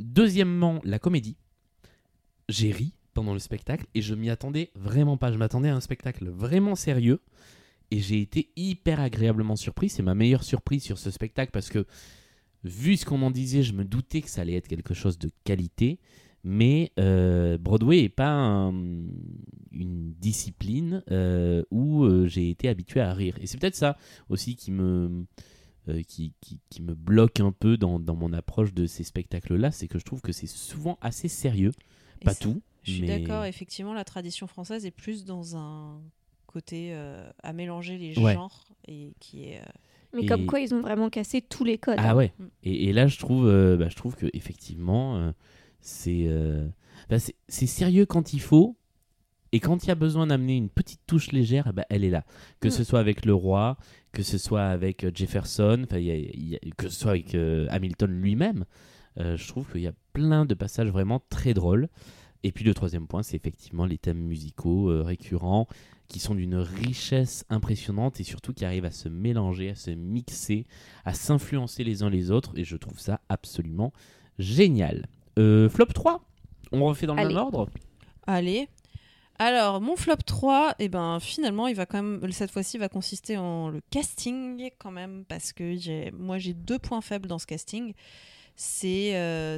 Deuxièmement, la comédie. J'ai ri pendant le spectacle et je m'y attendais vraiment pas. Je m'attendais à un spectacle vraiment sérieux et j'ai été hyper agréablement surpris. C'est ma meilleure surprise sur ce spectacle parce que vu ce qu'on en disait, je me doutais que ça allait être quelque chose de qualité. Mais euh, Broadway n'est pas un- une discipline euh, où euh, j'ai été habitué à rire. Et c'est peut-être ça aussi qui me, bloque un peu dans mon approche de ces spectacles-là. C'est que je trouve que c'est souvent assez sérieux. Pas ça, tout. Je suis mais- d'accord, effectivement, la tradition française est plus dans un côté euh, à mélanger les Ouais. genres et qui est. euh, Mais Et- comme quoi, ils ont vraiment cassé tous les codes. Ah hein. ouais. Mm. Et, et là, je trouve, euh, bah, je trouve que effectivement, euh, c'est, euh, bah, c'est c'est sérieux quand il faut. Et quand il y a besoin d'amener une petite touche légère, ben, elle est là. Que Mm. ce soit avec le roi, que ce soit avec Jefferson, enfin, il y a- il y a- que ce soit avec euh, Hamilton lui-même, euh, je trouve qu'il y a plein de passages vraiment très drôles. Et puis le troisième point, c'est effectivement les thèmes musicaux euh, récurrents qui sont d'une richesse impressionnante et surtout qui arrivent à se mélanger, à se mixer, à s'influencer les uns les autres. Et je trouve ça absolument génial. Euh, flop 3 On refait dans le Allez. même ordre? Allez. Alors, mon flop 3, eh ben, finalement, il va quand même, cette fois-ci, va consister en le casting, quand même, parce que j'ai, moi, j'ai deux points faibles dans ce casting. C'est, euh,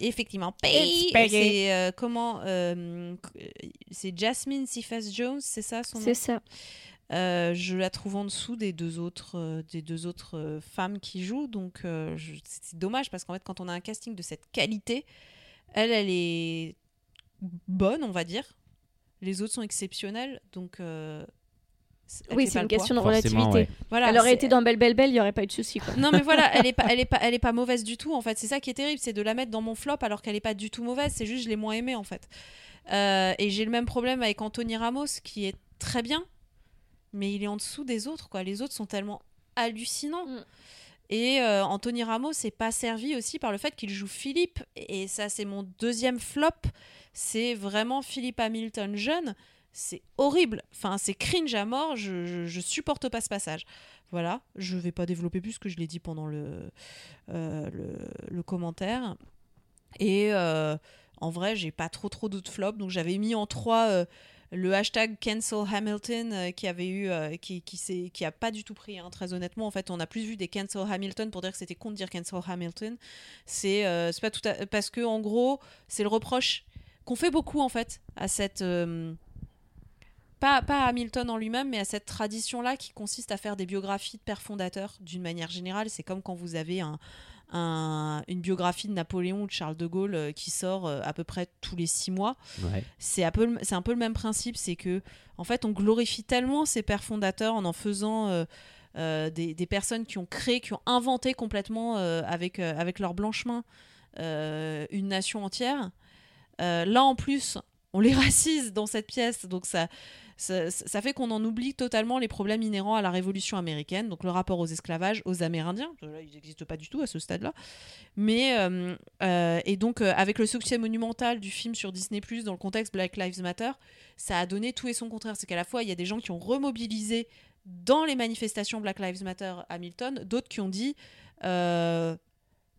effectivement, Peggy. C'est euh, comment, euh, c'est Jasmine Cephas Jones, c'est ça son nom? C'est ça. Je la trouve en dessous des deux autres, des deux autres femmes qui jouent, donc c'est dommage parce qu'en fait, quand on a un casting de cette qualité, elle, elle est bonne, on va dire. Les autres sont exceptionnels, donc. Oui, c'est une question de relativité. Voilà, Elle aurait été dans Belle Belle Belle, il n'y aurait pas eu de souci. non mais voilà, elle est pas, elle est pas, elle est pas mauvaise du tout en fait. C'est ça qui est terrible, c'est de la mettre dans mon flop alors qu'elle est pas du tout mauvaise. C'est juste je l'ai moins aimée en fait. Euh, et j'ai le même problème avec Anthony Ramos qui est très bien, mais il est en dessous des autres quoi. Les autres sont tellement hallucinants. Et euh, Anthony Ramos n'est pas servi aussi par le fait qu'il joue Philippe. Et ça, c'est mon deuxième flop. C'est vraiment Philippe Hamilton jeune. C'est horrible. Enfin, c'est cringe à mort. Je, je, supporte pas ce passage. Voilà. Je vais pas développer plus que je l'ai dit pendant le, euh, le, commentaire. Et euh, en vrai, j'ai pas trop trop d'autres flops. Donc j'avais mis en trois euh, le hashtag cancel Hamilton qui avait eu qui qui, qui a pas du tout pris hein, très honnêtement en fait on a plus vu des cancel Hamilton pour dire que c'était con de dire cancel Hamilton c'est pas tout à- parce que en gros c'est le reproche qu'on fait beaucoup en fait à cette pas, pas à Hamilton en lui-même, mais à cette tradition-là qui consiste à faire des biographies de pères fondateurs d'une manière générale. C'est comme quand vous avez un, un- une biographie de Napoléon ou de Charles de Gaulle euh, qui sort euh, à peu près tous les six mois. Ouais. C'est un, peu le- c'est un peu le même principe, c'est que en fait on glorifie tellement ces pères fondateurs en en faisant euh, des, des personnes qui ont créé, qui ont inventé complètement avec, avec leur blanche main une nation entière. Là en plus, on les racise dans cette pièce, donc ça, fait qu'on en oublie totalement les problèmes inhérents à la Révolution américaine, donc le rapport aux esclavages, aux Amérindiens. Là, ils n'existent pas du tout à ce stade-là. Mais euh, euh, et donc euh, avec le succès monumental du film sur Disney dans le contexte Black Lives Matter, ça a donné tout et son contraire. C'est qu'à la fois il y a des gens qui ont remobilisé dans les manifestations Black Lives Matter Hamilton, d'autres qui ont dit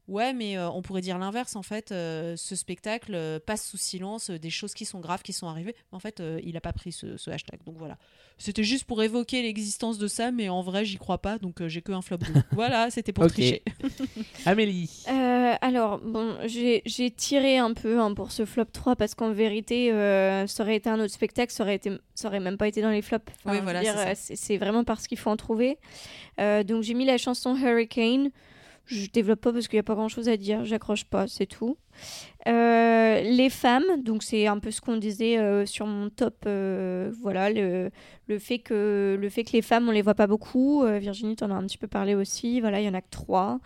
ouais mais euh, on pourrait dire l'inverse en fait. euh, ce spectacle euh, passe sous silence euh, des choses qui sont graves qui sont arrivées. Mais en fait euh, il a pas pris ce, ce hashtag. Donc voilà. C'était juste pour évoquer l'existence de ça, mais en vrai j'y crois pas, donc euh, j'ai que un flop. voilà, c'était pour tricher. Amélie. Euh, alors, bon, j'ai tiré un peu hein, pour ce flop 3 parce qu'en vérité, euh, ça aurait été un autre spectacle, ça aurait, été, ça aurait même pas été dans les flops. Oui, voilà, c'est vraiment parce qu'il faut en trouver. Euh, donc, j'ai mis la chanson Hurricane. Je développe pas parce qu'il n'y a pas grand chose à dire, j'accroche pas, c'est tout. Euh, les femmes, donc c'est un peu ce qu'on disait euh, sur mon top. euh, voilà, le, le, fait que, le fait que les femmes, on les voit pas beaucoup. Virginie, tu en as un petit peu parlé aussi. Voilà, il y en a que trois.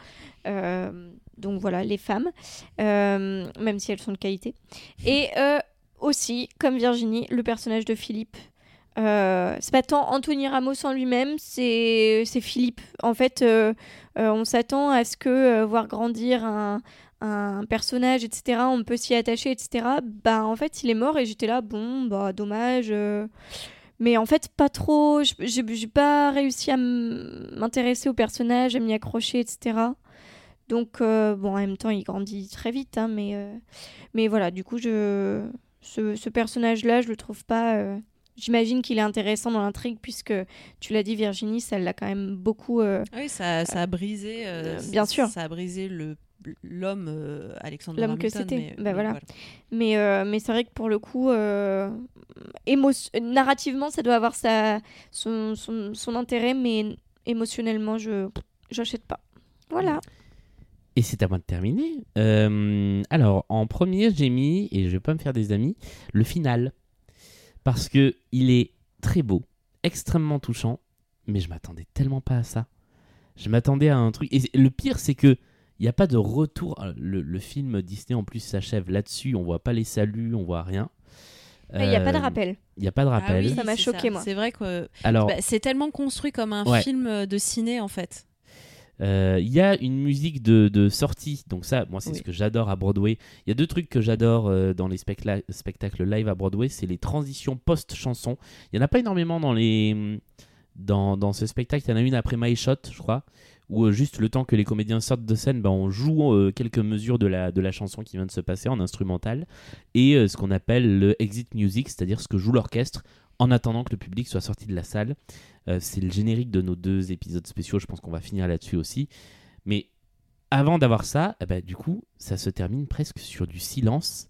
Donc voilà, les femmes, même si elles sont de qualité. Et aussi, comme Virginie, le personnage de Philippe. Euh, c'est pas tant Anthony Ramos en lui-même, c'est Philippe. En fait, euh, euh, on s'attend à ce que voir grandir un, un personnage, etc., on peut s'y attacher, etc. Bah, en fait, il est mort et j'étais là, bon, bah, dommage. Mais en fait, pas trop. J'ai pas réussi à m'intéresser au personnage, à m'y accrocher, etc. Donc, bon, en même temps, il grandit très vite, hein, mais, mais voilà, du coup, je, ce, ce personnage-là, je le trouve pas. Euh, J'imagine qu'il est intéressant dans l'intrigue, puisque tu l'as dit, Virginie, ça l'a quand même beaucoup. euh, Oui, ça, ça a brisé. euh, Euh, bien sûr. Ça a brisé le l'homme euh, Alexandre l'homme que c'était. mais- Bah mais voilà. Mais, euh, mais c'est vrai que pour le coup, euh, émo- narrativement, ça doit avoir sa, son, son, son intérêt, mais émotionnellement, je j'achète pas. Voilà. Et c'est à moi de terminer. Euh, alors, en premier, j'ai mis, et je vais pas me faire des amis, le final. Parce que il est très beau, extrêmement touchant, mais je m'attendais tellement pas à ça. Je m'attendais à un truc. Et le pire, c'est que il n'y a pas de retour. Euh, Le, le film Disney, en plus, s'achève là-dessus. On voit pas les saluts, on voit rien. Il n'y a pas de Euh, rappel. Il n'y a pas de Ah rappel. oui, Ça m'a choqué, moi. C'est vrai que Alors- bah, c'est tellement construit comme un Ouais. film de ciné en fait. Euh, Il y a une musique de, de sortie, donc ça, moi, c'est Oui. ce que j'adore à Broadway. Il y a deux trucs que j'adore euh, dans les spectacles live à Broadway, c'est les transitions post-chanson. Il n'y en a pas énormément dans, les, dans, dans ce spectacle. Il y en a une après My Shot, je crois, où euh, juste le temps que les comédiens sortent de scène, ben, on joue quelques mesures de la, de la chanson qui vient de se passer en instrumental, et ce qu'on appelle le exit music, c'est-à-dire ce que joue l'orchestre en attendant que le public soit sorti de la salle. Euh, c'est le générique de nos deux épisodes spéciaux, je pense qu'on va finir là-dessus aussi. Mais avant d'avoir ça, eh ben, du coup, ça se termine presque sur du silence.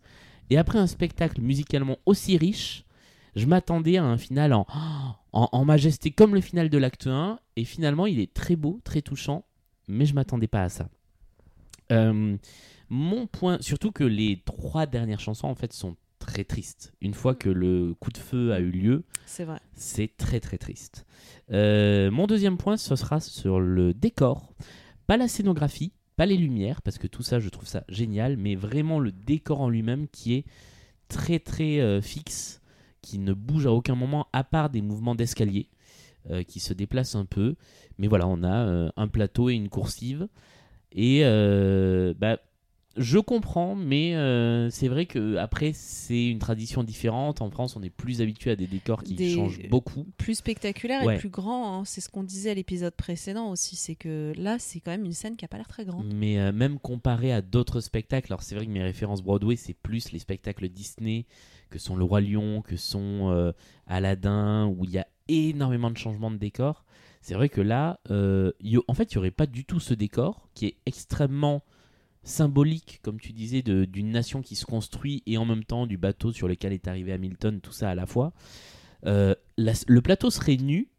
Et après un spectacle musicalement aussi riche, je m'attendais à un final en, majesté comme le final de l'acte 1. Et finalement, il est très beau, très touchant, mais je m'attendais pas à ça. Euh, mon point, surtout que les trois dernières chansons en fait sont très tristes. Une fois que le coup de feu a eu lieu, C'est vrai. c'est très très triste. Euh, mon deuxième point, ce sera sur le décor. Pas la scénographie, pas les lumières, parce que tout ça, je trouve ça génial, mais vraiment le décor en lui-même qui est très très euh, fixe, qui ne bouge à aucun moment, à part des mouvements d'escalier, euh, qui se déplacent un peu. Mais voilà, on a un plateau et une coursive. Et bah, je comprends, mais euh, c'est vrai que après c'est une tradition différente. En France, on est plus habitué à des décors qui Des- changent beaucoup. Plus spectaculaire Ouais. et plus grand. hein. C'est ce qu'on disait à l'épisode précédent aussi. C'est que là, c'est quand même une scène qui a pas l'air très grande. Mais euh, même comparé à d'autres spectacles, alors c'est vrai que mes références Broadway, c'est plus les spectacles Disney, que sont Le Roi Lion, que sont euh, Aladdin, où il y a énormément de changements de décor. C'est vrai que là, en fait, il n'y aurait pas du tout ce décor qui est extrêmement symbolique, comme tu disais, d'une nation qui se construit et en même temps du bateau sur lequel est arrivé Hamilton, tout ça à la fois. Euh, le plateau serait nu,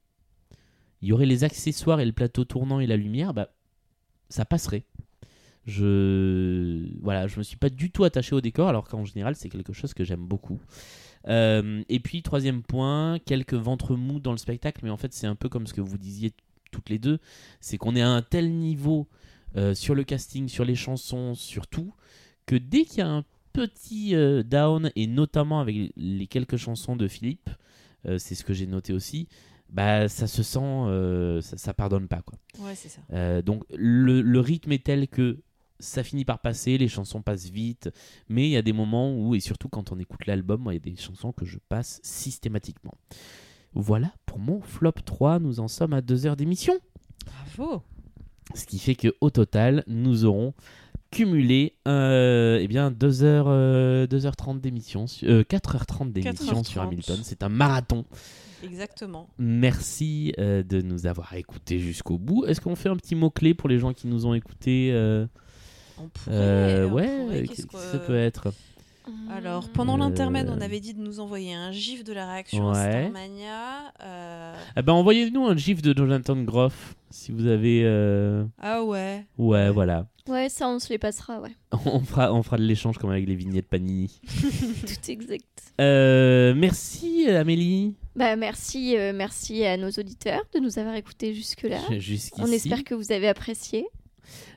il y aurait les accessoires et le plateau tournant et la lumière, bah, ça passerait. Je voilà, je me suis pas du tout attaché au décor, alors qu'en général c'est quelque chose que j'aime beaucoup. Euh, et puis troisième point, quelques ventres mous dans le spectacle, mais en fait c'est un peu comme ce que vous disiez toutes les deux, c'est qu'on est à un tel niveau euh, sur le casting, sur les chansons, sur tout, que dès qu'il y a un petit euh, down, et notamment avec les quelques chansons de Philippe, euh, c'est ce que j'ai noté aussi, bah ça se sent, ça, ça pardonne pas quoi. Ouais, c'est ça. Donc le, le rythme est tel que ça finit par passer, les chansons passent vite, mais il y a des moments où, et surtout quand on écoute l'album, il y a des chansons que je passe systématiquement. Voilà pour mon flop 3, nous en sommes à 2 heures d'émission. Bravo. Ce qui fait que au total, nous aurons cumulé euh, eh bien 2 heures, euh, 2h30 d'émission, euh, 4h30 d'émission 4h30. sur Hamilton. C'est un marathon. Exactement. Merci euh, de nous avoir écoutés jusqu'au bout. Est-ce qu'on fait un petit mot-clé pour les gens qui nous ont écoutés euh, On pourrait, on Ouais, qu'est-ce qu'est-ce que que- ça peut être? Alors, pendant l'intermède, on Euh. avait dit de nous envoyer un gif de la réaction Ouais. à Starmania. euh, Ah ben, Envoyez-nous un gif de Jonathan Groff si vous avez. euh, Ah ouais. Ouais, voilà. Ouais, ça, on se les passera, ouais. On fera, on fera de l'échange comme avec les vignettes Panini. Tout exact. Euh, merci Amélie. Bah, merci, euh, merci à nos auditeurs de nous avoir écoutés jusque-là. Jusqu'ici. On espère que vous avez apprécié.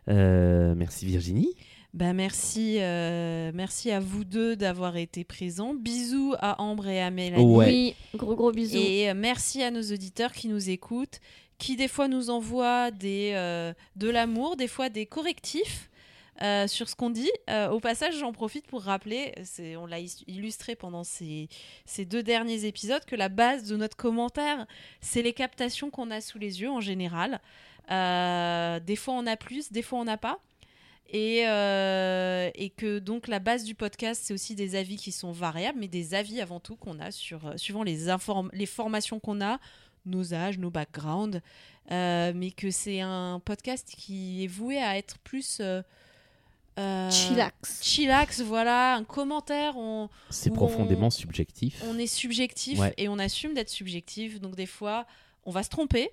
Euh, merci Virginie. Bah merci, euh, merci à vous deux d'avoir été présents. Bisous à Ambre et à Mélanie. Ouais. Oui, gros gros bisous. Et euh, merci à nos auditeurs qui nous écoutent, qui des fois nous envoient des, euh, de l'amour, des fois des correctifs. euh, sur ce qu'on dit. Euh, au passage, j'en profite pour rappeler, on l'a illustré pendant ces, ces deux derniers épisodes, que la base de notre commentaire, c'est les captations qu'on a sous les yeux en général. Euh, des fois on a plus, des fois on n'a pas. Et, euh, et que donc la base du podcast, c'est aussi des avis qui sont variables, mais des avis avant tout qu'on a sur, euh, suivant les, inform- les formations qu'on a, nos âges, nos backgrounds, euh, mais que c'est un podcast qui est voué à être plus... euh, euh, Chillax. Chillax, voilà, un commentaire. On, C'est profondément on- subjectif. On est subjectif Ouais. et on assume d'être subjectif. Donc des fois, on va se tromper.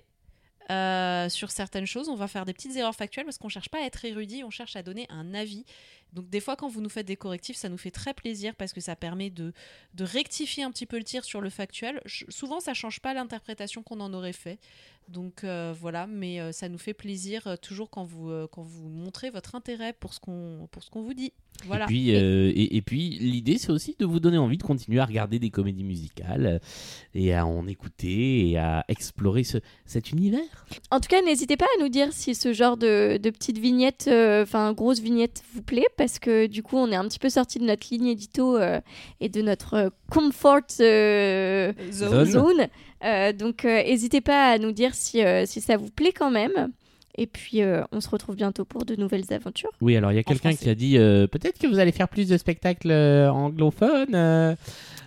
Euh, sur certaines choses, on va faire des petites erreurs factuelles parce qu'on cherche pas à être érudit, on cherche à donner un avis. Donc des fois, quand vous nous faites des correctifs, ça nous fait très plaisir parce que ça permet de, de rectifier un petit peu le tir sur le factuel. Souvent, ça change pas l'interprétation qu'on en aurait fait. Donc euh, voilà, mais euh, ça nous fait plaisir euh, toujours quand vous, euh, quand vous montrez votre intérêt pour ce qu'on pour ce qu'on vous dit. Voilà. Et puis, euh, et, et puis l'idée, c'est aussi de vous donner envie de continuer à regarder des comédies musicales et à en écouter et à explorer ce, cet univers. En tout cas, n'hésitez pas à nous dire si ce genre de, de petites vignettes, euh, enfin grosses vignettes, vous plaît, parce que du coup, on est un petit peu sorti de notre ligne édito euh, et de notre euh, comfort euh, Zone. zone. Euh, donc, euh, n'hésitez pas à nous dire si, euh, si ça vous plaît quand même. Et puis, euh, on se retrouve bientôt pour de nouvelles aventures. Oui, alors il y a quelqu'un qui a dit euh, peut-être que vous allez faire plus de spectacles euh, anglophones. euh,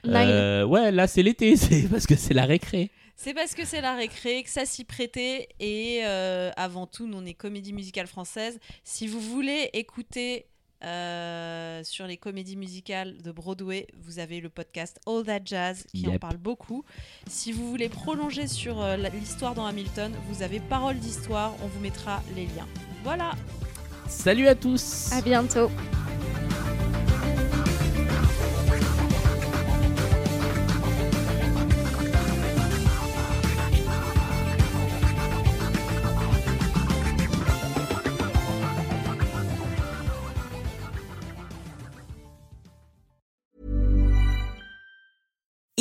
euh, ouais, là c'est l'été, c'est parce que c'est la récré. C'est parce que c'est la récré, que ça s'y prêtait. Et euh, avant tout, nous, on est comédie musicale française. Si vous voulez écouter euh, sur les comédies musicales de Broadway, vous avez le podcast All That Jazz qui en parle beaucoup. Si vous voulez prolonger sur euh, l'histoire dans Hamilton, vous avez Parole d'Histoire. On vous mettra les liens. Voilà. Salut à tous. À bientôt.